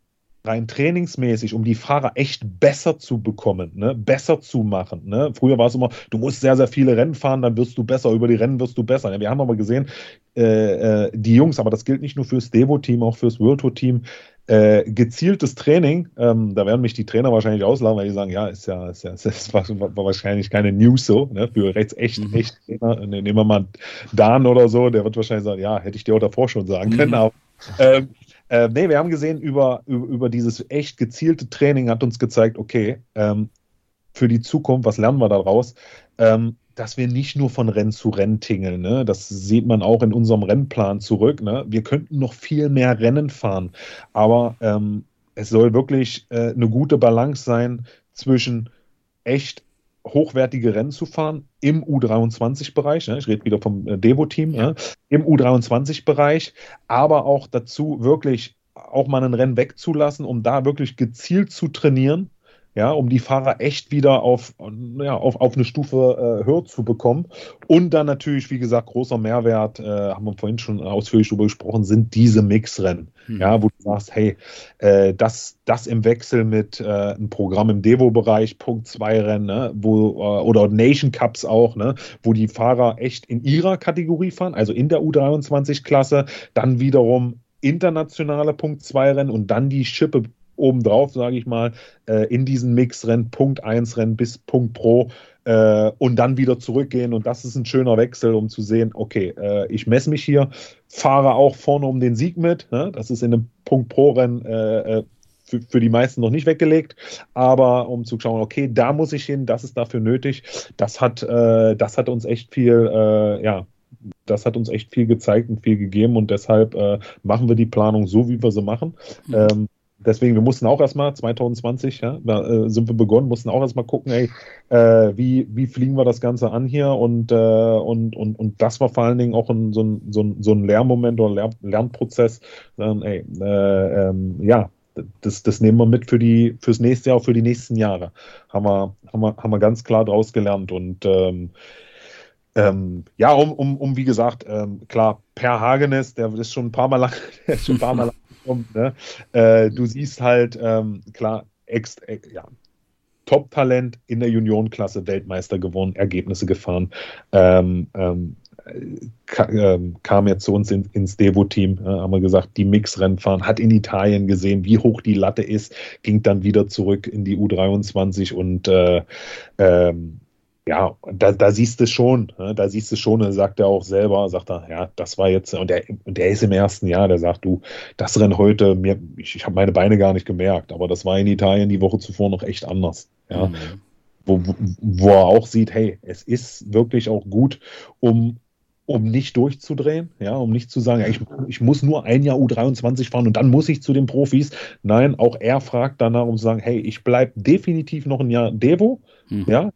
rein trainingsmäßig, um die Fahrer echt besser zu bekommen, ne? besser zu machen. Ne? Früher war es immer, du musst sehr, sehr viele Rennen fahren, dann wirst du besser, über die Rennen wirst du besser. Wir haben aber gesehen, äh, äh, die Jungs, aber das gilt nicht nur fürs Devo-Team, auch fürs World Tour-Team, äh, gezieltes Training, ähm, da werden mich die Trainer wahrscheinlich auslachen, weil die sagen, ja, ist ja, ist ja, ist war, war wahrscheinlich keine News so, ne, für rechts echt, mhm. echt Trainer. Ne, nehmen wir mal Dan oder so, der wird wahrscheinlich sagen, ja, hätte ich dir auch davor schon sagen können, mhm. aber ähm, äh, nee, wir haben gesehen, über, über, über, dieses echt gezielte Training hat uns gezeigt, okay, ähm, für die Zukunft, was lernen wir daraus? Ähm, dass wir nicht nur von Rennen zu Rennen tingeln. Ne? Das sieht man auch in unserem Rennplan zurück. Ne? Wir könnten noch viel mehr Rennen fahren, aber ähm, es soll wirklich äh, eine gute Balance sein zwischen echt hochwertige Rennen zu fahren im U23-Bereich. Ne? Ich rede wieder vom äh, Devo-Team, ja. ne? im U23-Bereich, aber auch dazu wirklich auch mal ein Rennen wegzulassen, um da wirklich gezielt zu trainieren ja, um die Fahrer echt wieder auf, ja, auf, auf eine Stufe äh, höher zu bekommen. Und dann natürlich, wie gesagt, großer Mehrwert, äh, haben wir vorhin schon ausführlich darüber gesprochen, sind diese Mixrennen. Mhm. Ja, wo du sagst, hey, äh, das, das im Wechsel mit äh, einem Programm im Devo-Bereich, Punkt 2 Rennen, ne, wo, äh, oder Nation Cups auch, ne, wo die Fahrer echt in ihrer Kategorie fahren, also in der U23-Klasse, dann wiederum internationale Punkt 2 Rennen und dann die Schippe obendrauf, sage ich mal, äh, in diesen Mix-Rennen, Punkt 1 Rennen bis Punkt Pro äh, und dann wieder zurückgehen. Und das ist ein schöner Wechsel, um zu sehen, okay, äh, ich messe mich hier, fahre auch vorne um den Sieg mit. Ne? Das ist in einem Punkt Pro-Rennen äh, äh, für, für, die meisten noch nicht weggelegt, aber um zu schauen, okay, da muss ich hin, das ist dafür nötig. Das hat, äh, das hat uns echt viel, ja, das hat uns echt viel gezeigt und viel gegeben und deshalb äh, machen wir die Planung so, wie wir sie machen. Mhm. Ähm, deswegen, wir mussten auch erstmal 2020, ja, äh, sind wir begonnen, mussten auch erstmal gucken, ey, äh, wie, wie fliegen wir das Ganze an hier und, äh, und, und, und das war vor allen Dingen auch ein, so, ein, so, ein, so ein Lernmoment oder Lern, Lernprozess, dann, ey, äh, ähm, ja, das, das nehmen wir mit für die, fürs nächste Jahr, für die nächsten Jahre. Haben wir, haben wir, haben wir ganz klar daraus gelernt. Und ähm, ähm, ja, um, um, um, wie gesagt, ähm, klar, Per Hagenes, der ist schon ein paar Mal lang, [LAUGHS] der ist schon ein paar Mal lang gekommen, ne? äh, du siehst halt, ähm, klar, ex, äh, ja, Top-Talent in der Juniorenklasse Weltmeister gewonnen, Ergebnisse gefahren. Ähm, ähm, ähm, kam jetzt zu uns in, ins Devo-Team, äh, haben wir gesagt, die Mix-Rennen fahren, hat in Italien gesehen, wie hoch die Latte ist, ging dann wieder zurück in die U23 und äh, ähm, ja, da, da siehst du schon, ne, da siehst du schon, er sagt er auch selber, sagt er, ja, das war jetzt, und der, und der ist im ersten Jahr, der sagt, du, das Rennen heute, mir, ich, ich habe meine Beine gar nicht gemerkt, aber das war in Italien die Woche zuvor noch echt anders. Ja. Mhm. Wo, wo er auch sieht, hey, es ist wirklich auch gut, um um nicht durchzudrehen, ja, um nicht zu sagen, ja, ich, ich muss nur ein Jahr U23 fahren und dann muss ich zu den Profis. Nein, auch er fragt danach, um zu sagen, hey, ich bleibe definitiv noch ein Jahr Devo, mhm. ja,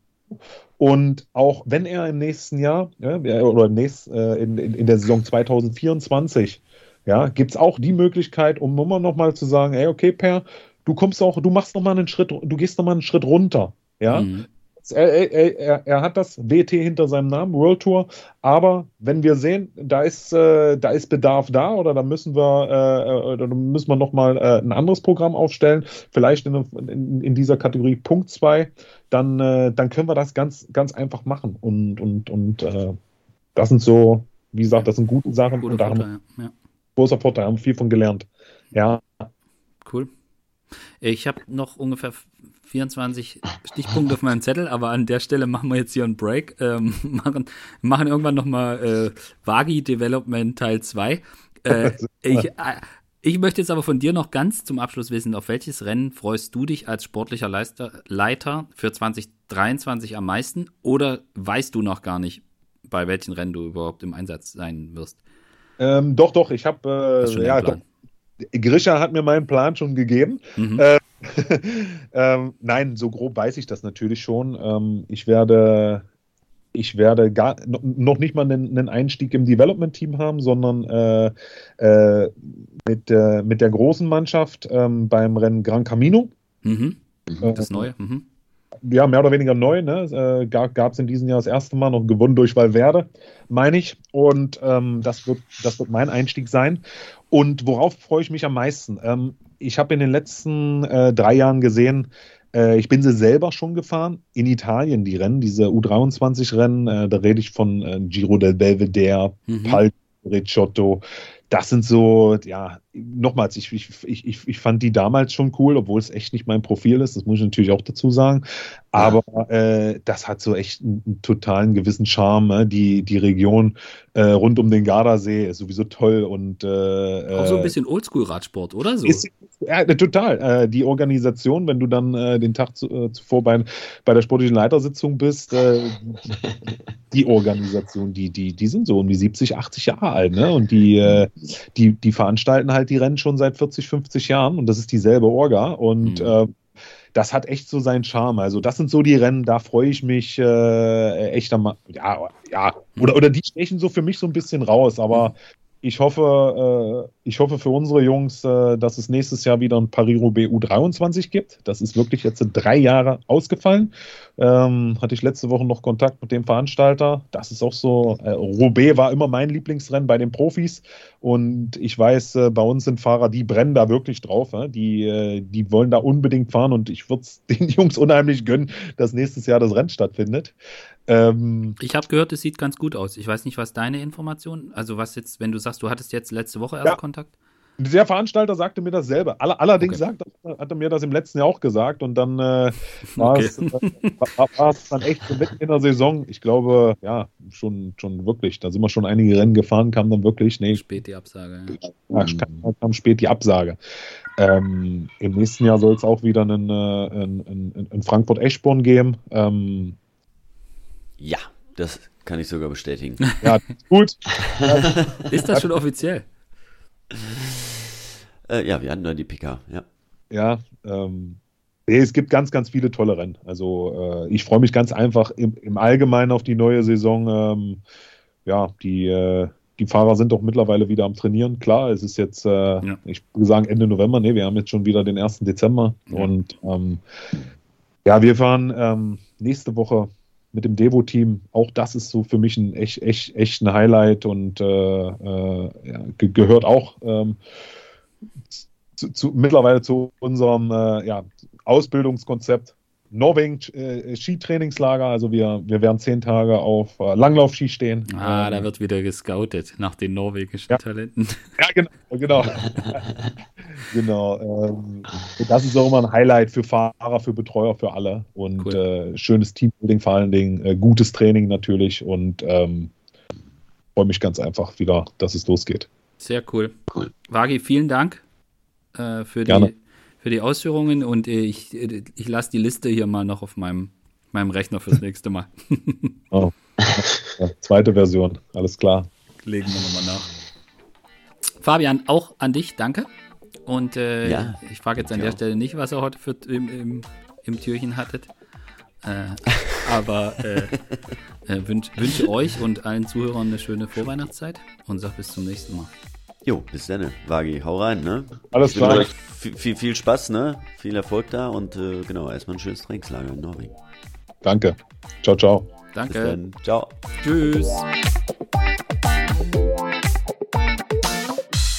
und auch wenn er im nächsten Jahr, ja, oder im nächsten, äh, in, in, in, der Saison 2024, ja, gibt es auch die Möglichkeit, um immer noch mal zu sagen, hey, okay, Per, du kommst auch, du machst noch mal einen Schritt, du gehst noch mal einen Schritt runter, ja. Mhm. Er, er, er, hat das WT hinter seinem Namen, World Tour, aber wenn wir sehen, da ist, äh, da ist Bedarf da oder da müssen wir, äh, müssen wir nochmal äh, ein anderes Programm aufstellen, vielleicht in, in, in dieser Kategorie Punkt 2, dann, äh, dann können wir das ganz, ganz einfach machen. Und, und, und äh, das sind so, wie gesagt, das sind gute Sachen. Gute und da Vorteil, haben, ja. Großer Vorteil, haben viel von gelernt. Ja. Cool. Ich habe noch ungefähr 24 Stichpunkte auf meinem Zettel, aber an der Stelle machen wir jetzt hier einen Break, ähm, [LAUGHS] machen, machen irgendwann nochmal äh, Wagi Development Teil 2. Äh, [LAUGHS] ich, äh, ich möchte jetzt aber von dir noch ganz zum Abschluss wissen, auf welches Rennen freust du dich als sportlicher Leister, Leiter für 2023 am meisten oder weißt du noch gar nicht, bei welchen Rennen du überhaupt im Einsatz sein wirst? Ähm, doch, doch, ich habe, äh, ja, Grisha hat mir meinen Plan schon gegeben. Mhm. Äh, [LAUGHS] ähm, nein, so grob weiß ich das natürlich schon. Ähm, ich werde, ich werde gar noch nicht mal einen, einen Einstieg im Development-Team haben, sondern äh, äh, mit, äh, mit der großen Mannschaft ähm, beim Rennen Gran Camino. Mhm. Äh, das Neue. Mhm. Ja, mehr oder weniger neu. Ne? Äh, Gab es in diesem Jahr das erste Mal noch gewonnen durch Valverde, meine ich. Und ähm, das, wird, das wird mein Einstieg sein. Und worauf freue ich mich am meisten? Ähm, ich habe in den letzten äh, drei Jahren gesehen, äh, ich bin sie selber schon gefahren, in Italien die Rennen, diese U23-Rennen, äh, da rede ich von äh, Giro del Belvedere, mhm. Pal Ricciotto, das sind so, ja, nochmals, ich, ich, ich, ich fand die damals schon cool, obwohl es echt nicht mein Profil ist, das muss ich natürlich auch dazu sagen. Aber äh, das hat so echt einen, einen totalen gewissen Charme. Ne? Die, die Region äh, rund um den Gardasee ist sowieso toll und äh, auch so ein äh, bisschen Oldschool-Radsport, oder so? Ist, ja, total. Äh, die Organisation, wenn du dann äh, den Tag zu, zuvor bei, bei der sportlichen Leitersitzung bist, [LAUGHS] die Organisation, die, die, die sind so um die 70, 80 Jahre alt, ne? Und die, die, die veranstalten halt die Rennen schon seit 40, 50 Jahren und das ist dieselbe Orga und mhm. äh, das hat echt so seinen Charme. Also das sind so die Rennen, da freue ich mich äh, echt am, ja, ja, oder, oder die stechen so für mich so ein bisschen raus, aber mhm ich hoffe, äh, ich hoffe für unsere Jungs, äh, dass es nächstes Jahr wieder ein Paris-Roubaix U23 gibt. Das ist wirklich jetzt drei Jahre ausgefallen. Ähm, hatte ich letzte Woche noch Kontakt mit dem Veranstalter. Das ist auch so. Äh, Roubaix war immer mein Lieblingsrennen bei den Profis. Und ich weiß, äh, bei uns sind Fahrer, die brennen da wirklich drauf. Die, äh, die wollen da unbedingt fahren. Und ich würde es [LAUGHS] den Jungs unheimlich gönnen, dass nächstes Jahr das Rennen stattfindet. Ähm, ich habe gehört, es sieht ganz gut aus. Ich weiß nicht, was deine Information, also was jetzt, wenn du sagst, du hattest jetzt letzte Woche erst ja. Kontakt? Der Veranstalter sagte mir dasselbe. allerdings okay. sagt, hat er mir das im letzten Jahr auch gesagt und dann äh, [LAUGHS] war, okay. es, äh, war, war, es, dann echt mitten in der Saison. Ich glaube, ja, schon, schon wirklich. Da sind wir schon einige Rennen gefahren, kam dann wirklich. Nee, spät die Absage. Ja, ja kam, kam, spät die Absage. Ähm, Im nächsten Jahr soll es auch wieder einen, einen, einen Frankfurt-Eschborn geben. Ähm, ja, das kann ich sogar bestätigen. Ja, [LAUGHS] gut. Ist das schon offiziell? Äh, ja, wir hatten da die PK, ja. Ja, ähm, nee, es gibt ganz, ganz viele tolle Rennen. Also äh, ich freue mich ganz einfach im, im, Allgemeinen auf die neue Saison. Ähm, ja, die, äh, die Fahrer sind doch mittlerweile wieder am Trainieren. Klar, es ist jetzt, äh, ja. ich würde sagen Ende November, nee, wir haben jetzt schon wieder den 1. Dezember. Ja. Und ähm, ja, wir fahren ähm, nächste Woche mit dem Devo-Team. Auch das ist so für mich ein echt, echt, echt ein Highlight und äh, äh, ja, ge gehört auch ähm, zu, zu, mittlerweile zu unserem äh, ja, Ausbildungskonzept. Norwegen äh, Skitrainingslager, also wir, wir werden zehn Tage auf äh, Langlaufski stehen. Ah, ähm, da wird wieder gescoutet nach den norwegischen ja. Talenten. Ja, genau, genau. [LAUGHS] genau. Ähm, das ist auch immer ein Highlight für Fahrer, für Betreuer, für alle. Und cool. äh, schönes Teambuilding vor allen Dingen, äh, gutes Training natürlich und ähm, freue mich ganz einfach wieder, dass es losgeht. Sehr cool. cool. Wagi, vielen Dank äh, für die für die Ausführungen und ich, ich lasse die Liste hier mal noch auf meinem, meinem Rechner fürs nächste Mal. [LAUGHS] oh. Ja, zweite Version, alles klar. Legen wir nochmal nach. Fabian, auch an dich, danke. Und äh, ja, ich frage jetzt an der auch. Stelle nicht, was ihr heute für, im, im, im Türchen hattet. Äh, aber äh, äh wünsche wünsch euch und allen Zuhörern eine schöne Vorweihnachtszeit und sag bis zum nächsten Mal. Jo, bis dann, Wagi. Hau rein, ne? Alles klar. Viel, viel, viel, Spaß, ne? Viel Erfolg da und äh, genau, erstmal ein schönes Trainingslager in Norwegen. Danke. Ciao, ciao. Danke. Bis dann. Ciao. Tschüss.